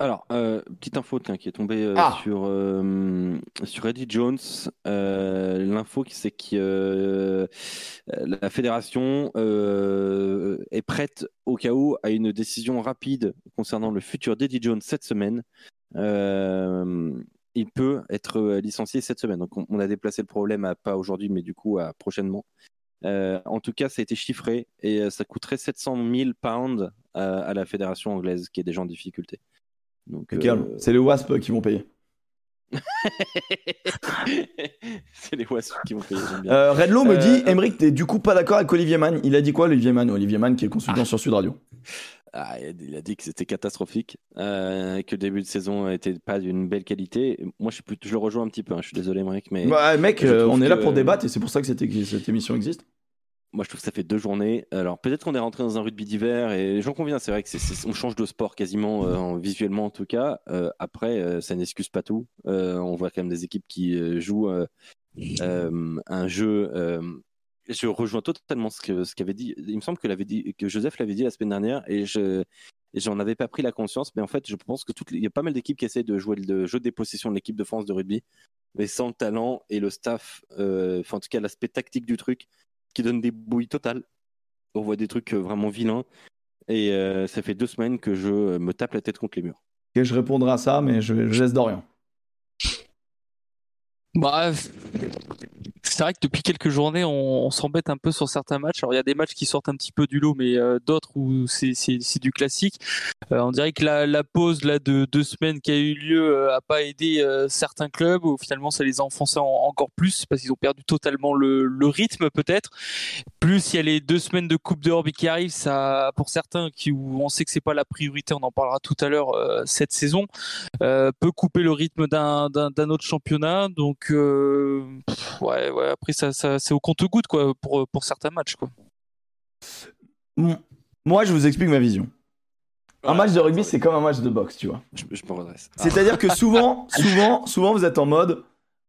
Alors, euh, petite info tiens, qui est tombée euh,
Ah.
sur, euh, sur Eddie Jones. Euh, L'info, qui- c'est que la fédération est prête au cas où à une décision rapide concernant le futur d'Eddie Jones cette semaine. Il peut être licencié cette semaine. Donc, on, on a déplacé le problème à pas aujourd'hui, mais du coup à prochainement. En tout cas, ça a été chiffré et ça coûterait 700 000 pounds à, à la fédération anglaise qui est déjà en difficulté. Donc, euh,
C'est les Wasps qui vont payer. <laughs>
c'est les Wasps qui vont payer. bien.
Euh, Redlow me
Euh,
dit Emric, t'es du coup pas d'accord avec Olivier Mann. Il a dit quoi, Olivier Mann? Olivier Mann, qui est consultant sur Sud Radio.
Ah, il a- dit que c'était catastrophique, euh, que le début de saison n'était pas d'une belle qualité. Moi, je, suis plus- je le rejoins un petit peu. hein, Je suis désolé, Mike, mais
Bah, mec, euh, on est là
que-
pour débattre et c'est pour ça que cette émission existe.
Moi, je trouve que ça fait deux journées. Alors, peut-être qu'on est rentré dans un rugby d'hiver et j'en conviens. C'est vrai que on change de sport quasiment, euh, en- visuellement en tout cas. Euh, après, euh, ça n'excuse pas tout. On voit quand même des équipes qui jouent un jeu. je rejoins totalement ce que ce qu'avait dit. Il me semble que, dit, que Joseph l'avait dit la semaine dernière et je j'en avais pas pris la conscience. Mais en fait, je pense que il y a pas mal d'équipes qui essaient de jouer le jeu des possessions de l'équipe de France de rugby, mais sans le talent et le staff. Enfin, en tout cas, l'aspect tactique du truc qui donne des bouilles totales. On voit des trucs euh, vraiment vilains. Et euh, ça fait deux semaines que je euh, me tape la tête contre les murs.
Et je répondrai à ça, mais je, je laisse Dorian.
Bah, c'est vrai que depuis quelques journées, on, s'embête un peu sur certains matchs. Alors il y a des matchs qui sortent un petit peu du lot, mais euh, d'autres où c'est, du classique. Euh, on dirait que la, pause là de deux semaines qui a eu lieu euh, a pas aidé certains clubs. Finalement, ça les a enfoncés en- encore plus parce qu'ils ont perdu totalement le, rythme peut-être. Plus il y a les deux semaines de Coupe d'Europe qui arrivent, ça pour certains où on sait que c'est pas la priorité, on en parlera tout à l'heure cette saison, peut couper le rythme d'un, d'un, autre championnat. Donc ouais, ouais, après ça, ça c'est au compte-goutte quoi pour pour certains matchs quoi.
Moi, je vous explique ma vision. Un match de rugby, c'est comme un match de boxe, tu vois.
Je, je me redresse. Ah.
C'est-à-dire que souvent, <laughs> souvent, souvent, vous êtes en mode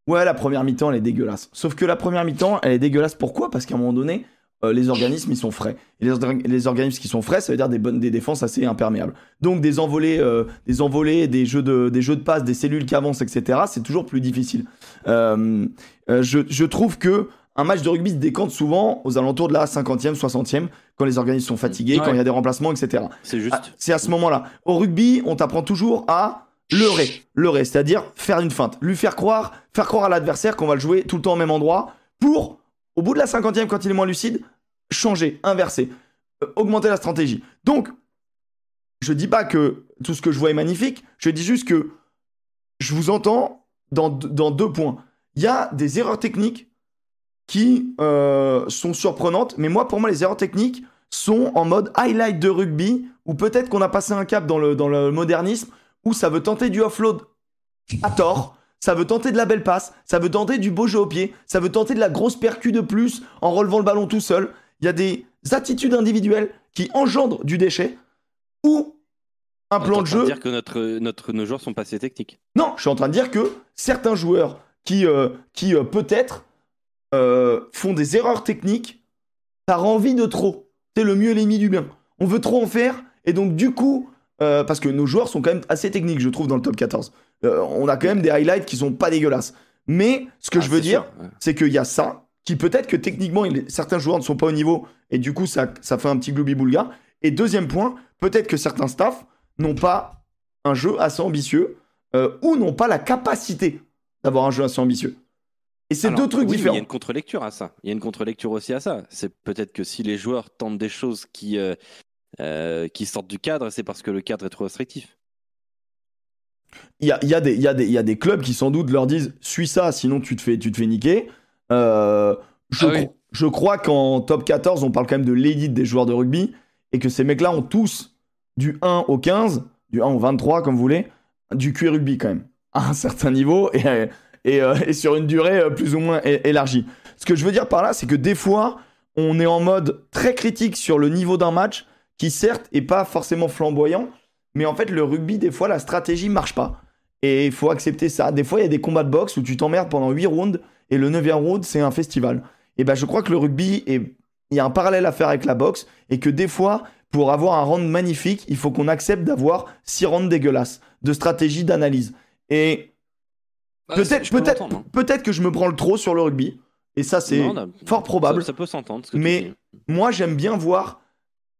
ouais, la première mi-temps, elle est dégueulasse. Sauf que la première mi-temps, elle est dégueulasse. Pourquoi? Parce qu'à un moment donné, euh, les organismes, ils sont frais. Et les, orga- les organismes qui sont frais, ça veut dire des bonnes, des défenses assez imperméables. Donc des envolées, euh, des envolées, des jeux de, des jeux de passe, des cellules qui avancent, etc. C'est toujours plus difficile. Euh, euh, je, je trouve que un match de rugby se décante souvent aux alentours de la 50e, 60e, quand les organismes sont fatigués,
Ouais.
quand il y a des remplacements, etc.
C'est juste.
Ah, c'est à ce moment-là. Au rugby, on t'apprend toujours à leurrer. Leurrer, c'est-à-dire faire une feinte. Lui faire croire, faire croire à l'adversaire qu'on va le jouer tout le temps au même endroit pour, au bout de la cinquantième, quand il est moins lucide, changer, inverser, euh, augmenter la stratégie. Donc, je dis pas que tout ce que je vois est magnifique, je dis juste que je vous entends dans, deux points. Il y a des erreurs techniques qui euh, sont surprenantes, mais moi, pour moi, les erreurs techniques sont en mode highlight de rugby, ou peut-être qu'on a passé un cap dans le modernisme, où ça veut tenter du offload à tort, ça veut tenter de la belle passe, ça veut tenter du beau jeu au pied, ça veut tenter de la grosse percu de plus en relevant le ballon tout seul. Il y a des attitudes individuelles qui engendrent du déchet, ou un plan
en
de
train
jeu
dire que notre, notre, nos joueurs sont pas assez techniques.
non, je suis en train de dire que certains joueurs qui, euh, qui euh, peut-être euh, font des erreurs techniques par envie de trop. C'est le mieux et l'ennemi du bien. On veut trop en faire, et donc du coup, euh, parce que nos joueurs sont quand même assez techniques, je trouve, dans le top 14. Euh, on a quand même des highlights qui sont pas dégueulasses. Mais ce que
Ah,
je veux dire,
ouais.
c'est qu'il y a ça, qui peut-être que techniquement, il certains joueurs ne sont pas au niveau, et du coup, ça, ça fait un petit gloubi-boulga. Et deuxième point, peut-être que certains staffs n'ont pas un jeu assez ambitieux, euh, ou n'ont pas la capacité d'avoir un jeu assez ambitieux. Et c'est deux trucs
oui,
différents.
Il y a une contre-lecture à ça. Il y a une contre-lecture aussi à ça. C'est peut-être que si les joueurs tentent des choses qui, euh, euh, qui sortent du cadre, c'est parce que le cadre est trop restrictif.
Il y a, il y, a des- il y, a des- il y a des clubs qui sans doute leur disent suis ça, sinon tu te fais, tu te fais niquer. Euh, je,
Ah oui.
cro- je crois qu'en top 14, on parle quand même de l'élite des joueurs de rugby et que ces mecs-là ont tous du 1 au 15, du 1 au 23, comme vous voulez, du QI rugby quand même, <laughs> à un certain niveau et, et, euh, et sur une durée plus ou moins élargie. Ce que je veux dire par là, c'est que des fois, on est en mode très critique sur le niveau d'un match qui, certes, est pas forcément flamboyant, mais en fait, le rugby, des fois, la stratégie marche pas. Et il faut accepter ça. Des fois, il y a des combats de boxe où tu t'emmerdes pendant 8 rounds et le 9e round, c'est un festival. Et ben, je crois que le rugby, est... il y a un parallèle à faire avec la boxe et que des fois, pour avoir un round magnifique, il faut qu'on accepte d'avoir 6 rounds dégueulasses de stratégie, d'analyse. Et peut-être peut-être
hein.
peut-être que je me branle trop sur le rugby. Et ça, c'est fort probable.
Ça, ça peut s'entendre.
Mais-. Moi, j'aime bien voir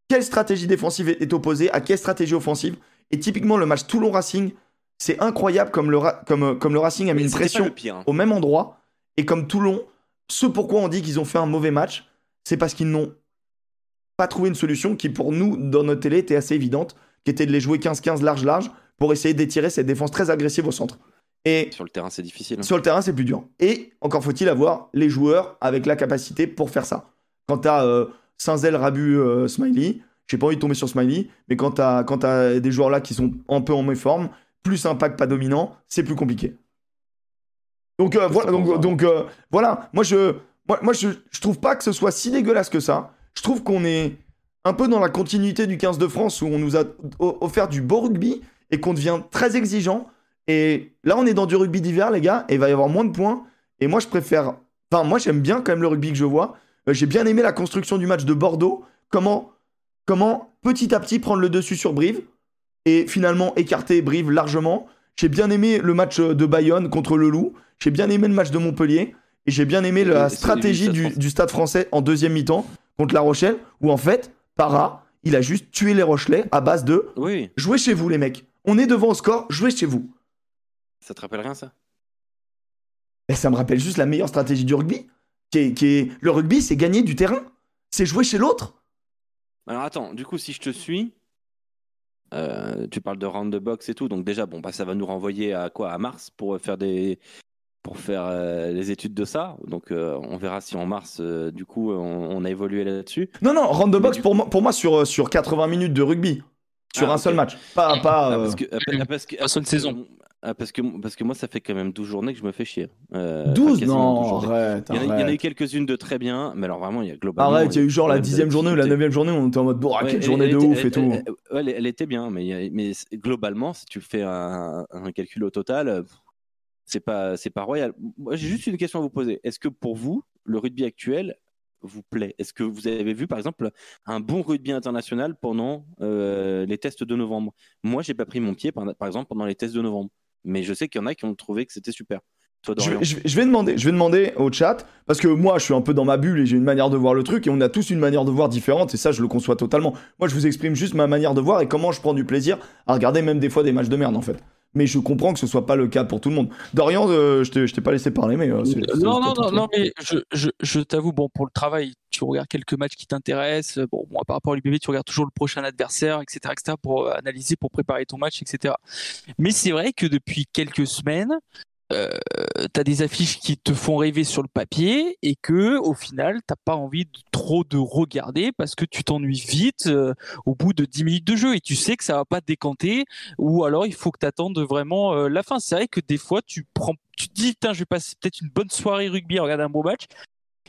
quelle stratégie défensive est opposée à quelle stratégie offensive. Et typiquement, le match Toulon-Racing, c'est incroyable comme le, Ra- comme, euh, comme le Racing a mis une pression
pire. hein.
au même endroit. Et comme Toulon, ce pourquoi on dit qu'ils ont fait un mauvais match, c'est parce qu'ils n'ont pas trouvé une solution qui, pour nous, dans notre télé, était assez évidente, qui était de les jouer 15-15 large-large pour essayer d'étirer cette défense très agressive au centre. Et
Sur le terrain, c'est difficile.
sur le terrain, c'est plus dur. Et encore faut-il avoir les joueurs avec la capacité pour faire ça. Quand euh, Saint-Zel, Rabu, euh, Smiley, j'ai pas envie de tomber sur Smiley, mais quand t'as quand t'as des joueurs là qui sont un peu en méforme, plus un pack pas dominant, c'est plus compliqué. Donc euh, voilà, donc, donc euh, voilà, moi je moi, moi je, je trouve pas que ce soit si dégueulasse que ça. Je trouve qu'on est un peu dans la continuité du 15 de France où on nous a offert du beau rugby et qu'on devient très exigeant. Et là, on est dans du rugby d'hiver, les gars, et il va y avoir moins de points. Et moi, je préfère. Enfin, moi, j'aime bien quand même le rugby que je vois. Euh, J'ai bien aimé la construction du match de Bordeaux. Comment, comment petit à petit prendre le dessus sur Brive et finalement écarter Brive largement. J'ai bien aimé le match euh, de Bayonne contre le Loup. J'ai bien aimé le match de Montpellier. Et j'ai bien aimé la stratégie
du Stade français.
du Stade français en deuxième mi-temps contre La Rochelle, où en fait, Para, il a juste tué les Rochelais à base de
Oui,
jouez chez vous, les mecs. On est devant au score, jouez chez vous.
ça te rappelle rien, ça?
Et ça me rappelle juste la meilleure stratégie du rugby. Qui est, qui est... Le rugby, c'est gagner du terrain. C'est jouer chez l'autre.
Alors attends, du coup, si je te suis, euh, tu parles de round the box et tout, donc déjà, bon, bah, ça va nous renvoyer à quoi À mars pour faire des pour faire euh, les études de ça. Donc euh, on verra si en mars, du coup, on, a évolué là-dessus.
Non, non, round the box pour, moi, pour moi sur, sur 80 minutes de rugby. Sur
Ah,
un seul match. Pas. pas
Ah,
euh,
parce que, parce que- parce que-
Pas sur une saison.
Ah, parce, que, parce que moi, ça fait quand même 12 journées que je me fais chier. Euh,
12
enfin, quasiment 12
Non, arrête.
Il y, en a, il y en a eu quelques-unes de très bien, mais alors vraiment, il y a globalement.
Arrête, il y a eu genre la
problème de
dixième journée ou la
difficulté.
neuvième journée, on était en mode, bon,
Ouais,
quelle
elle-
journée
elle
de ouf et tout.
elle- ouais, elle, elle était bien, mais, mais globalement, si tu fais un, un calcul au total, euh, c'est pas, c'est pas royal. J'ai juste une question à vous poser. Est-ce que pour vous, le rugby actuel vous plaît? Est-ce que vous avez vu, par exemple, un bon rugby international pendant euh, les tests de novembre? Moi, j'ai pas pris mon pied, par, par exemple, pendant les tests de novembre. Mais je sais qu'il y en a qui ont trouvé que c'était super. Toi,
je vais demander, je vais demander au chat parce que moi je suis un peu dans ma bulle et j'ai une manière de voir le truc et on a tous une manière de voir différente et ça je le conçois totalement. Moi je vous exprime juste ma manière de voir et comment je prends du plaisir à regarder même des fois des matchs de merde en fait. Mais je comprends que ce soit pas le cas pour tout le monde. Dorian, euh, je t'ai pas laissé parler mais euh,
non, non, non, mais je, je, je t'avoue, bon, pour le travail, tu regardes quelques matchs qui t'intéressent. Bon, moi, par rapport à l'UBB, tu regardes toujours le prochain adversaire, etc., etc., pour euh, analyser, pour préparer ton match, etc. Mais c'est vrai que depuis quelques semaines, euh, t'as des affiches qui te font rêver sur le papier et que, au final, t'as pas envie de, trop de regarder parce que tu t'ennuies vite euh, au bout de 10 minutes de jeu et tu sais que ça va pas te décanter ou alors il faut que tu attendes vraiment euh, la fin. C'est vrai que des fois tu prends, tu te dis, putain, je vais passer peut-être une bonne soirée rugby à regarder un beau match.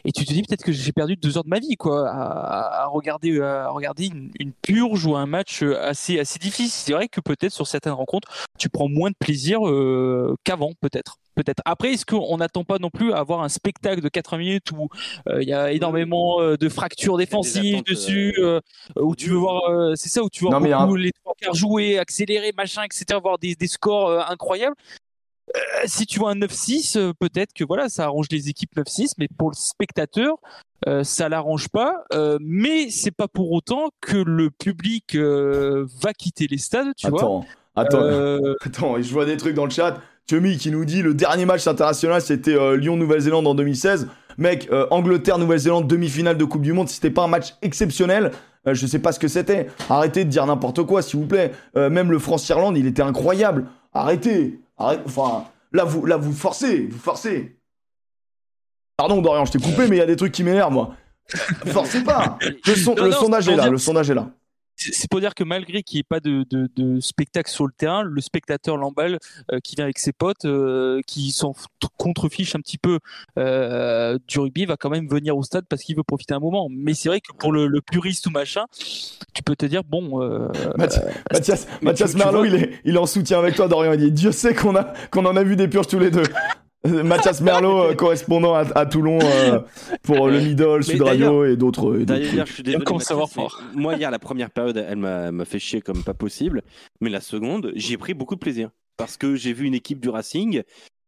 Et tu te dis peut-être que j'ai perdu deux heures de ma vie quoi à, à regarder à regarder une, une purge ou un match euh, assez assez difficile. C'est vrai que peut-être sur certaines rencontres tu prends moins de plaisir euh, qu'avant peut-être. Peut-être. Après, est-ce qu'on n'attend pas non plus à avoir un spectacle de 80 minutes où euh, il y a énormément euh, de fractures défensives dessus, euh, où tu veux voir, euh, c'est ça, où tu veux
un-
les trois quarts jouer, accélérer, machin, etc., voir des, des scores euh, incroyables. Euh, si tu vois un 9-6, euh, peut-être que voilà, ça arrange les équipes 9-6, mais pour le spectateur, euh, ça l'arrange pas. Mais c'est pas pour autant que le public va quitter les stades, tu vois.
Attends, attends, <laughs> attends, je vois des trucs dans le chat. Chummy qui nous dit le dernier match international c'était Lyon-Nouvelle-Zélande en 2016. Mec, Angleterre-Nouvelle-Zélande demi-finale de Coupe du Monde, si c'était pas un match exceptionnel, je sais pas ce que c'était. Arrêtez de dire n'importe quoi, s'il vous plaît. Même le France-Irlande, il était incroyable. Arrêtez, arrêtez. Enfin, là vous, là vous forcez, vous forcez. Pardon Dorian, je t'ai coupé, mais il y a des trucs qui m'énervent moi. <laughs> Forcez pas. Le, son-
Non,
le
non,
sondage est là,
dire-
le sondage est là.
C'est pour dire que malgré qu'il n'y ait pas de, de, de spectacle sur le terrain, le spectateur l'emballe, euh, qui vient avec ses potes, euh, qui s'en contrefiche un petit peu euh, du rugby, va quand même venir au stade parce qu'il veut profiter un moment. Mais c'est vrai que pour le, le puriste ou machin, tu peux te dire bon, euh,
Mathias, Mathias,
mais
Mathias
vois-
il, est, il est en soutien avec toi, Dorian. Il dit Dieu sait qu'on a, qu'on en a vu des purges tous les deux. <laughs> Mathias Merlot, euh, correspondant à, à Toulon euh, pour euh, le Middle, Sud Radio et d'autres.
D'ailleurs, je suis désolé.
Fort.
Moi, hier, la première période, elle m'a fait chier comme pas possible. Mais la seconde, j'y ai pris beaucoup de plaisir. Parce que j'ai vu une équipe du Racing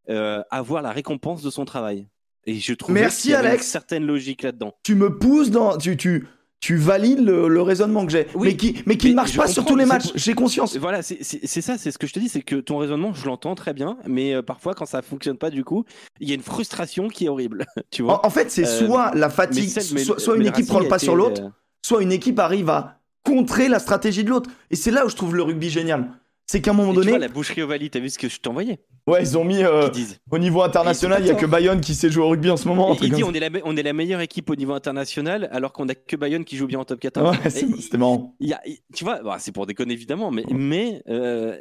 euh, avoir la récompense de son travail. Et je trouve
Merci,
qu'il y avait
Alex.
une certaine logique là-dedans.
Tu me pousses dans. Tu, tu, tu valides le, le raisonnement que j'ai.
Oui,
mais qui, mais qui
mais
ne marche pas sur tous les matchs. J'ai conscience.
Voilà, c'est ça, c'est ce que je te dis, c'est que ton raisonnement, je l'entends très bien, mais euh, parfois, quand ça fonctionne pas, du coup, il y a une frustration qui est horrible. <laughs> tu vois
En, en fait, c'est
Euh,
soit la fatigue,
celle- mais
soit, soit une équipe prend le pas sur l'autre,
euh,
soit une équipe arrive à contrer la stratégie de l'autre. Et c'est là où je trouve le rugby génial. C'est qu'à un moment
et tu
donné,
vois, la boucherie Ovalie, t'as vu ce que je t'envoyais
ouais, ils ont mis euh,
Ils
au niveau international, il y a que Bayonne qui sait jouer au rugby en ce moment.
il dit on est, la, on est la meilleure équipe au niveau international alors qu'on a que Bayonne qui joue bien en top
ça.
14.
Ouais, c'était marrant.
y a- tu vois, bah, c'est pour déconner évidemment, mais, mais euh,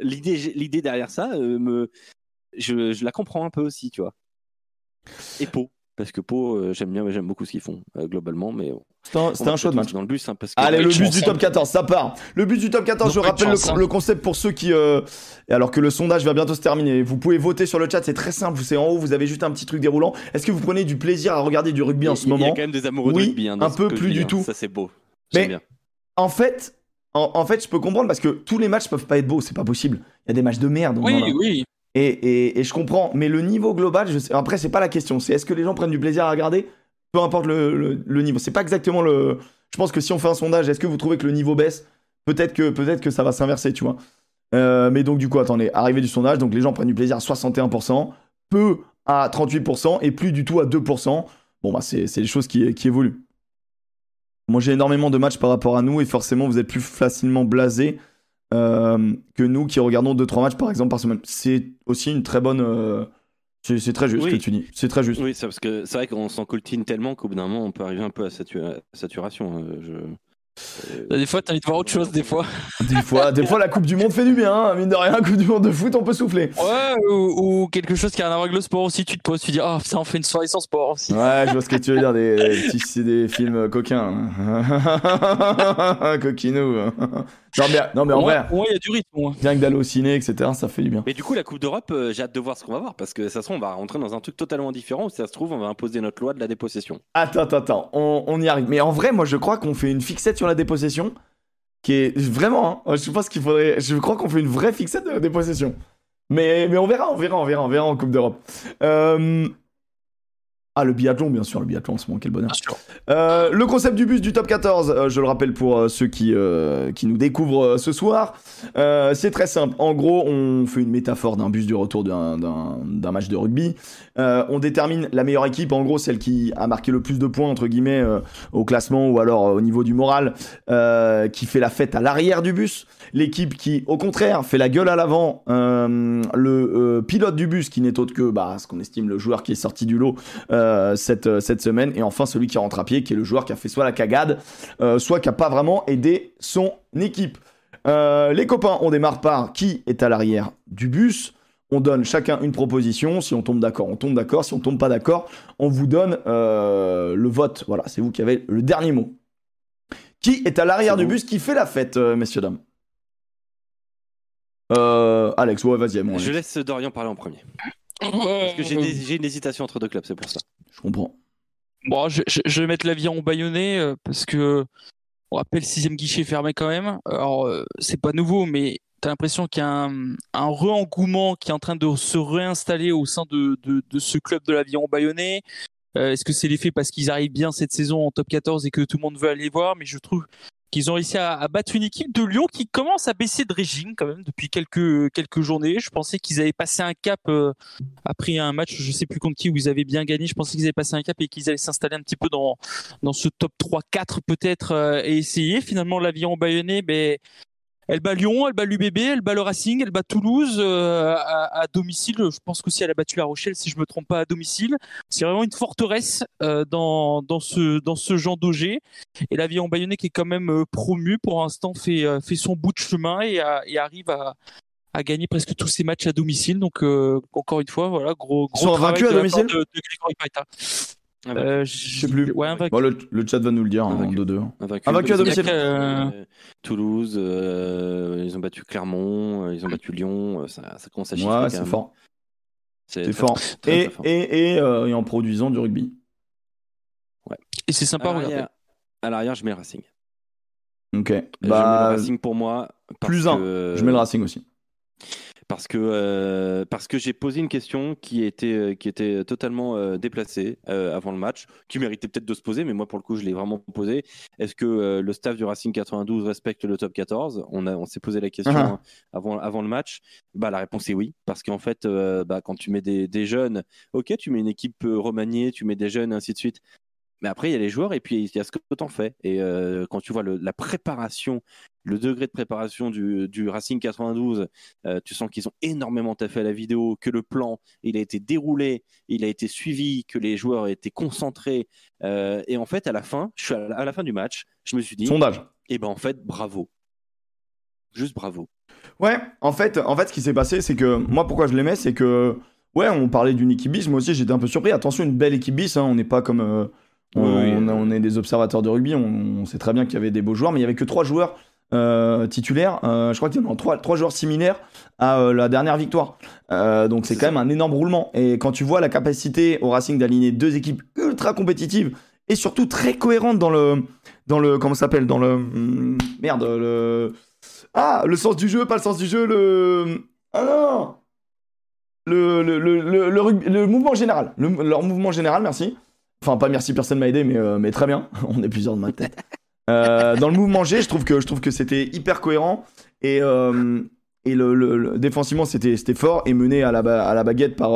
l'idée, l'idée derrière ça, euh, me, je, je la comprends un peu aussi, tu vois. Et Pau, parce que Pau, euh, j'aime bien, j'aime beaucoup ce qu'ils font euh, globalement, mais
C'était un, un show de
peut-être
match.
dans le bus, hein, parce que
Allez, le bus du top 14, ça part. Le bus du top 14,
Non,
je rappelle le,
hein.
le concept pour ceux qui. euh, et alors que le sondage va bientôt se terminer. Vous pouvez voter sur le chat, c'est très simple. C'est en haut, vous avez juste un petit truc déroulant. Est-ce que vous prenez du plaisir à regarder du rugby en ce
y a- il y a
moment
quand même des amoureux
Oui,
de rugby. hein,
un peu plus
dis,
du
hein.
tout.
Ça c'est beau.
Mais-
bien.
En fait, en, en fait, je peux comprendre parce que tous les matchs peuvent pas être beaux, c'est pas possible. Il y a des matchs de merde.
oui, oui.
Et, et- et je comprends, mais le niveau global, après, c'est pas la question. C'est est-ce que les gens prennent du plaisir à regarder? Peu importe le, le- niveau. C'est pas exactement le. Je pense que si on fait un sondage, est-ce que vous trouvez que le niveau baisse? Peut-être que, peut que ça va s'inverser, tu vois. Euh, mais donc, du coup, attendez, arrivée du sondage, donc les gens prennent du plaisir à 61%, peu à 38% et plus du tout à 2%. Bon, bah, c'est des choses qui, qui évoluent. Moi, j'ai énormément de matchs par rapport à nous et forcément, vous êtes plus facilement blasés euh, que nous qui regardons 2-3 matchs par exemple par semaine. C'est aussi une très bonne. euh, c'est très juste
Oui.
ce que tu dis. C'est très juste.
Oui, c'est parce que c'est vrai qu'on s'en coltine tellement qu'au bout d'un moment, on peut arriver un peu à satura- saturation. euh, Je... euh,
Des fois, t'as envie de voir autre chose, des fois. <laughs>
Des fois, des fois, la Coupe du Monde fait du bien. hein. Mine de rien, Coupe du Monde de foot, on peut souffler.
Ouais, ou, ou quelque chose qui a rien à voir avec le sport aussi. Tu te poses, tu dis, ah, putain, on fait une soirée sans sport aussi.
Ouais, je vois ce que tu veux dire. Des, des petits- des films coquins. <laughs> Coquinou. Non, mais, non, mais en vrai,
au moins, il y a du rythme,
bien que d'aller au ciné, etc., ça fait du bien.
Mais du coup, la Coupe d'Europe, euh, j'ai hâte de voir ce qu'on va voir parce que ça se trouve, on va rentrer dans un truc totalement différent où ça se trouve, on va imposer notre loi de la dépossession.
Attends, attends, attends, on, on y arrive. Mais en vrai, moi, je crois qu'on fait une fixette sur la dépossession qui est vraiment. Hein, je pense qu'il faudrait. Je crois qu'on fait une vraie fixette de la dépossession. Mais, mais on verra, on verra, on verra, on verra en Coupe d'Europe. Euh, Ah, le biathlon, bien sûr, le biathlon, c'est mon quel bonheur. Euh, le concept du bus du top 14, euh, je le rappelle pour euh, ceux qui, qui nous découvrent ce soir, c'est très simple. En gros, on fait une métaphore d'un bus du retour d'un- match de rugby. On détermine la meilleure équipe, en gros celle qui a marqué le plus de points entre guillemets au classement ou alors au niveau du moral, qui fait la fête à l'arrière du bus. L'équipe qui, au contraire, fait la gueule à l'avant. Euh, le euh, pilote du bus qui n'est autre que bah, ce qu'on estime le joueur qui est sorti du lot euh, cette, cette semaine. Et enfin celui qui rentre à pied, qui est le joueur qui a fait soit la cagade, soit qui a pas vraiment aidé son équipe. Les copains, on démarre par qui est à l'arrière du bus. On donne chacun une proposition. Si on tombe d'accord, on tombe d'accord. Si on tombe pas d'accord, on vous donne le vote. Voilà, c'est vous qui avez le dernier mot. Qui est à l'arrière du
bon.
bus Qui fait la fête, messieurs dames? Euh, Alex, ouais, vas-y,
Je laisse Dorian parler en premier. Parce que <laughs> j'ai une hésitation entre deux clubs, c'est pour ça.
Je comprends.
Bon, je, je- je vais mettre l'aviron bâillonné euh, parce que on rappelle sixième guichet fermé quand même. Alors euh, c'est pas nouveau, mais t'as l'impression qu'il y a un, un re-engouement qui est en train de se réinstaller au sein de, de, de ce club de l'aviron bâillonné. Euh, Est-ce que c'est l'effet parce qu'ils arrivent bien cette saison en top 14 et que tout le monde veut aller voir? Mais je trouve qu'ils ont réussi à, à battre une équipe de Lyon qui commence à baisser de régime quand même depuis quelques quelques journées. Je pensais qu'ils avaient passé un cap euh, après un match, je sais plus contre qui, où ils avaient bien gagné. Je pensais qu'ils avaient passé un cap et qu'ils allaient s'installer un petit peu dans dans ce top 3-4 peut-être euh, et essayer. Finalement, l'avion bayonnais, ben elle bat Lyon, elle bat l'UBB, elle bat le Racing, elle bat Toulouse euh, à, à domicile. Je pense qu'aussi elle a battu La Rochelle, si je me trompe pas, à domicile. C'est vraiment une forteresse euh, dans, dans ce dans ce genre d'OG. Et l'avion bayonnais qui est quand même euh, promu pour l'instant fait fait son bout de chemin et, a- et arrive à à gagner presque tous ses matchs à domicile. Donc euh, encore une fois, voilà, gros
Ils
gros
sont
travail
à domicile?
de, de Grégory Paita.
Ah bah,
Euh,
Je sais plus.
Ouais, invaincu.
Bon, le, le chat va nous le dire hein, en
Invaincu.
2-2.
Invaincu,
Invaincu à domicile.
Euh,
Toulouse, euh, ils ont battu Clermont, euh, ils ont battu Lyon, euh, ça, ça commence à chiffrer.
Ouais, c'est fort.
C'est
fort.
très,
Et,
très fort.
et, et, euh, et en produisant du rugby.
Et c'est sympa à regarder.
l'arrière- à l'arrière, je mets le Racing.
Ok.
je mets
Bah,
le Racing pour moi. parce
plus un.
que-
je mets le Racing aussi.
Parce que, euh, parce que j'ai posé une question qui était, euh, qui était totalement euh, déplacée euh, avant le match, qui méritait peut-être de se poser, mais moi pour le coup je l'ai vraiment posé. Est-ce que le staff du Racing 92 respecte le top 14 On, a- on s'est posé la question
Ah.
hein, avant, avant le match. Bah, la réponse est oui, parce qu'en fait, bah, quand tu mets des, des jeunes, ok, tu mets une équipe remaniée, tu mets des jeunes, ainsi de suite. Mais après, il y a les joueurs et puis il y a ce que tu en fais. Et euh, quand tu vois le- la préparation, le degré de préparation du, du Racing 92, euh, tu sens qu'ils ont énormément taffé à la vidéo, que le plan, il a été déroulé, il a été suivi, que les joueurs étaient concentrés. Euh, et en fait, à la fin, je suis à la, à la fin du match, je me suis dit,
Sondage.
eh ben en fait, bravo. Juste bravo.
Ouais, en fait, en fait, ce qui s'est passé, c'est que moi, pourquoi je l'aimais, c'est que ouais, on parlait d'une équipe bis. Moi aussi, j'étais un peu surpris. Attention, une belle équipe bis. hein, on n'est pas comme on,
Oui,
est des observateurs de rugby. On, on sait très bien qu'il y avait des beaux joueurs, mais il y avait que trois joueurs euh, titulaires. Euh, je crois qu'il y en a trois, trois joueurs similaires à euh, la dernière victoire. Donc c'est quand
ça.
même un énorme roulement. Et quand tu vois la capacité au Racing d'aligner deux équipes ultra compétitives et surtout très cohérentes dans le dans le comment ça s'appelle dans le hum, merde le ah, le sens du jeu, pas le sens du jeu, le. Ah non Le, le, le, le, le mouvement général. Le- leur mouvement général, merci. Enfin, pas merci, personne m'a aidé, mais, euh, mais très bien. <laughs> On est plusieurs de ma tête. Euh, dans le mouvement G, je trouve que, je trouve que c'était hyper cohérent. Et, euh, Et le, le- le- défensivement, c'était c'était fort et mené à la, à la baguette par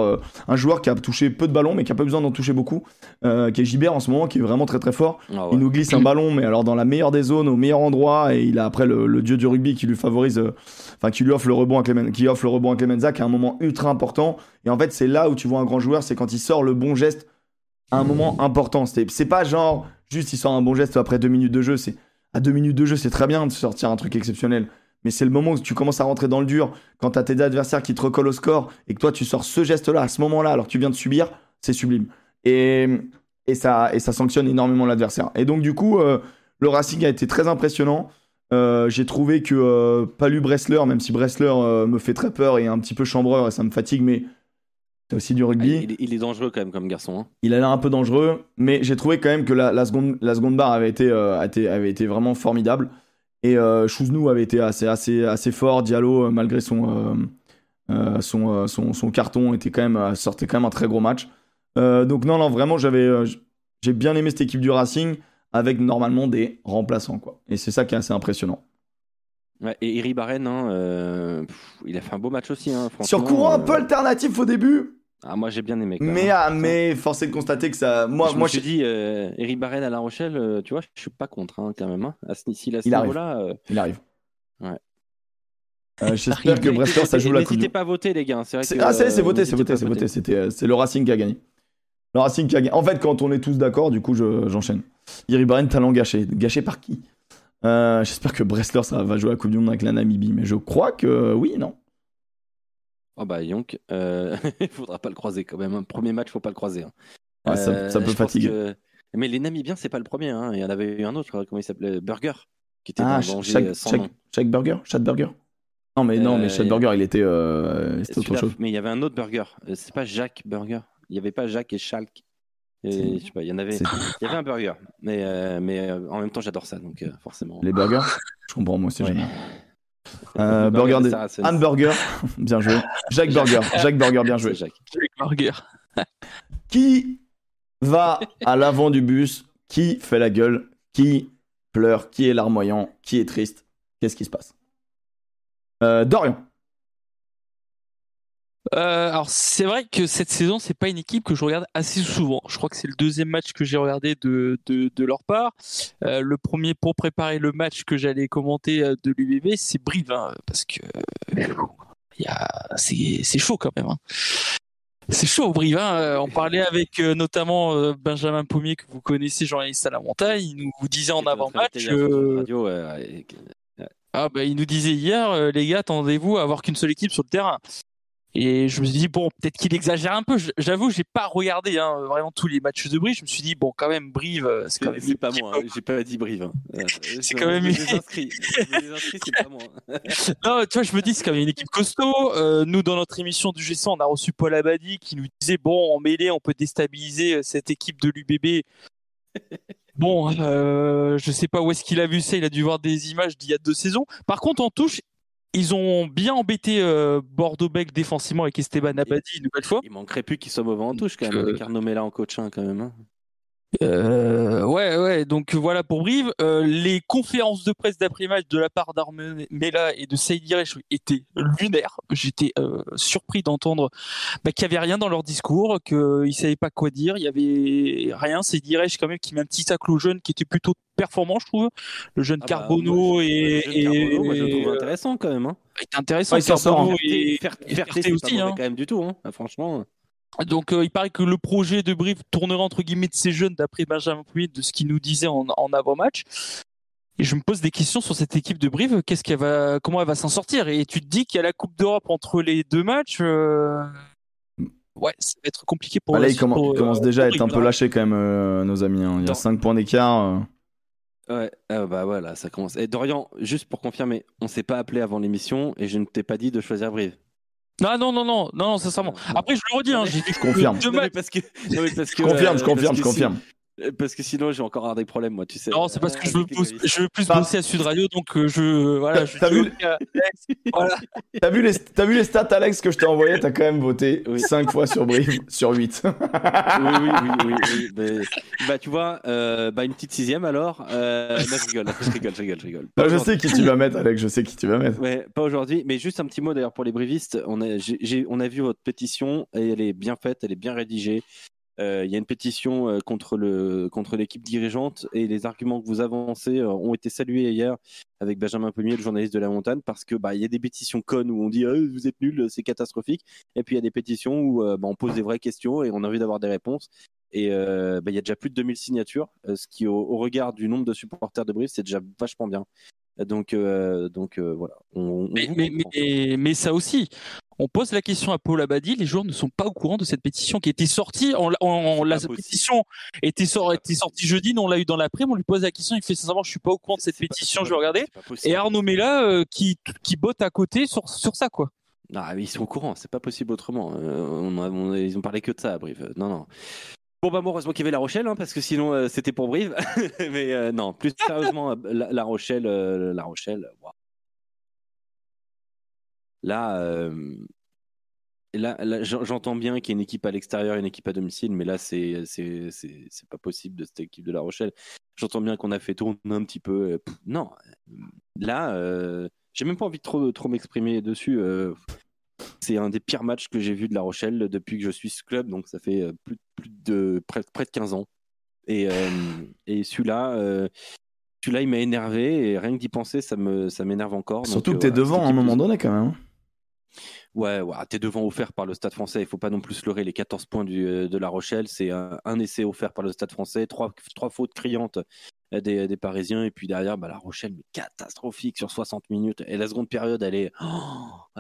un joueur qui a touché peu de ballons, mais qui a pas besoin d'en toucher beaucoup, qui est Gibert en ce moment, qui est vraiment très très fort.
Ah ouais.
Il nous glisse un ballon, mais alors dans la meilleure des zones, au meilleur endroit, et il a après le, le dieu du rugby qui lui favorise, enfin qui lui offre le rebond à Clemen, qui offre le rebond à Clemenza, qui est un moment ultra important. Et en fait, c'est là où tu vois un grand joueur, c'est quand il sort le bon geste un moment important. C'est pas genre juste il sort un bon geste après deux minutes de jeu. C'est à deux minutes de jeu, c'est très bien de sortir un truc exceptionnel. Mais c'est le moment où tu commences à rentrer dans le dur, quand t'as tes adversaires qui te recollent au score et que toi tu sors ce geste-là à ce moment-là, alors que tu viens de subir, c'est sublime. Et, ça, et ça sanctionne énormément l'adversaire. Et donc, du coup, euh, le Racing a été très impressionnant. Euh, J'ai trouvé que euh, Palu Bressler, même si Bressler euh, me fait très peur et un petit peu chambreur et ça me fatigue, mais c'est aussi du
Ah,
rugby.
il, est- il est dangereux quand même comme garçon. hein.
Il a l'air un peu dangereux, mais j'ai trouvé quand même que la, la seconde, la seconde barre avait été, euh, avait été vraiment formidable. Et euh, Chouznou avait été assez, assez, assez fort. Diallo, euh, malgré son, euh, son, son, son carton, était quand même, sortait quand même un très gros match. Donc non, non, vraiment, j'avais, j'ai bien aimé cette équipe du Racing avec normalement des remplaçants. Quoi. Et c'est ça qui est assez impressionnant.
Ouais, et Iri Barren, hein, il a fait un beau match aussi. Hein,
Sur courant un peu alternatif au début,
Ah, moi j'ai bien aimé. quand
mais,
hein.
ah, mais force est de constater que ça. Moi,
je
moi
me suis dit, euh, Iri Barren à La Rochelle, euh, tu vois, je suis pas contre hein, quand même. Hein. À ce, si à ce
Il arrive.
euh,
il arrive.
Ouais.
J'espère que Brester, ça joue la coupe. du-
N'hésitez pas à voter, les gars. C'est vrai
C'est-
que,
Ah, c'est voté, c'est voté, c'est voté. C'est le Racing qui a gagné. Le Racing qui a gagné. En fait, quand on est tous d'accord, du coup, je- j'enchaîne. Iribarren, talent gâché. Gâché par qui? J'espère que Bresler ça va jouer à la Coupe du Monde avec la Namibie, mais je crois que oui, non.
Oh bah Yonk, euh, <laughs> il faudra pas le croiser quand même. Un premier match, faut pas le croiser. hein.
Ah, ça-
Euh,
ça peut fatiguer.
que- Mais les Namibiens, c'est pas le premier. hein. Il y en avait eu un autre, comment il s'appelait? Burger, qui était
Ah,
dans
chaque,
euh, sans
chaque,
nom.
chaque burger? Burger? Non, mais non, mais Chat
y a-
burger, il était, c'était autre chose.
Mais il y avait un autre burger. C'est pas Jacques Burger. Il n'y avait pas Jacques et Schalk. Et,
C'est-
je sais pas, il y en avait. Il y avait un burger. Mais, mais en même temps, j'adore ça, donc forcément.
Les burgers? Je comprends, moi,
Ouais.
Euh, burger
de
des-
Saracens.
Hamburger, bien joué. Jacques Burger, Jacques Burger, bien joué.
Jacques.
Marguer. <laughs>
Qui va à l'avant du bus? Qui fait la gueule? Qui pleure? Qui est larmoyant? Qui est triste? Qu'est-ce qui se passe? Euh, Dorian.
Euh, alors c'est vrai que cette saison c'est pas une équipe que je regarde assez souvent. Je crois que c'est le deuxième match que j'ai regardé de, de, de leur part. Euh, le premier pour préparer le match que j'allais commenter euh, de l'UBB c'est Brive hein, parce que il y a c'est c'est chaud quand même. hein. C'est chaud Brive. hein. On parlait avec euh, notamment euh, Benjamin Pommier que vous connaissez, journaliste à la montagne. Il nous disait en avant-match. euh,
ouais,
ah bah il nous disait hier, les gars, attendez-vous à avoir qu'une seule équipe sur le terrain. Et je me suis dit bon, peut-être qu'il exagère un peu. J'avoue, j'ai pas regardé hein, vraiment tous les matchs de Brive. Je me suis dit bon, quand même Brive, euh, c'est quand même.
C'est pas moi, hein. j'ai pas dit Brive. hein. Euh, <laughs> je-
quand même
me désinscris, c'est pas moi. <laughs> <laughs>
Non, tu vois, je me dis c'est quand même une équipe costaud. Euh, nous, dans notre émission du GC, on a reçu Paul Abadi qui nous disait bon, en mêlée, on peut déstabiliser cette équipe de l'UBB. Bon, euh, je sais pas où est-ce qu'il a vu ça. Il a dû voir des images d'il y a deux saisons. Par contre, en touche, ils ont bien embêté euh, Bordeaux-Bègles défensivement avec Esteban Abadi une nouvelle fois.
Il manquerait plus qu'il soit mauvais en touche quand même,
Euh,
avec Arnaud Mella en coach hein, quand même.
Euh, ouais, ouais. Donc voilà pour Brive. Euh, les conférences de presse d'après-match de la part d'Armela et de Saïd étaient lunaires. J'étais euh, surpris d'entendre bah, qu'il n'y avait rien dans leur discours, qu'ils ne savaient pas quoi dire. Il y avait rien. Saïd Iresh quand même qui met un petit sac au jeune qui était plutôt performant, je trouve. Le jeune
Ah bah,
Carbono et,
le jeune
et-
Carbono, moi je le trouve
euh,
intéressant quand même. Hein.
est intéressant.
Ouais, il s'en sort, hein.
et- et
pas
aussi, hein.
quand même du tout, hein. Ah, franchement.
Donc euh, il paraît que le projet de Brive tournera entre guillemets de ces jeunes d'après Benjamin Pouillet de ce qu'il nous disait en, en avant-match. Et je me pose des questions sur cette équipe de Brive, qu'est-ce qu'elle va, comment elle va s'en sortir? Et tu te dis qu'il y a la Coupe d'Europe entre les deux matchs. euh, Ouais, ça va être compliqué pour.
Ah, là,
la
il commen-
pour,
il commence
euh,
déjà à être un peu lâché quand même, euh, nos amis. hein. Il y a
Dans-
5 points d'écart. euh.
Ouais, ah bah voilà, ça commence. Et Dorian, juste pour confirmer, on s'est pas appelé avant l'émission et je ne t'ai pas dit de choisir Brive.
Non, non, non, non, non, sincèrement.
Non.
Après, je le redis, hein, j'ai vu
Je confirme.
matchs.
parce que, <laughs> non, mais parce que,
Je confirme,
euh,
je confirme,
parce
je
que
confirme.
Euh, Parce que sinon, j'ai encore avoir des problèmes, moi, tu sais.
Non, c'est parce que je veux,
Avec les
bosser-
grévistes.
je veux plus bosser à Sud Radio, donc euh, je. Voilà, je
T'as vu-
voilà. <laughs>
T'as vu, les, t'as vu les stats, Alex, que je t'ai envoyé? T'as quand même voté
Oui.
5 fois sur Brive sur 8. <laughs>
oui, oui, oui, oui, oui. mais- bah, tu vois, euh, bah, une petite sixième alors. Euh, non, je rigole, je rigole, je rigole, je rigole.
Je sais qui tu vas mettre, Alex, je sais qui tu vas mettre.
Ouais, pas aujourd'hui, mais juste un petit mot d'ailleurs pour les brivistes. On a, j'ai- j'ai- on a vu votre pétition et elle est bien faite, elle est bien rédigée. Euh, Il y a une pétition euh, contre le contre l'équipe dirigeante et les arguments que vous avancez euh, ont été salués hier avec Benjamin Pommier, le journaliste de la montagne, parce que bah il y a des pétitions connes où on dit vous êtes nuls, c'est catastrophique, et puis il y a des pétitions où bah, on pose des vraies questions et on a envie d'avoir des réponses. Et euh, bah, il y a déjà plus de 2000 signatures, ce qui au, au regard du nombre de supporters de Brive, c'est déjà vachement bien. Donc euh, donc euh, voilà. On, on
Mais, mais, mais ça aussi, on pose la question à Paul Abadi, les joueurs ne sont pas au courant de cette pétition qui était sortie. On, l'a-
possible.
pétition était, sortie jeudi, nous on l'a eu dans l'après, on lui pose la question, il fait sincèrement, je suis pas au courant de cette
pas-
pétition, je vais regarder. Et Arnaud Mella euh, qui, qui botte à côté sur, sur ça, quoi.
Ah, mais ils sont au courant, c'est pas possible autrement. Euh, on a- on a- ils ont parlé que de ça à Brive. Non, non. Bon, bah, bon, heureusement qu'il y avait La Rochelle, hein, parce que sinon euh, c'était pour Brive. <laughs> mais euh, non, plus sérieusement, euh, la, La Rochelle, euh, La Rochelle. Là, euh, là, là, j'en- j'entends bien qu'il y a une équipe à l'extérieur et une équipe à domicile, mais là, c'est pas possible de cette équipe de La Rochelle. J'entends bien qu'on a fait tourner un petit peu. euh, pff, non, là, euh, j'ai même pas envie de trop, trop m'exprimer dessus. euh, c'est un des pires matchs que j'ai vu de La Rochelle depuis que je suis ce club, donc ça fait plus, plus de près, près de 15 ans. Et, et celui-là, celui-là, il m'a énervé et rien que d'y penser, ça me, ça m'énerve encore. Donc,
Surtout que t'es devant à un moment donné quand même.
Ouais, ouais, t'es devant offert par le Stade français. Il faut pas non plus leurrer. Les 14 points euh, de La Rochelle, c'est un, essai offert par le Stade français, trois, fautes criantes des, des Parisiens. Et puis derrière, bah, La Rochelle, mais catastrophique sur 60 minutes. Et la seconde période, elle est. oh,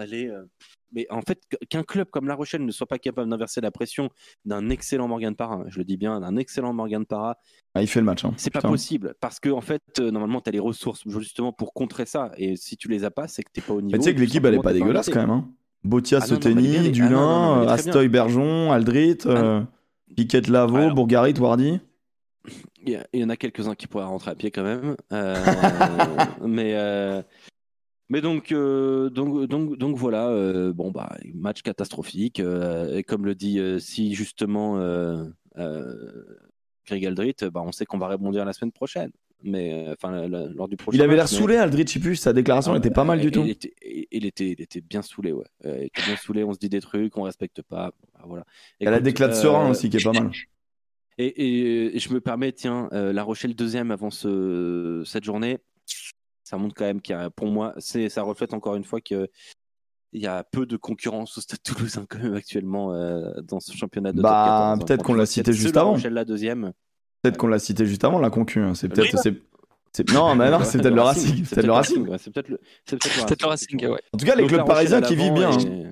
elle est euh, Mais en fait, qu'un club comme La Rochelle ne soit pas capable d'inverser la pression d'un excellent Morgan Parra, je le dis bien, d'un excellent Morgan Parra,
Ah, il fait le match. hein.
c'est pas possible. Parce que, en fait, euh, normalement, tu as les ressources justement pour contrer ça. Et si tu les as pas, c'est que t'es pas au niveau.
Mais tu sais que l'équipe, elle est pas dégueulasse quand même. Hein. Botia,
Ah
Soteni,
ah
Dulin. Astoy, Bergeon, Aldrit, euh, Piquet, Lavo. Bourgarit, Wardy.
Il y, en a quelques-uns qui pourraient rentrer à pied quand même. Euh, <laughs> mais, euh, mais donc, euh, donc, donc, donc voilà, bon, bah, match catastrophique. et comme le dit si justement Greg Aldrit, bah, on sait qu'on va rebondir la semaine prochaine. Mais enfin, la- la- lors du prochain
Il avait l'air
mais-
saoulé, Aldrit, je sais plus, sa déclaration
Ah,
était pas mal du
il
tout.
Était, il, était, il était bien saoulé, ouais. Il était bien saoulé, on se dit des trucs, on respecte pas. Bah, voilà.
Elle a
Écoute,
déclat de serein aussi, qui est pas mal.
Et, et- et je me permets, tiens, euh, La Rochelle deuxième avant ce, cette journée, ça montre quand même qu'il y a, pour moi, c'est, ça reflète encore une fois que il y a peu de concurrence au Stade Toulousain quand même actuellement euh, dans ce championnat de
Bah,
top 14,
peut-être qu'on l'a cité
c'est
juste
La
avant.
Rochelle la deuxième.
Peut-être qu'on l'a cité juste avant, la concu. hein. C'est peut-être. C'est- c'est- Non, mais non, c'est peut-être le Racing. C'est peut-être le Racing.
C'est peut-être le, c'est peut-être le
Peut-être le Racing, ouais.
En tout cas, les clubs
La
parisiens qui vivent bien. hein.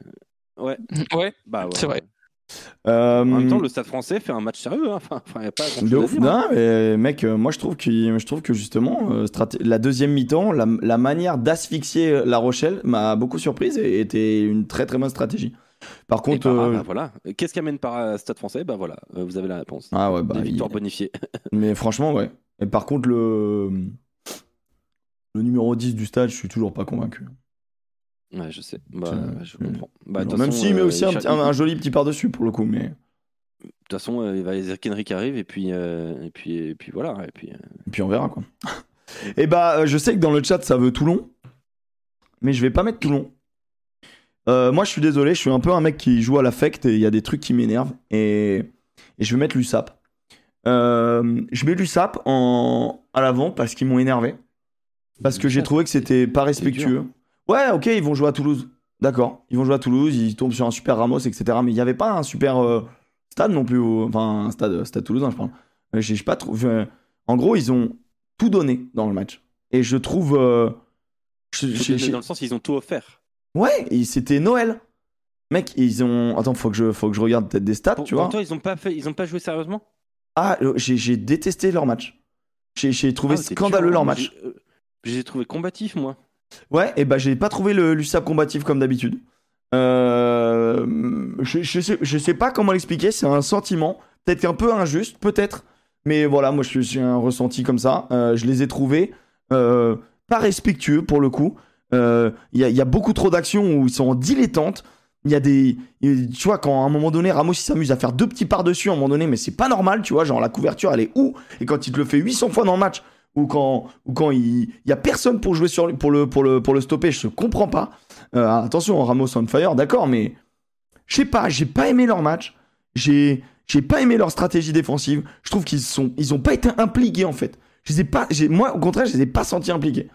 Ouais,
Ouais,
bah ouais.
c'est vrai.
Euh,
En même temps, le Stade français fait un match sérieux. hein. Enfin, a pas
De ouf.
dire. hein.
Non, mais mec, euh, moi je trouve, qu'il- je trouve que justement, euh, la deuxième mi-temps, la, la manière d'asphyxier La Rochelle m'a beaucoup surprise et était une très très bonne stratégie. Par
Et
contre,
par-
euh,
bah, voilà. Qu'est-ce qui amène par euh, Stade français? Bah voilà, euh, vous avez la réponse.
ah ouais, bah,
Des
il-
victoires bonifiées. <laughs>
mais franchement, ouais. Et par contre, le le numéro 10 du stade, je suis toujours pas convaincu.
Ouais, je sais. Bah,
Euh,
ouais, je
euh,
comprends. Bah,
Même s'il met
euh,
aussi un, joli petit par-dessus pour le coup, mais
De toute façon, euh, il va les Henry qui arrive et puis et puis et puis voilà et puis.
et puis on verra quoi. <laughs> et bah, euh, je sais que dans le chat ça veut Toulon, mais je vais pas mettre Toulon. Euh, moi, je suis désolé, je suis un peu un mec qui joue à l'affect et il y a des trucs qui m'énervent et, et je vais mettre l'USAP. Euh, je mets l'USAP en... à l'avant parce qu'ils m'ont énervé. Parce que j'ai
L'USAP,
trouvé que c'était pas respectueux. Ouais, ok, ils vont jouer à Toulouse. D'accord. Ils vont jouer à Toulouse, ils tombent sur un super Ramos, etc. Mais il n'y avait pas un super euh, stade non plus. au- Enfin, un stade, stade toulousain, je parle. Euh, J'ai j'ai pas trouvé. En gros, ils ont tout donné dans le match. Et je trouve. euh, je- je- je-
Dans le sens, ils ont tout offert.
Ouais, c'était Noël. Mec, ils ont. Attends, faut que je, faut que je regarde peut-être des stats,
Pour,
tu
pour
vois.
toi, ils ont pas fait, ils ont pas joué sérieusement?
Ah, euh, j'ai détesté leur match. J'ai trouvé
Ah,
scandaleux
dur,
leur
hein.
match.
Euh, J'ai trouvé combatif moi.
Ouais, et bah j'ai pas trouvé le l'USAP combatif comme d'habitude. Euh, je, je, sais, pas comment l'expliquer, c'est un sentiment, peut-être un peu injuste, peut-être, Mais voilà, moi, je suis un ressenti comme ça. Euh, je les ai trouvés euh, pas respectueux pour le coup. Il y, a, beaucoup trop d'actions où ils sont en dilettante. Il y a des. Tu vois, quand à un moment donné, Ramos s'amuse à faire deux petits par-dessus à un moment donné, mais c'est pas normal, tu vois. Genre, la couverture, elle est où? Et quand il te le fait 800 fois dans le match, ou quand, ou quand il y a personne pour jouer sur pour le, pour le, pour le stopper, je comprends pas. attention, Ramos on fire, d'accord, mais je sais pas, j'ai pas aimé leur match. J'ai j'ai pas aimé leur stratégie défensive. Je trouve qu'ils sont ils ont pas été impliqués en fait. Je les ai pas moi au contraire, je les ai pas sentis impliqués.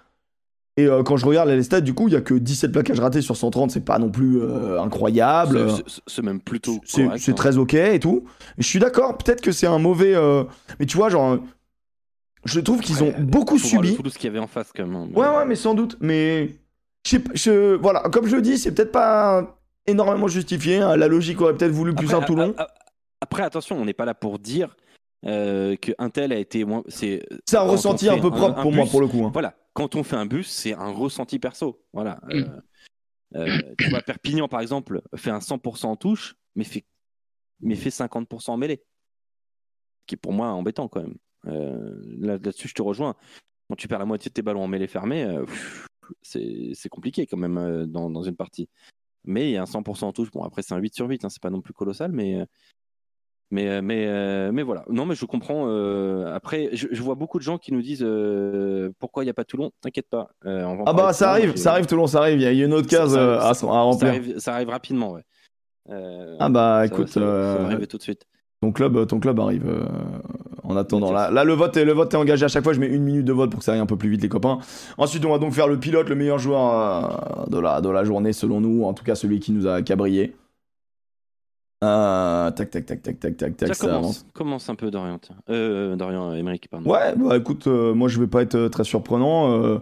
Et euh, quand je regarde les stats, du coup, il y a que 17 plaquages ratés sur 130, c'est pas non plus euh, incroyable.
C'est même plutôt
C'est hein. très OK et tout. je suis d'accord, peut-être que c'est un mauvais euh, mais tu vois genre je trouve qu'ils ont beaucoup subi.
Tout ce qu'il y avait en face quand même.
Ouais ouais, mais sans doute, mais je, je voilà, comme je le dis, c'est peut-être pas énormément justifié. Hein. La logique aurait peut-être voulu plus un Toulon.
Après, attention, on n'est pas là pour dire euh, que tel a été moins. C'est
un ressenti un peu propre pour moi, pour le coup. Hein.
Voilà, quand on fait un bus, c'est un ressenti perso. Voilà. Mm. Euh, euh, tu vois, Perpignan, par exemple, fait un 100% en touche, mais fait, mais fait 50% en mêlée. Ce qui est pour moi embêtant quand même. Euh, là-dessus, je te rejoins. Quand tu perds la moitié de tes ballons en mêlée fermée, c'est compliqué quand même dans, dans, une partie. Mais il y a un 100% en touche. Bon, après, c'est un 8 sur 8, hein, c'est pas non plus colossal, mais. Mais, euh, mais, euh, mais voilà. Non, mais je comprends. Euh, après, je, vois beaucoup de gens qui nous disent pourquoi il n'y a pas Toulon? T'inquiète pas.
ah bah ça arrive, ça arrive Toulon, ça arrive. Il y, a une autre case à, remplir.
Ça arrive, rapidement, ouais.
ah bah écoute,
ça, va arriver tout de suite.
Ton club, ton club arrive en attendant. Là, là, le vote est, le vote est engagé à chaque fois. Je mets une minute de vote pour que ça aille un peu plus vite, les copains. Ensuite, on va donc faire le pilote, le meilleur joueur de, la, de la journée, selon nous. En tout cas, celui qui nous a cabrié. Euh, tac, tac, tac, tac, tac, tac, tac.
Ça, commence, commence, un peu Dorian. Euh, Dorian Emmerich, pardon.
Ouais, bah écoute, euh, moi je vais pas être euh, très surprenant. Euh,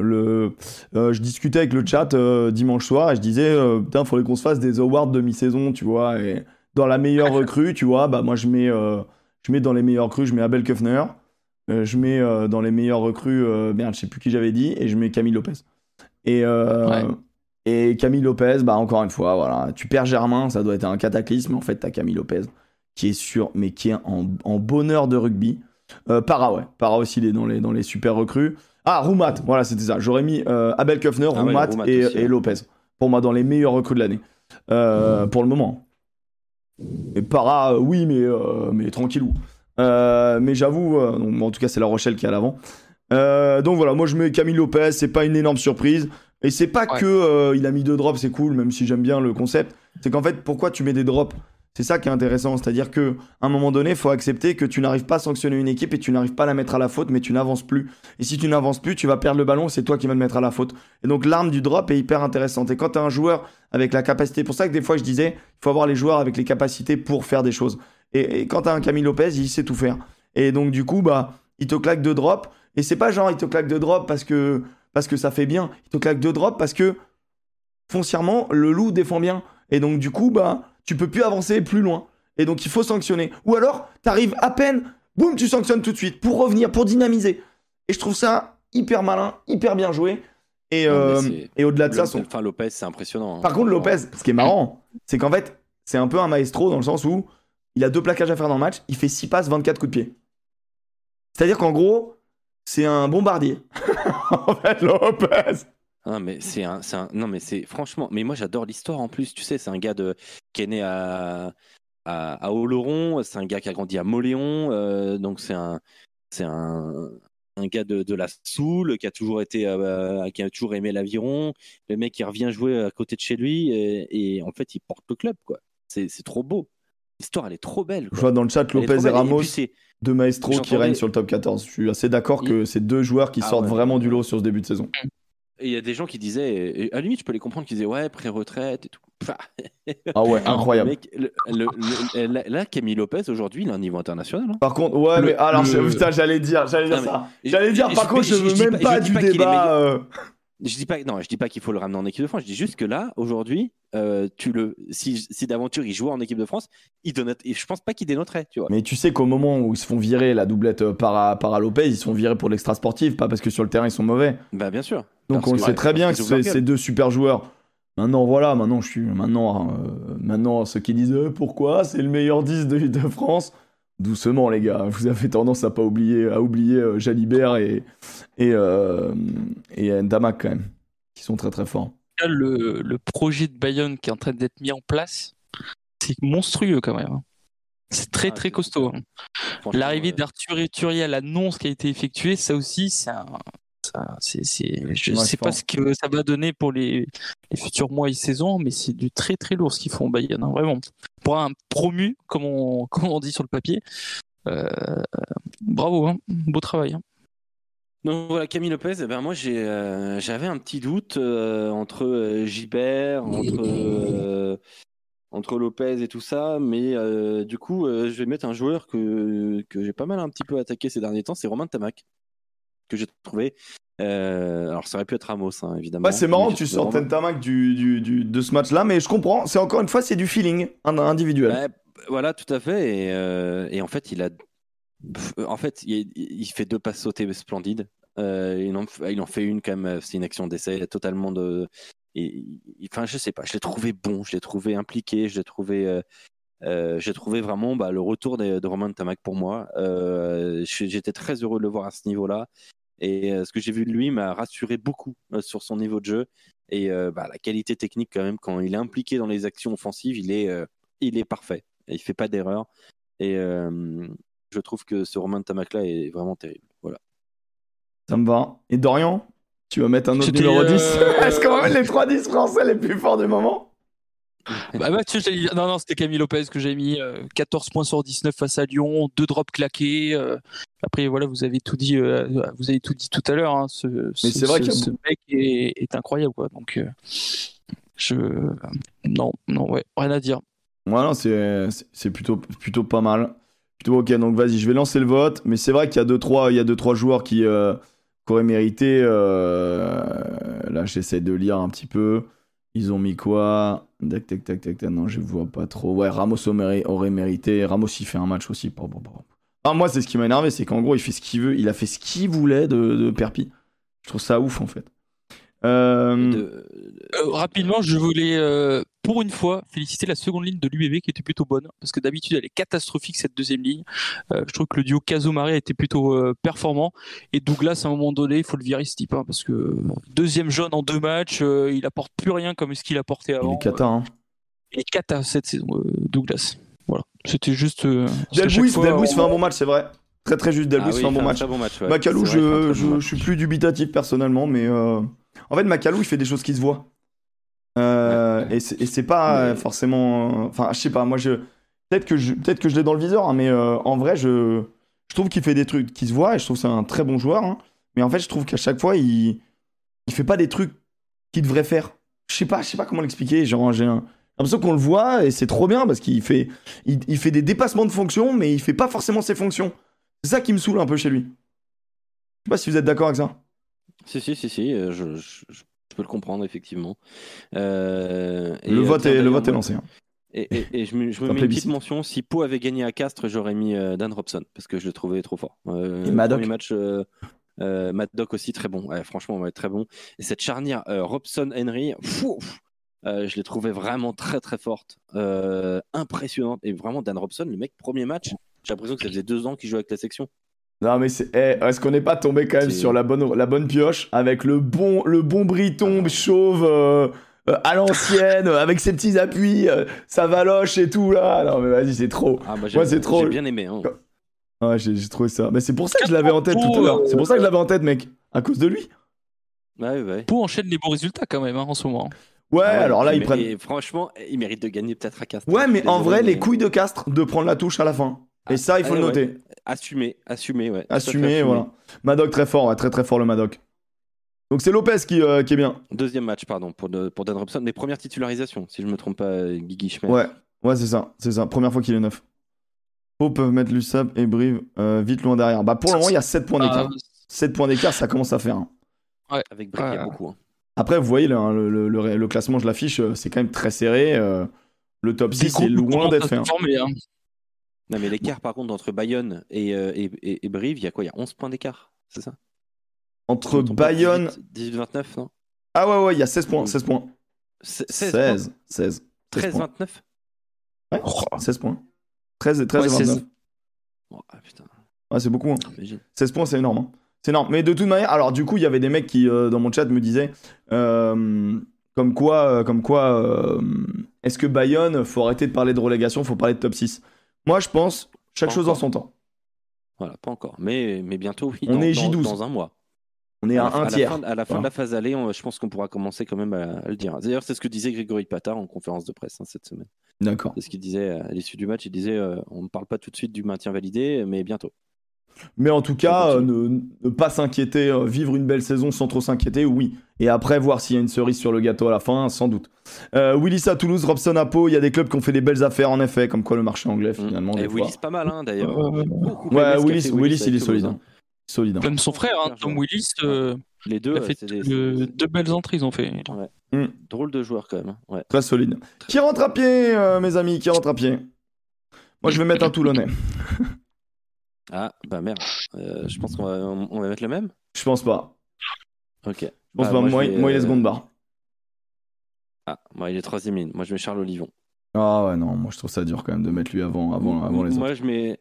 le, je discutais avec le chat dimanche soir et je disais, putain, faudrait qu'on se fasse des awards de mi-saison, tu vois. Et dans la meilleure <laughs> recrue, tu vois, bah moi je mets, je mets dans les meilleures recrues, je mets Abel Kufner. je mets dans les meilleures recrues, merde, je sais plus qui j'avais dit, et je mets Camille Lopez. Et, ouais. Et Camille Lopez, bah encore une fois, voilà, tu perds Germain, ça doit être un cataclysme. En fait, t'as Camille Lopez qui est sûr, mais qui est en, bonheur de rugby. Euh, Para, ouais, Para aussi, il est dans les, dans les super recrues. Ah, Roumat, voilà, c'était ça. J'aurais mis euh, Abel Kufner, ah Roumat, et, Lopez. Pour moi, dans les meilleurs recrues de l'année. Euh, pour le moment. Et Para, oui, mais, mais tranquillou. mais j'avoue, en tout cas, c'est La Rochelle qui est à l'avant. donc voilà, moi je mets Camille Lopez, c'est pas une énorme surprise. Et c'est pas que euh, il a mis deux drops, c'est cool, même si j'aime bien le concept. C'est qu'en fait, pourquoi tu mets des drops? C'est ça qui est intéressant. C'est-à-dire que un moment donné, il faut accepter que tu n'arrives pas à sanctionner une équipe et tu n'arrives pas à la mettre à la faute, mais tu n'avances plus. Et si tu n'avances plus, tu vas perdre le ballon, c'est toi qui vas le mettre à la faute. Et donc l'arme du drop est hyper intéressante. Et quand tu as un joueur avec la capacité, pour ça que des fois je disais, il faut avoir les joueurs avec les capacités pour faire des choses. Et, quand tu as un Camille Lopez, il sait tout faire. Et donc du coup, bah, il te claque deux drops. Et c'est pas genre il te claque deux drops parce que parce que ça fait bien. Il te claque deux drops parce que foncièrement, le loup défend bien. Et donc, du coup, bah, tu peux plus avancer plus loin. Et donc, il faut sanctionner. Ou alors, tu arrives à peine, boum, tu sanctionnes tout de suite pour revenir, pour dynamiser. Et je trouve ça hyper malin, hyper bien joué. Et, euh, et au-delà de ça, son...
enfin, Lopez, c'est impressionnant.
Hein. Par contre, Lopez, ce qui est marrant, c'est qu'en fait, c'est un peu un maestro dans le sens où il a deux plaquages à faire dans le match, il fait 6 passes, 24 coups de pied. C'est-à-dire qu'en gros, c'est un bombardier. <laughs> en fait, Lopez.
Non mais c'est un, un, non mais c'est franchement, mais moi j'adore l'histoire en plus. Tu sais, c'est un gars de qui est né à à, à Oloron, c'est un gars qui a grandi à Moléon, euh, donc c'est un c'est un, un gars de, de, la Soule qui a toujours été euh, qui a toujours aimé l'aviron. Le mec qui revient jouer à côté de chez lui et, en fait il porte le club quoi. C'est trop beau. L'histoire elle est trop belle.
Je vois dans le chat Lopez et Ramos deux maestros qui règnent sur le top 14. Je suis assez d'accord que c'est deux joueurs qui ah sortent vraiment du lot sur ce début de saison.
Et il y a des gens qui disaient, à la limite, je peux les comprendre, qui disaient ouais, pré-retraite et tout. <laughs>
ah ouais, incroyable.
là, Camille Lopez, aujourd'hui, il a un niveau international. Hein.
Par contre, ouais, mais alors, putain, j'allais dire, j'allais dire ça. J'allais dire, par contre, je, veux même pas, du débat. Euh.
Je dis pas, non, je dis pas qu'il faut le ramener en équipe de France. Je dis juste que là, aujourd'hui, euh, tu le, si, si d'aventure il jouait en équipe de France, il donne, je pense pas qu'il dénoterait, tu vois.
Mais tu sais qu'au moment où ils se font virer la doublette euh, para, para Lopez, ils se font virer pour l'extra sportif, pas parce que sur le terrain ils sont mauvais.
Bah bien sûr.
Donc on le sait très bien que c'est ces deux super joueurs. Maintenant voilà, maintenant je suis, maintenant, euh, maintenant ceux qui disent pourquoi c'est le meilleur 10 de, de France? doucement les gars. Vous avez tendance à pas oublier, à oublier euh, Jalibert et et euh, et Ntamak quand même, qui sont très très forts.
Le, le projet de Bayonne qui est en train d'être mis en place, c'est monstrueux quand même. hein. C'est très
Ah,
très costaud. hein. L'arrivée
euh,
d'Arthur Eturier à l'annonce qui a été effectuée, ça aussi, c'est un. ça, c'est, c'est- je ne sais pas ce que ça va donner pour les, les futurs mois et saisons, mais c'est du très très lourd ce qu'ils font Bayern, hein, vraiment. Pour un promu, comme on, <laughs> comme on dit sur le papier, euh, bravo, hein, beau travail.
Donc voilà, Camille Lopez, eh ben moi j'ai, euh, j'avais un petit doute euh, entre euh, entre, euh, entre Lopez et tout ça, mais du coup je vais mettre un joueur que, que j'ai pas mal un petit peu attaqué ces derniers temps, c'est Romain Tamac, que j'ai trouvé. alors ça aurait pu être Ramos, hein, évidemment.
Ouais, c'est marrant tu du, du, du- de ce match-là, mais je comprends. C'est encore une fois, c'est du feeling individuel.
Ouais, voilà, tout à fait. Et, et en fait, il a, en fait, il, fait deux passes sautées splendides. Euh, il, en, fait une quand même. C'est une action d'essai totalement de. Enfin, je sais pas. Je l'ai trouvé bon. Je l'ai trouvé impliqué. Je l'ai trouvé. euh, euh, j'ai trouvé vraiment bah, le retour de, de Romain Tamac pour moi. Euh, J'étais très heureux de le voir à ce niveau-là. Et euh, ce que j'ai vu de lui m'a rassuré beaucoup euh, sur son niveau de jeu. Et euh, bah, la qualité technique, quand même, quand il est impliqué dans les actions offensives, il est, euh, parfait. Il fait pas d'erreur. Et euh, je trouve que ce Romain Tamac-là est vraiment terrible. Voilà.
Ça me va. Et Dorian, tu vas mettre un autre numéro 10
euh, <laughs>
Est-ce qu'on va mettre les 3 10 français les plus forts du moment <laughs>
Bah, Mathieu, non, non, c'était Camille Lopez que j'ai mis. euh, 14 points sur 19 face à Lyon, deux drops claqués. euh, après, voilà, vous avez tout dit, euh, vous avez tout dit tout à l'heure. hein, ce, ce-
c'est vrai
ce-
a
ce mec est, est incroyable, quoi. Donc, euh, je, non, non, ouais, rien à dire.
Ouais, non, c'est c'est- c'est plutôt, plutôt pas mal. Plutôt ok, donc vas-y, je vais lancer le vote. Mais c'est vrai qu'il y a 2-3 il y a deux, trois joueurs qui, euh, auraient mérité. euh, Là, j'essaie de lire un petit peu. Ils ont mis quoi? Tac, tac, tac, tac. Non, je vois pas trop. Ouais, Ramos aurait, mérité. Ramos, il fait un match aussi. Ah, moi, c'est ce qui m'a énervé, c'est qu'en gros, il fait ce qu'il veut. Il a fait ce qu'il voulait de, de Perpi. Je trouve ça ouf, en fait. Euh,
De-
Euh, rapidement, je voulais, euh, pour une fois, féliciter la seconde ligne de l'UBB qui était plutôt bonne, parce que d'habitude elle est catastrophique cette deuxième ligne. Euh, je trouve que le duo Caso-Marie a été plutôt euh, performant, et Douglas à un moment donné, il faut le virer ce type, hein, parce que deuxième jaune en deux matchs, euh, il apporte plus rien comme ce qu'il apportait
il
avant.
est cata, hein.
Il est cata cette saison, euh, Douglas. Voilà, c'était juste. euh,
Delbouis,
on-
fait un bon match, c'est vrai. Très très juste, Delbouis
Ah oui,
fait un
il
bon match.
bon match. ouais.
Macalou,
il
je, je, je suis plus dubitatif personnellement, mais euh, en fait, Macalou, il fait des choses qui se voient. Euh, Et c'est et c'est pas forcément. Enfin, je sais pas, moi, je. Peut-être que je, peut que je l'ai dans le viseur, hein, mais euh, en vrai, je, je trouve qu'il fait des trucs qui se voient et je trouve que c'est un très bon joueur. hein. mais en fait, je trouve qu'à chaque fois, il, il fait pas des trucs qu'il devrait faire. Je sais pas, je sais pas comment l'expliquer. Genre, j'ai un- l'impression qu'on le voit et c'est trop bien parce qu'il fait, il, il fait des dépassements de fonctions, mais il fait pas forcément ses fonctions. C'est ça qui me saoule un peu chez lui. Je sais pas si vous êtes d'accord avec ça.
Si, si, si, si, euh, je, je- je peux le comprendre, effectivement. Euh,
le,
euh,
vote est, le vote est lancé. hein.
Et, et- et je me, je me mets une petite mention. Si Pau avait gagné à Castres, j'aurais mis Dan Robson parce que je le trouvais trop fort. Euh,
Et Maddock.
Premier match, euh, euh, Maddock aussi très bon. Ouais, franchement, ouais, très bon. Et cette charnière Robson-Henry, fou, euh, je l'ai trouvé vraiment très très forte, impressionnante. Et vraiment, Dan Robson, le mec, premier match, j'ai l'impression que ça faisait deux ans qu'il jouait avec la section.
Non mais c'est, eh, est-ce qu'on n'est pas tombé quand même
C'est-
sur la bonne, la bonne pioche avec le bon, le bon briton
Ah.
chauve euh, euh, à l'ancienne <laughs> avec ses petits appuis, euh, sa valoche et tout là. Non mais vas-y c'est trop.
Ah, bah, j'ai-
Ouais, c'est trop.
J'ai bien aimé. hein.
Ouais j'ai, j'ai trouvé ça. Mais c'est pour ça que je l'avais en tête tout à l'heure. C'est pour ça que je l'avais en tête mec. À cause de lui.
Ouais, ouais.
Pau enchaîne les bons résultats quand même hein, en ce moment.
Ouais,
Ah ouais,
alors là ils prennent.
et franchement, il mérite de gagner peut-être à Castres.
Ouais mais en vrai les couilles de Castres de prendre la touche à la fin. Et
Ah,
ça il faut
ah,
le
ouais.
noter.
Assumer, assumer, ouais.
Assumer voilà. Madoc très fort, ouais, très très fort le Madoc. Donc c'est Lopez qui, euh, qui est bien.
Deuxième match, pardon, pour, de- pour Dan Robson. Mais première titularisation, si je me trompe pas, Guigui Schmer.
Ouais, ouais, c'est ça, c'est ça. Première fois qu'il est neuf. Pau peuvent mettre l'USAP et Brive euh, vite loin derrière. Bah pour le moment, il y a 7 points d'écart.
Ah,
7 points d'écart, ça commence à faire. hein.
Avec Brick, il y a
Ouais.
beaucoup. hein.
Après, vous voyez, le, le, le- le classement, je l'affiche, euh, c'est quand même très serré. euh, le top 6 est loin d'être fait. hein.
Non, mais l'écart, par contre, entre Bayonne et, euh, et, et- et Brive, il y a quoi? Il y a 11 points d'écart, c'est ça?
Entre Bayonne.
18-29, non?
Ah ouais, ouais, il y a 16 points. 16 points.
16,
16. 16.
13,
points.
29
Ouais, 16 points. 13 et 13
Ouais,
et 29.
16.
Oh, ah, putain,
Ouais, c'est beaucoup. hein.
imagine.
16 points, c'est énorme. hein. C'est énorme. Mais de toute manière, alors du coup, il y avait des mecs qui, euh, dans mon chat, me disaient euh, comme quoi, euh, comme quoi est-ce que Bayonne, faut arrêter de parler de relégation, faut parler de top 6 Moi, je pense, chaque
Pas
chose en
encore.
son temps.
Voilà, pas encore. Mais, mais bientôt, oui.
On
dans,
est
dans-
J12.
Dans un mois.
On est à,
la-
un
la
tiers.
fin, à la fin
Voilà.
de la phase aller, on- je pense qu'on pourra commencer quand même à, à le dire. D'ailleurs, c'est ce que disait Grégory Patard en conférence de presse hein, cette semaine.
D'accord.
C'est ce qu'il disait à l'issue du match. Il disait euh, on ne parle pas tout de suite du maintien validé, mais bientôt.
Mais en tout cas, euh, ne, ne pas s'inquiéter, euh, vivre une belle saison sans trop s'inquiéter, oui. Et après, voir s'il y a une cerise sur le gâteau à la fin, sans doute. Euh, Willis à Toulouse, Robson à Pau, il y a des clubs qui ont fait des belles affaires, en effet, comme quoi le marché anglais, finalement.
Mm. Et
des fois.
Willis, pas mal hein, d'ailleurs.
Euh,
Ouais, Willis, Willis, il est solide.
hein.
hein. Solide. hein.
Même son frère, hein, Tom Willis, euh,
Les deux,
fait
des
euh, deux belles entrées, ils ont fait.
Mm.
drôles de joueurs quand même. Ouais.
Très solide. Qui rentre à pied, euh, mes amis Qui rentre à pied? Moi, je vais mettre un Toulonnais. <laughs>
Ah, bah merde. Euh, je pense qu'on va, on, va mettre le même?
Je pense pas.
Ok.
Je pense
Bah,
pas. Moi,
je vais,
moi, il est
euh,
seconde barre.
Ah, moi, il est troisième ligne. Moi, je mets Charles Olivon.
Ah ouais, non, moi, je trouve ça dur quand même de mettre lui avant, avant, avant les autres.
Moi, je mets,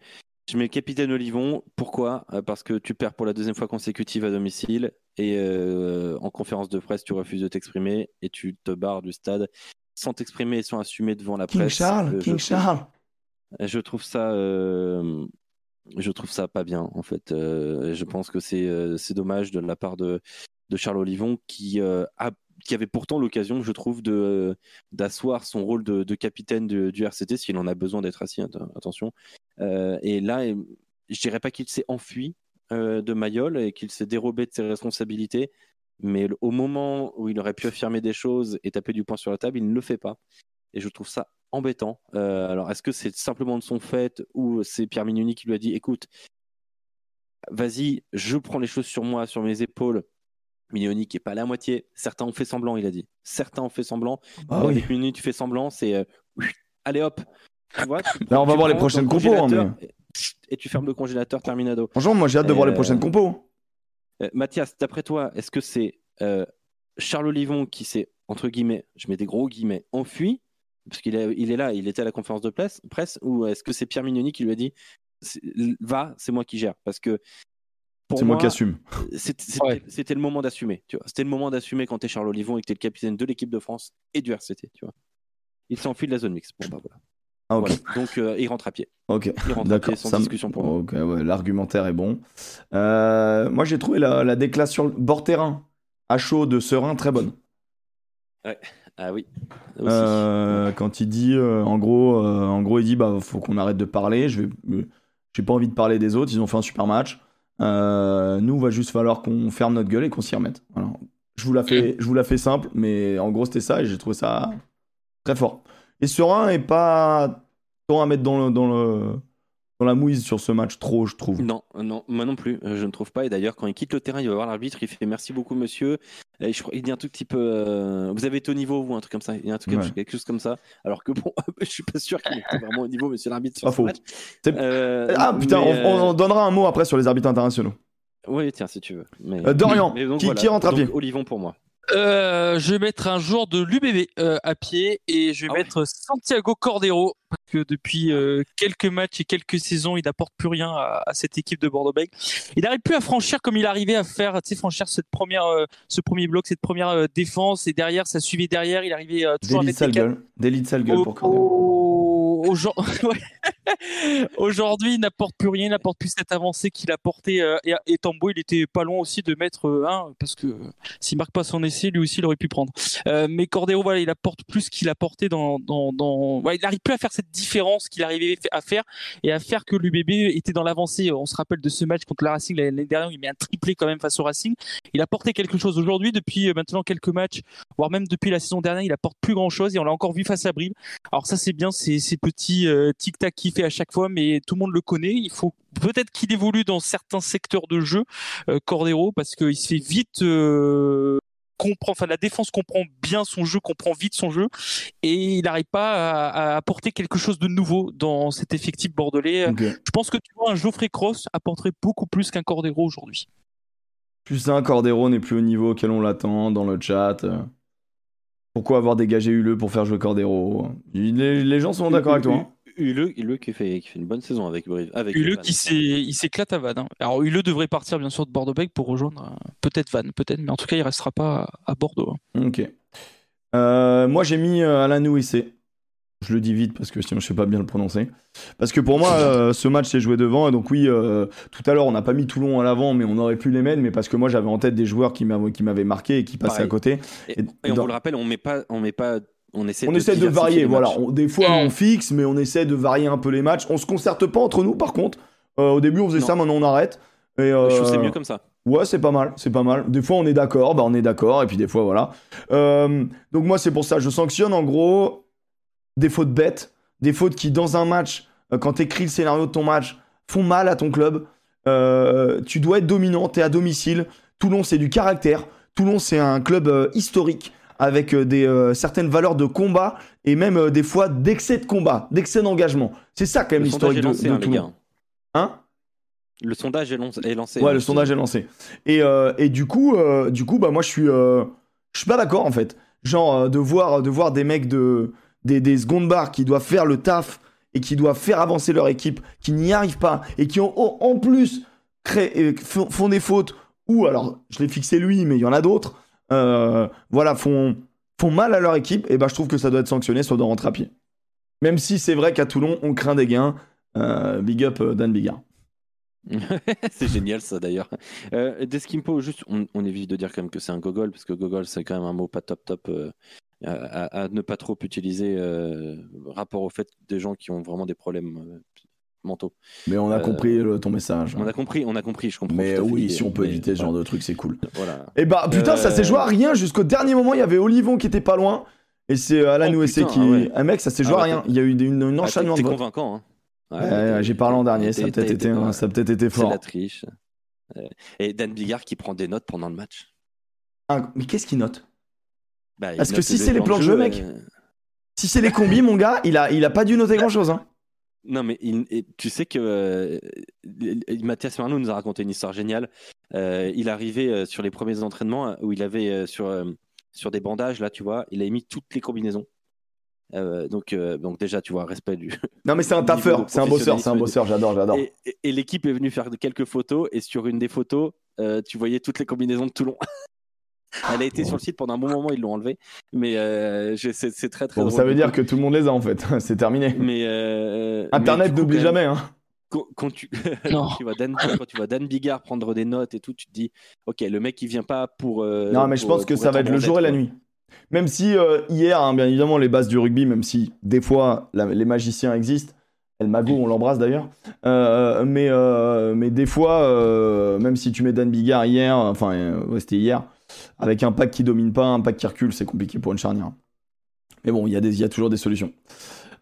je mets capitaine Olivon. Pourquoi? Euh, Parce que tu perds pour la deuxième fois consécutive à domicile et euh, en conférence de presse, tu refuses de t'exprimer et tu te barres du stade sans t'exprimer et sans assumer devant la
King
presse.
Charles,
Euh,
King
je,
Charles.
Je trouve ça, euh, je trouve ça pas bien en fait. Euh, je pense que c'est, euh, c'est dommage de la part de, de Charles Olivon qui euh, a, qui avait pourtant l'occasion, je trouve, d'asseoir son rôle de, capitaine de- du RCT s'il en a besoin d'être assis. att- Attention. Et là, je dirais pas qu'il s'est enfui de Mayol et qu'il s'est dérobé de ses responsabilités. Mais au moment où il aurait pu affirmer des choses et taper du poing sur la table, il ne le fait pas. Et je trouve ça embêtant. Euh, alors, est-ce que c'est simplement de son fait ou c'est Pierre Mignoni qui lui a dit écoute, vas-y, je prends les choses sur moi, sur mes épaules. Mignoni qui est pas à moitié. Certains ont fait semblant, il a dit. Certains ont fait semblant.
Ah oui.
Mignoni, tu fais semblant, c'est euh, <sniffs> allez hop. Tu vois, tu- <laughs>
Là, on va voir les prochaines compos, hein,
Et tu fermes le congélateur terminado.
Franchement, moi, j'ai hâte de voir les
Euh,
prochaines compos.
Euh, Mathias, d'après toi, est-ce que c'est Charles Olivon qui s'est, entre guillemets, je mets des gros guillemets, enfui, parce qu'il est, il est là, il était à la conférence de presse, presse ou est-ce que c'est Pierre Mignoni qui lui a dit va, c'est moi qui gère? Parce que pour
C'est moi
moi,
qui assume. <laughs>
c'était
Ouais.
c'était le moment d'assumer. tu vois. C'était le moment d'assumer quand tu es Charles Olivon et que tu es le capitaine de l'équipe de France et du RCT. Tu vois. Il s'enfuit de la zone mixte. Bon, bah, voilà.
Ah, ok.
Voilà. Donc euh, il rentre à pied.
Ok.
Il rentre à
D'accord.
pied sans
ça
discussion pour moi.
Ouais, l'argumentaire est bon. Euh, moi, j'ai trouvé la, la déclasse sur le bord terrain à chaud de Serein très bonne.
Ah oui. Aussi.
Euh, quand il dit, euh, en gros, euh, en gros, il dit, bah, faut qu'on arrête de parler. Je vais, j'ai pas envie de parler des autres. Ils ont fait un super match. Euh, nous, va juste falloir qu'on ferme notre gueule et qu'on s'y remette. Voilà. Je vous la fais, je vous la fais simple, mais en gros, c'était ça et j'ai trouvé ça très fort. Et Serein est pas tant à mettre dans le, dans le, dans la mouise sur ce match trop, je trouve.
Non, non, moi non plus, euh, je ne trouve pas. Et d'ailleurs, quand il quitte le terrain, il va voir l'arbitre, il fait merci beaucoup, monsieur. Et je crois, il dit un tout petit peu, euh, vous avez été au niveau, vous, un truc comme ça. Il y a un truc,
Ouais.
quelque chose comme ça. Alors que bon, <laughs> je suis pas sûr qu'il était vraiment au niveau, monsieur l'arbitre.
Pas
ce
faux.
match. Euh,
Ah putain,
mais,
on, on
euh,
donnera un mot après sur les arbitres internationaux.
Oui, tiens, si tu veux. Mais...
Euh, Dorian,
Mais donc,
qui,
voilà.
qui rentre à
Donc,
pied
Olivon pour moi.
Euh, je vais mettre un joueur de l'UBB euh, à pied et je vais
Ah ouais.
mettre Santiago Cordero parce que depuis euh, quelques matchs et quelques saisons, il n'apporte plus rien à, à cette équipe de Bordeaux-Bègles. Il n'arrive plus à franchir comme il arrivait à faire, tu sais, franchir cette première, euh, ce premier bloc, cette première euh, défense et derrière, ça suivait derrière. Il arrivait euh, toujours à
Délit de
mettre
sale gueule. Délit de sale gueule
au-
pour Cordero.
au- <laughs> ouais. Aujourd'hui, il n'apporte plus rien, il n'apporte plus cette avancée qu'il a porté. euh, et, et Tambo, il était pas loin aussi de mettre euh, un, parce que s'il marque pas son essai, lui aussi, il aurait pu prendre. Euh, mais Cordero, voilà, il apporte plus qu'il a porté dans. dans, dans... Il n'arrive plus à faire cette différence qu'il arrivait à faire et à faire que l'UBB était dans l'avancée. On se rappelle de ce match contre le Racing l'année dernière, il met un triplé quand même face au Racing. Il a porté quelque chose aujourd'hui, depuis euh, maintenant quelques matchs, voire même depuis la saison dernière, il apporte plus grand chose et on l'a encore vu face à Brive. Alors ça c'est bien, ces, petits euh, tic-tac qu'il fait à chaque fois, mais tout le monde le connaît. Il faut peut-être qu'il évolue dans certains secteurs de jeu, euh, Cordero, parce qu'il se fait vite euh, comprend, enfin la défense comprend bien son jeu, comprend vite son jeu, et il n'arrive pas à, à apporter quelque chose de nouveau dans cet effectif bordelais. Je pense que tu vois un Geoffrey Cross apporterait beaucoup plus qu'un Cordero aujourd'hui.
Plus un Cordero n'est plus au niveau auquel on l'attend dans le chat. Euh, Pourquoi avoir dégagé Hule pour faire jouer Cordero? Les, les gens sont d'accord avec toi. hein.
Huleux, Huleux qui, fait, qui fait une bonne saison avec Brive. Avec
Huleux qui s'éclate à Vannes. hein. Alors Huleux devrait partir bien sûr de Bordeaux-Bègles pour rejoindre euh, peut-être Vannes, peut-être, mais en tout cas il restera pas à- Bordeaux. hein.
Ok. Euh, moi, j'ai mis euh, Alain Nouissé. Je le dis vite parce que sinon je sais pas bien le prononcer. Parce que pour moi, <laughs> euh, ce match s'est joué devant. Et donc, oui, euh, tout à l'heure, on n'a pas mis Toulon à l'avant, mais on aurait pu les mettre. Mais parce que moi, j'avais en tête des joueurs qui m'avaient qui m'avaient marqué et qui passaient
Pareil.
à côté.
Et,
Et
et on
dans-
vous le rappelle, on met pas, on met pas, on essaie
On
de
essaie de
diversifier
varier, voilà. On- des fois, on fixe, mais on essaie de varier un peu les matchs. On se concerte pas entre nous, par contre. Euh, au début, on faisait
Non.
ça, maintenant on arrête. Et,
Je trouve c'est
euh,
mieux comme ça.
Ouais, c'est pas mal, c'est pas mal. Des fois, on est d'accord, bah on est d'accord, et puis des fois, voilà. Euh, donc moi, c'est pour ça, je sanctionne en gros des fautes bêtes, des fautes qui, dans un match, quand t'écris le scénario de ton match, font mal à ton club. Euh, tu dois être dominant, t'es à domicile. Toulon, c'est du caractère. Toulon, c'est un club euh, historique avec euh, des euh, certaines valeurs de combat et même euh, des fois d'excès de combat, d'excès d'engagement. C'est ça quand même l'historique de, de
hein, gars.
Hein?
Le sondage est, lancé.
Ouais,
hein,
le sondage est lancé. Et, euh, et du coup, du coup, bah moi je suis, je suis pas d'accord en fait. Genre de voir, de voir des mecs de, des, des secondes barres qui doivent faire le taf et qui doivent faire avancer leur équipe, qui n'y arrivent pas et qui ont en plus créé, font, font des fautes ou alors je l'ai fixé lui, mais il y en a d'autres. Euh, voilà, font, font mal à leur équipe. Et bah je trouve que ça doit être sanctionné, ça doit rentrer à pied. Même si c'est vrai qu'à Toulon, on craint des gains. Euh, big up euh, Dan Bigard. <laughs>
c'est génial ça d'ailleurs. Euh, Deskimpo, juste, on, évite de dire quand même que c'est un gogol, parce que gogol c'est quand même un mot pas top top à, ne pas trop utiliser euh, rapport au fait des gens qui ont vraiment des problèmes mentaux.
Mais on a
Euh,
compris le- ton message.
On a compris, on a compris, je comprends.
Mais oui, si on peut
mais
éviter ce genre
voilà.
de truc, c'est cool.
Voilà.
Et bah putain, ça s'est joué à
Euh,
rien jusqu'au dernier moment. Il y avait Olivon qui était pas loin. Et c'est euh, Alan
Oh,
Ouessé qui.
ah ouais.
Un mec, ça s'est
Ah
joué à
ouais,
rien. Il y a eu une, une, une
Ah,
enchaînement de
convaincant. Hein. Ouais,
J'ai parlé en dernier, ça a peut-être été, peut-être été
C'est
fort.
la triche. Euh, Et Dan Bigard qui prend des notes pendant le match.
Ah, mais qu'est-ce qu'il note?
Bah,
Parce que si c'est les plans de jeu, mec.
euh,
Si c'est les combis, mon gars, il a, il a pas dû noter <laughs> grand chose. Hein.
Non, mais il- tu sais que euh, Mathias Marlou nous a raconté une histoire géniale. Euh, il arrivait euh, sur les premiers entraînements où il avait sur, sur des bandages, là, tu vois, il avait mis toutes les combinaisons. Euh, donc, euh, donc déjà, tu vois, respect du. <laughs>
Non, mais c'est un <laughs> taffeur, c'est un bosseur, c'est un bosseur, j'adore, j'adore.
Et, et- et l'équipe est venue faire quelques photos et sur une des photos, euh, tu voyais toutes les combinaisons de Toulon. <laughs> Elle a été sur le site pendant un bon moment, ils l'ont enlevée, mais euh, je- c'est très très.
Bon,
drôle
ça veut dire que tout le monde les a en fait. <laughs> c'est terminé.
Mais euh,
Internet n'oublie jamais. Hein.
quand, quand tu, <laughs>
Non.
quand tu vois Dan, quand tu vois Dan Bigard prendre des notes et tout, tu te dis, ok, le mec il vient pas pour. euh,
Non, mais je pense que ça va être le jour et la
quoi.
nuit. Même si euh, hier, hein, bien évidemment, les bases du rugby, même si des fois la- les magiciens existent, El Mago, on l'embrasse d'ailleurs, euh, mais, euh, mais des fois, euh, même si tu mets Dan Bigard hier, enfin, ouais, c'était hier, avec un pack qui domine pas, un pack qui recule, c'est compliqué pour une charnière. Mais bon, il y, a des- il y a toujours des solutions.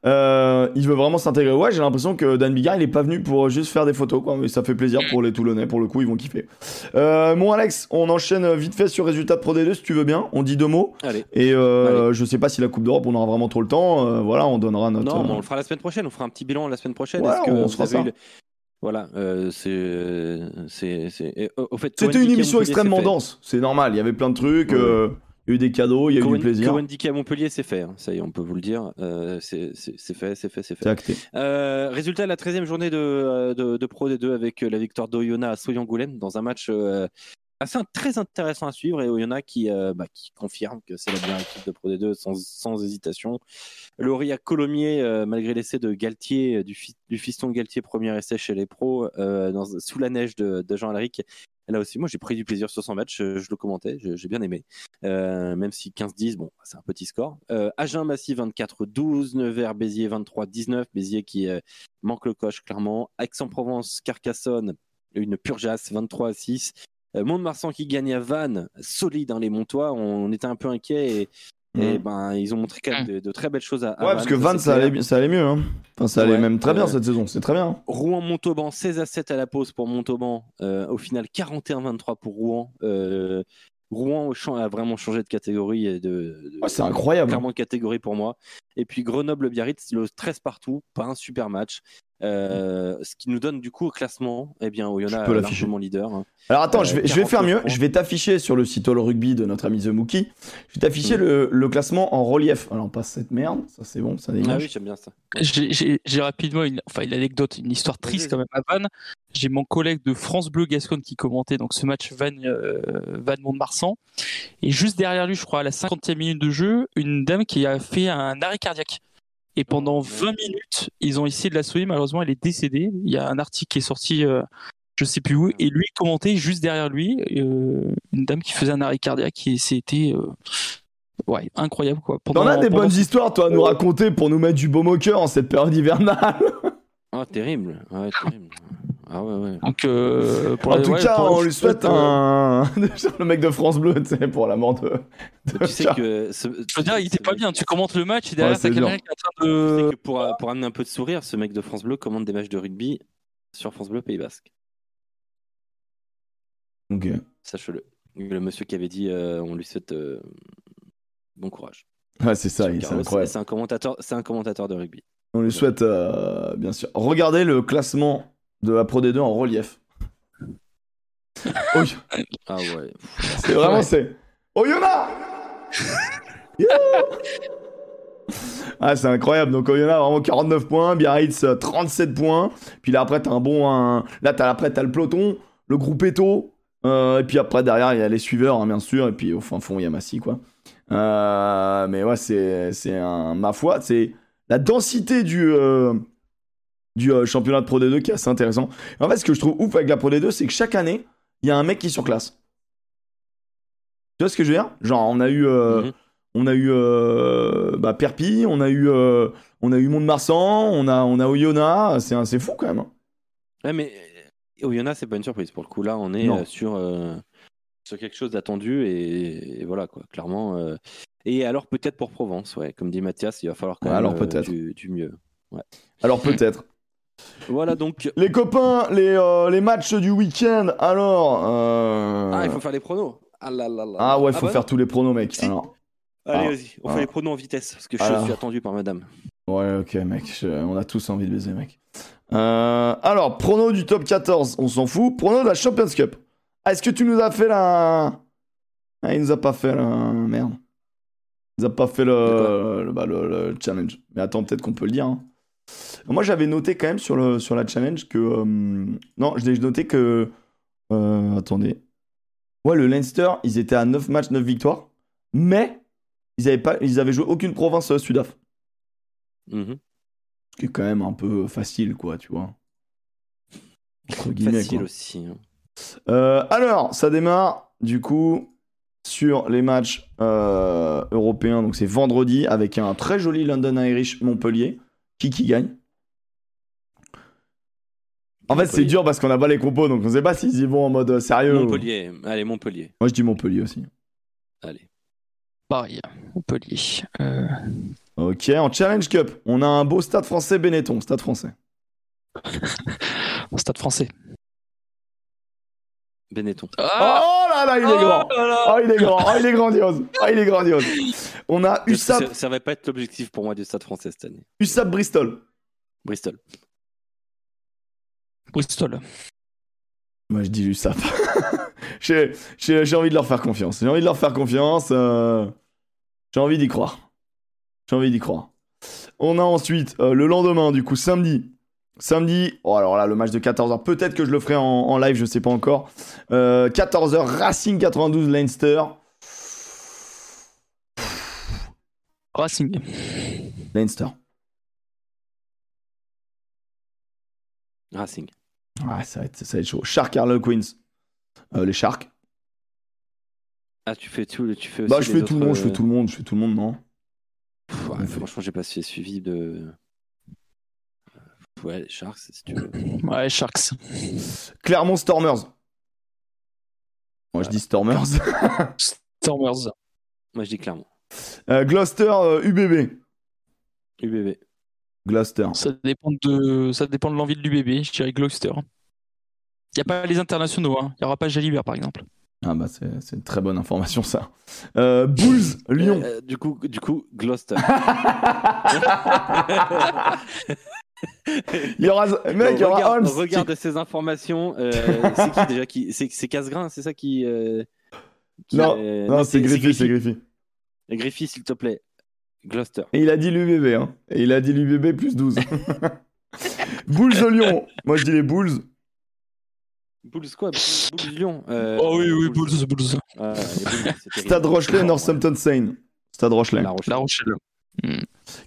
Euh, il veut vraiment s'intégrer. Ouais, j'ai l'impression que Dan Bigard, il est pas venu pour juste faire des photos, quoi. Mais ça fait plaisir pour les Toulonnais, pour le coup, ils vont kiffer. Euh, mon Alex, on enchaîne vite fait sur résultat de Pro D2 si tu veux bien. On dit deux mots.
Allez.
Et euh, je sais pas si la Coupe d'Europe, on aura vraiment trop le temps. Euh, voilà, on donnera notre.
Non, mais on le fera la semaine prochaine. On fera un petit bilan la semaine prochaine.
Ouais,
Est-ce que
on
vous
se fera
avez
ça.
eu Voilà, euh, c'est, c'est, c'est. et, euh, Au fait,
C'était une émission extrêmement dense. C'est normal. Il y avait plein de trucs.
Ouais.
euh, il y a eu des cadeaux, il y a eu
Cohen,
du plaisir.
Cohen Dickey à Montpellier, c'est fait. hein. Ça y est, on peut vous le dire. Euh, c'est, fait, c'est fait, c'est fait.
Acté.
Euh, résultat de la 13e journée de, euh, de, de Pro D2 avec la victoire d'Oyonnax à Soyangoulême dans un match euh, assez très intéressant à suivre et Oyonnax qui, euh, bah, qui confirme que c'est la meilleure équipe de Pro D2 sans, hésitation. Lauréat Colomiers, euh, malgré l'essai de Galtier, euh, du, fi- du fiston Galtier, premier essai chez les pros, sous la neige de, Jean Alric. Là aussi, moi j'ai pris du plaisir sur son match, je le commentais, j'ai bien aimé. Même si 15-10, bon, c'est un petit score. Agen Massy 24-12, Nevers Béziers 23-19, Béziers qui manque le coche clairement. Aix-en-Provence Carcassonne, une purgeasse 23-6. Euh, Mont-de-Marsan qui gagne à Vannes, solide dans les Montois, on, on était un peu inquiet et, et
Mhm.
ben ils ont montré quand même de, de très belles choses à, à
Ouais, parce que Vannes, ça allait, ça allait mieux. Hein. Enfin, ça allait
Ouais,
même très bien
euh,
cette saison. C'est très bien.
Rouen-Montauban 16 à 7 à la pause pour Montauban. Euh, au final 41-23 pour Rouen. Euh, Rouen au champ a vraiment changé de catégorie et de, de-
Ouais, c'est incroyable.
clairement de catégorie pour moi. Et puis Grenoble-Biarritz, le 13 partout, pas un super match. Euh, ce qui nous donne du coup au classement, eh bien, Oyonnax est largement leader. hein.
Alors attends,
Euh,
je vais, je vais faire
49
mieux.
points.
Je vais t'afficher sur le site All Rugby de notre ami The Mookie. Je vais t'afficher
Mm.
le, le classement en relief. Alors pas cette merde, ça c'est bon, ça
Ah
dégage.
oui, j'aime bien ça.
J'ai rapidement une, enfin, une anecdote, une histoire triste quand même à Vannes. J'ai mon collègue de France Bleu Gascogne qui commentait donc ce match Vannes, euh, Vannes Mont-de-Marsan. Et juste derrière lui, je crois, à la 50e minute de jeu, une dame qui a fait un arrêt cardiaque. Et pendant
Oh,
20 minutes, ils ont essayé de la sauver. Malheureusement, elle est décédée. Il y a un article qui est sorti, euh, je sais plus où, et lui commentait juste derrière lui euh, une dame qui faisait un arrêt cardiaque. Et c'était euh, ouais incroyable quoi.
T'en as des
pendant
bonnes histoires, toi, à nous raconter pour nous mettre du baume au cœur en cette période hivernale?
Ah, terrible. Ouais, terrible. Ah ouais, ouais.
Donc, euh, pour
en
la-
tout
ouais,
cas,
pour
on lui souhaite un. <laughs> le mec de France Bleu, tu sais, pour la mort de.
Tu sais <laughs> que. ce-
Je veux dire, il était pas bien. Tu commentes le match et derrière
Ouais, c'est
ta caméra
dur.
qui est en train
tu sais
de.
que pour, pour amener un peu de sourire, ce mec de France Bleu commande des matchs de rugby sur France Bleu Pays Basque.
Ok.
Sache-le. Le monsieur qui avait dit euh, on lui souhaite euh, bon courage.
Ouais, c'est ça, c'est incroyable.
C'est un commentateur, c'est un commentateur de rugby.
On lui souhaite, euh, bien sûr. Regardez le classement de la Pro D2 en relief. <laughs> Oui,
Ah ouais.
c'est vraiment,
Ouais.
c'est. Oyonnax <laughs> Yeah Ah, c'est incroyable. Donc, Oyonnax, vraiment 49 points. Biarritz, euh, 37 points. Puis là, après, t'as un bon. un- Là, t'as, après, t'as le peloton, le groupe Eto. euh, et puis après, derrière, il y a les suiveurs, hein, bien sûr. Et puis au fin fond, il y a Massy, quoi. Euh, mais ouais, c'est, c'est un. Ma foi, c'est la densité du. euh, du euh, championnat de Pro D2 qui est assez intéressant. En fait, ce que je trouve ouf avec la Pro D2, c'est que chaque année, il y a un mec qui surclasse. Tu vois ce que je veux dire? Genre, on a eu, euh,
Mhm.
on a eu euh, bah, Perpi, on a eu, on a eu Mont-de-Marsan, on a, on a Oyonnax. C'est, fou quand même. hein.
Ouais, mais Oyonnax, c'est pas une surprise. Pour le coup, là, on est
Non.
sur, sur quelque chose d'attendu et, et voilà, quoi, clairement. euh. Et alors, peut-être pour Provence, ouais. Comme dit Mathias, il va falloir quand
Ouais,
même
alors
euh, du mieux.
Alors peut-être.
Voilà, donc.
Les copains, les, euh, les matchs du week-end. Alors. euh,
Ah, il faut faire les pronos. Ah là là là.
Ah ouais, faut
bah
faire tous les pronos, mec.
Si.
Alors.
Allez,
Ah.
vas-y, on
Ah.
fait les pronos en vitesse parce que je suis attendu par madame.
Ouais, ok, mec. je- On a tous envie de baiser, mec. Euh, alors, prono du top 14, on s'en fout. Prono de la Champions Cup. Ah, est-ce que tu nous as fait la. Ah, il nous a pas fait la. Merde. Il nous a pas fait le, le, bah, le- le challenge. Mais attends, peut-être qu'on peut le dire. hein. Moi, j'avais noté quand même sur, le, sur la challenge que. euh, Non, j'ai noté que. euh, attendez. Ouais, le Leinster, ils étaient à 9 matchs, 9 victoires. Mais ils avaient, pas, ils avaient joué aucune province euh, Sudaf.
Mhm.
Ce qui est quand même un peu facile, quoi, tu vois. Entre guillemets,
Facile
quoi.
aussi. hein.
Euh, alors, ça démarre, du coup, sur les matchs euh, européens. Donc, c'est vendredi avec un très joli London Irish Montpellier. Qui qui gagne En fait, c'est dur parce qu'on a pas les compos, donc on sait pas s'ils y vont en mode euh, sérieux. ou-
Montpellier. Allez, Montpellier.
Moi, je dis Montpellier aussi.
Allez.
Pareil, Montpellier. Euh,
Ok, en Challenge Cup, on a un beau stade français Benetton, stade français. <laughs>
Stade français.
Benetton.
Oh là là, il est grand Oh, il est grand Oh, il est grandiose Oh, il est grandiose On a USAP,
Ça, ça va pas être l'objectif pour moi du Stade français cette année.
USAP Bristol.
Bristol.
Bristol.
Moi, je dis USAP. <laughs> j'ai, j'ai- j'ai envie de leur faire confiance. J'ai envie de leur faire confiance. euh, J'ai envie d'y croire. J'ai envie d'y croire. On a ensuite euh, le lendemain, du coup, samedi. Samedi, oh alors là, le match de 14h, peut-être que je le ferai en, en live, je sais pas encore. Euh, 14h, Racing 92 Leinster.
Racing.
Leinster.
Racing.
Ouais, ça va être, ça va être chaud. Shark Harlequins. Euh, les Sharks.
Ah, tu fais tout, tu fais aussi
Bah, je fais tout le monde, je fais
euh,
tout le monde, je fais tout le monde, non?
Pff, ouais, franchement, j'ai pas su- suivi de. Ouais, les Sharks, si tu veux.
Ouais, Sharks.
Clermont Stormers. Moi, je dis Stormers. <laughs>
Stormers.
Moi, je dis clairement.
Euh, Gloucester euh, UBB.
UBB.
Gloucester.
Ça dépend de, ça dépend de l'envie de l'UBB. Je dirais Gloucester. Il n'y a pas les internationaux. hein. Il n'y aura pas Jalibert, par exemple.
Ah bah c'est c'est une très bonne information ça. Euh, Bulls Lyon.
Euh, du coup, du coup, Gloucester. <laughs> <laughs>
Il y aura, mec, il y aura
regarde,
Holmes.
regarde ces informations. euh, <laughs> c'est qui déjà qui C'est c'est Casgrain, c'est ça qui. euh, qui,
Non,
euh,
Non, c'est Griffy, c'est Griffy.
Griffy, s'il te plaît. Gloucester.
Et il a dit l'UBB, hein. Et il a dit l'UBB plus 12. <laughs> Bulls de Lyon. Moi, je dis les Bulls.
Bulls quoi? Bulls Bulls Lyon. euh,
Oh oui, oui, Bulls, Bulls.
Terrible. <laughs>
Stade Rochelet, Northampton Saint. Stade Rochelet.
La Rochelle.
La Rochelle.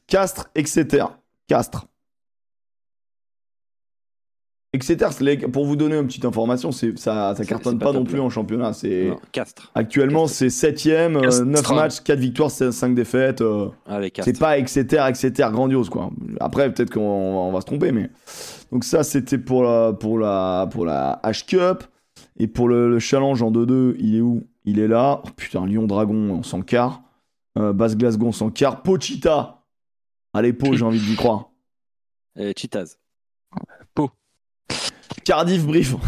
Castres, Exeter. Castres. Exeter, pour vous donner une petite information, c'est, ça, ça cartonne pas,
pas
non plus en championnat. C'est,
Castres.
actuellement, c'est 7ème,
Castres.
9 matchs, 4 victoires, 5 défaites. euh,
Castres.
c'est pas Exeter, Exeter grandiose, quoi. Après, peut-être qu'on on va se tromper, mais. Donc, ça, c'était pour la, pour, la, pour la H-Cup. Et pour le, le challenge en 2-2, il est où? Il est là. Oh, putain, Lyon-Dragon, on s'en quart. Euh, Basse Glasgow, on s'en quart. Pochita Allez, Po, j'ai envie d'y croire.
Euh, Cheetahs.
Cardiff Brief. <laughs>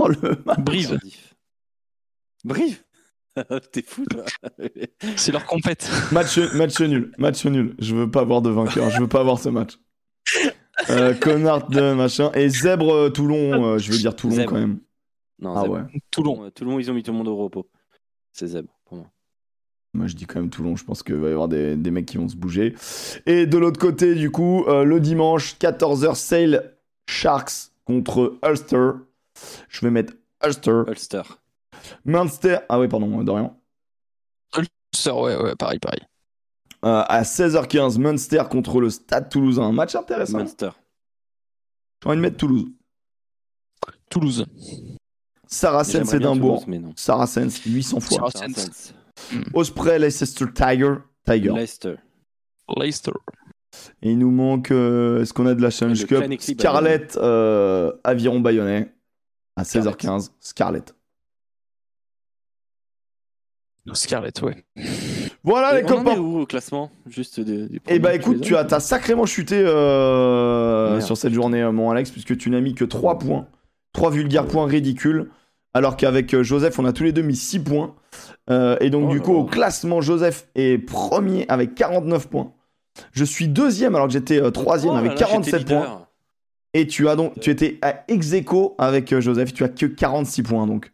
Oh le
Brive,
Cardiff. Brive <laughs> T'es fou, toi.
c'est leur compète.
match, match nul. Match nul. Je veux pas avoir de vainqueur. Je veux pas avoir ce match. Euh, Connard de machin. Et Zèbre euh, Toulon. euh, je veux dire Toulon
Zèbre.
quand même.
non,
Ah
Zèbre.
ouais.
Toulon.
Toulon, ils ont mis tout le monde au repos. C'est Zèbre, pour moi.
Moi je dis quand même Toulon. Je pense qu'il va y avoir des, des mecs qui vont se bouger. Et de l'autre côté, du coup, euh, le dimanche, 14h, Sale Sharks contre Ulster. Je vais mettre Ulster.
Ulster.
Munster. Ah oui, pardon, euh, Dorian.
Sœur, ouais, ouais, pareil, pareil.
Euh, à 16h15, Munster contre le Stade Toulousain. Un match intéressant.
Munster.
J'ai envie de mettre Toulouse.
Toulouse.
Saracens
non.
Saracens, 800 fois.
Saracens.
Osprey, Leicester Tiger. Tiger.
Leicester.
Leicester.
Et il nous manque. euh, Est-ce qu'on a de la Challenge
Le
Cup
Clan
Scarlett, euh, Aviron Bayonnais. À 16h15. Scarlett.
Scarlett, ouais.
Voilà les copains.
où au classement Juste de, du
Et
premier,
bah écoute, tu as, t'as sacrément chuté euh,
Merde.
sur cette journée, euh, mon Alex, puisque tu n'as mis que 3 points. 3 vulgaires points ridicules. Alors qu'avec euh, Joseph, on a tous les deux mis 6 points. Euh, et donc,
Oh
du
là
coup,
là.
au classement, Joseph est premier avec 49 points. Je suis deuxième alors que j'étais euh, troisième
Oh
avec
là,
47
j'étais
points. Et tu as donc, tu étais à ex aequo avec euh, Joseph, tu as que 46 points donc.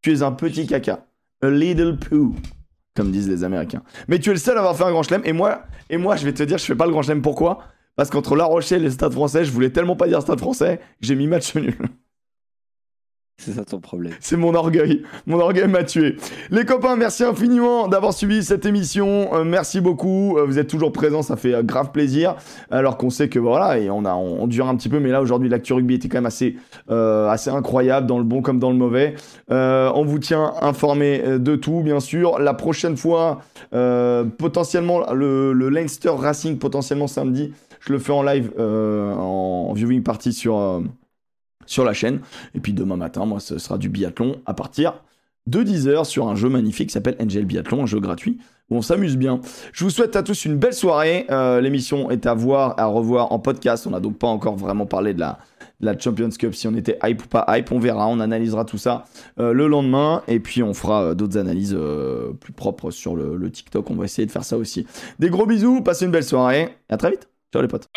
Tu es un petit caca. A little poo, comme disent les Américains. Mais tu es le seul à avoir fait un grand chelem. Et moi, et moi, je vais te dire, je fais pas le grand chelem. Pourquoi? Parce qu'entre La Rochelle et le Stade français, je voulais tellement pas dire Stade français que j'ai mis match nul. <laughs>
C'est ça ton problème.
C'est mon orgueil. Mon orgueil m'a tué. Les copains, merci infiniment d'avoir suivi cette émission. Euh, merci beaucoup. Euh, vous êtes toujours présents, ça fait euh, grave plaisir. Alors qu'on sait que voilà, et on a on, dure un petit peu, mais là aujourd'hui l'actu rugby était quand même assez assez incroyable dans le bon comme dans le mauvais. On vous tient informé de tout, bien sûr. La prochaine fois, potentiellement le, le Leinster Racing, potentiellement samedi, je le fais en live en viewing party sur sur la chaîne. Et puis demain matin, moi, ce sera du biathlon à partir de 10h sur un jeu magnifique qui s'appelle Angel Biathlon, un jeu gratuit où on s'amuse bien. Je vous souhaite à tous une belle soirée. Euh, L'émission est à voir, à revoir en podcast. On n'a donc pas encore vraiment parlé de la, Champions Cup, si on était hype ou pas hype. On verra, on analysera tout ça euh, le lendemain. Et puis on fera euh, d'autres analyses plus propres sur le, TikTok. On va essayer de faire ça aussi. Des gros bisous, passez une belle soirée. Et à très vite. Ciao les potes.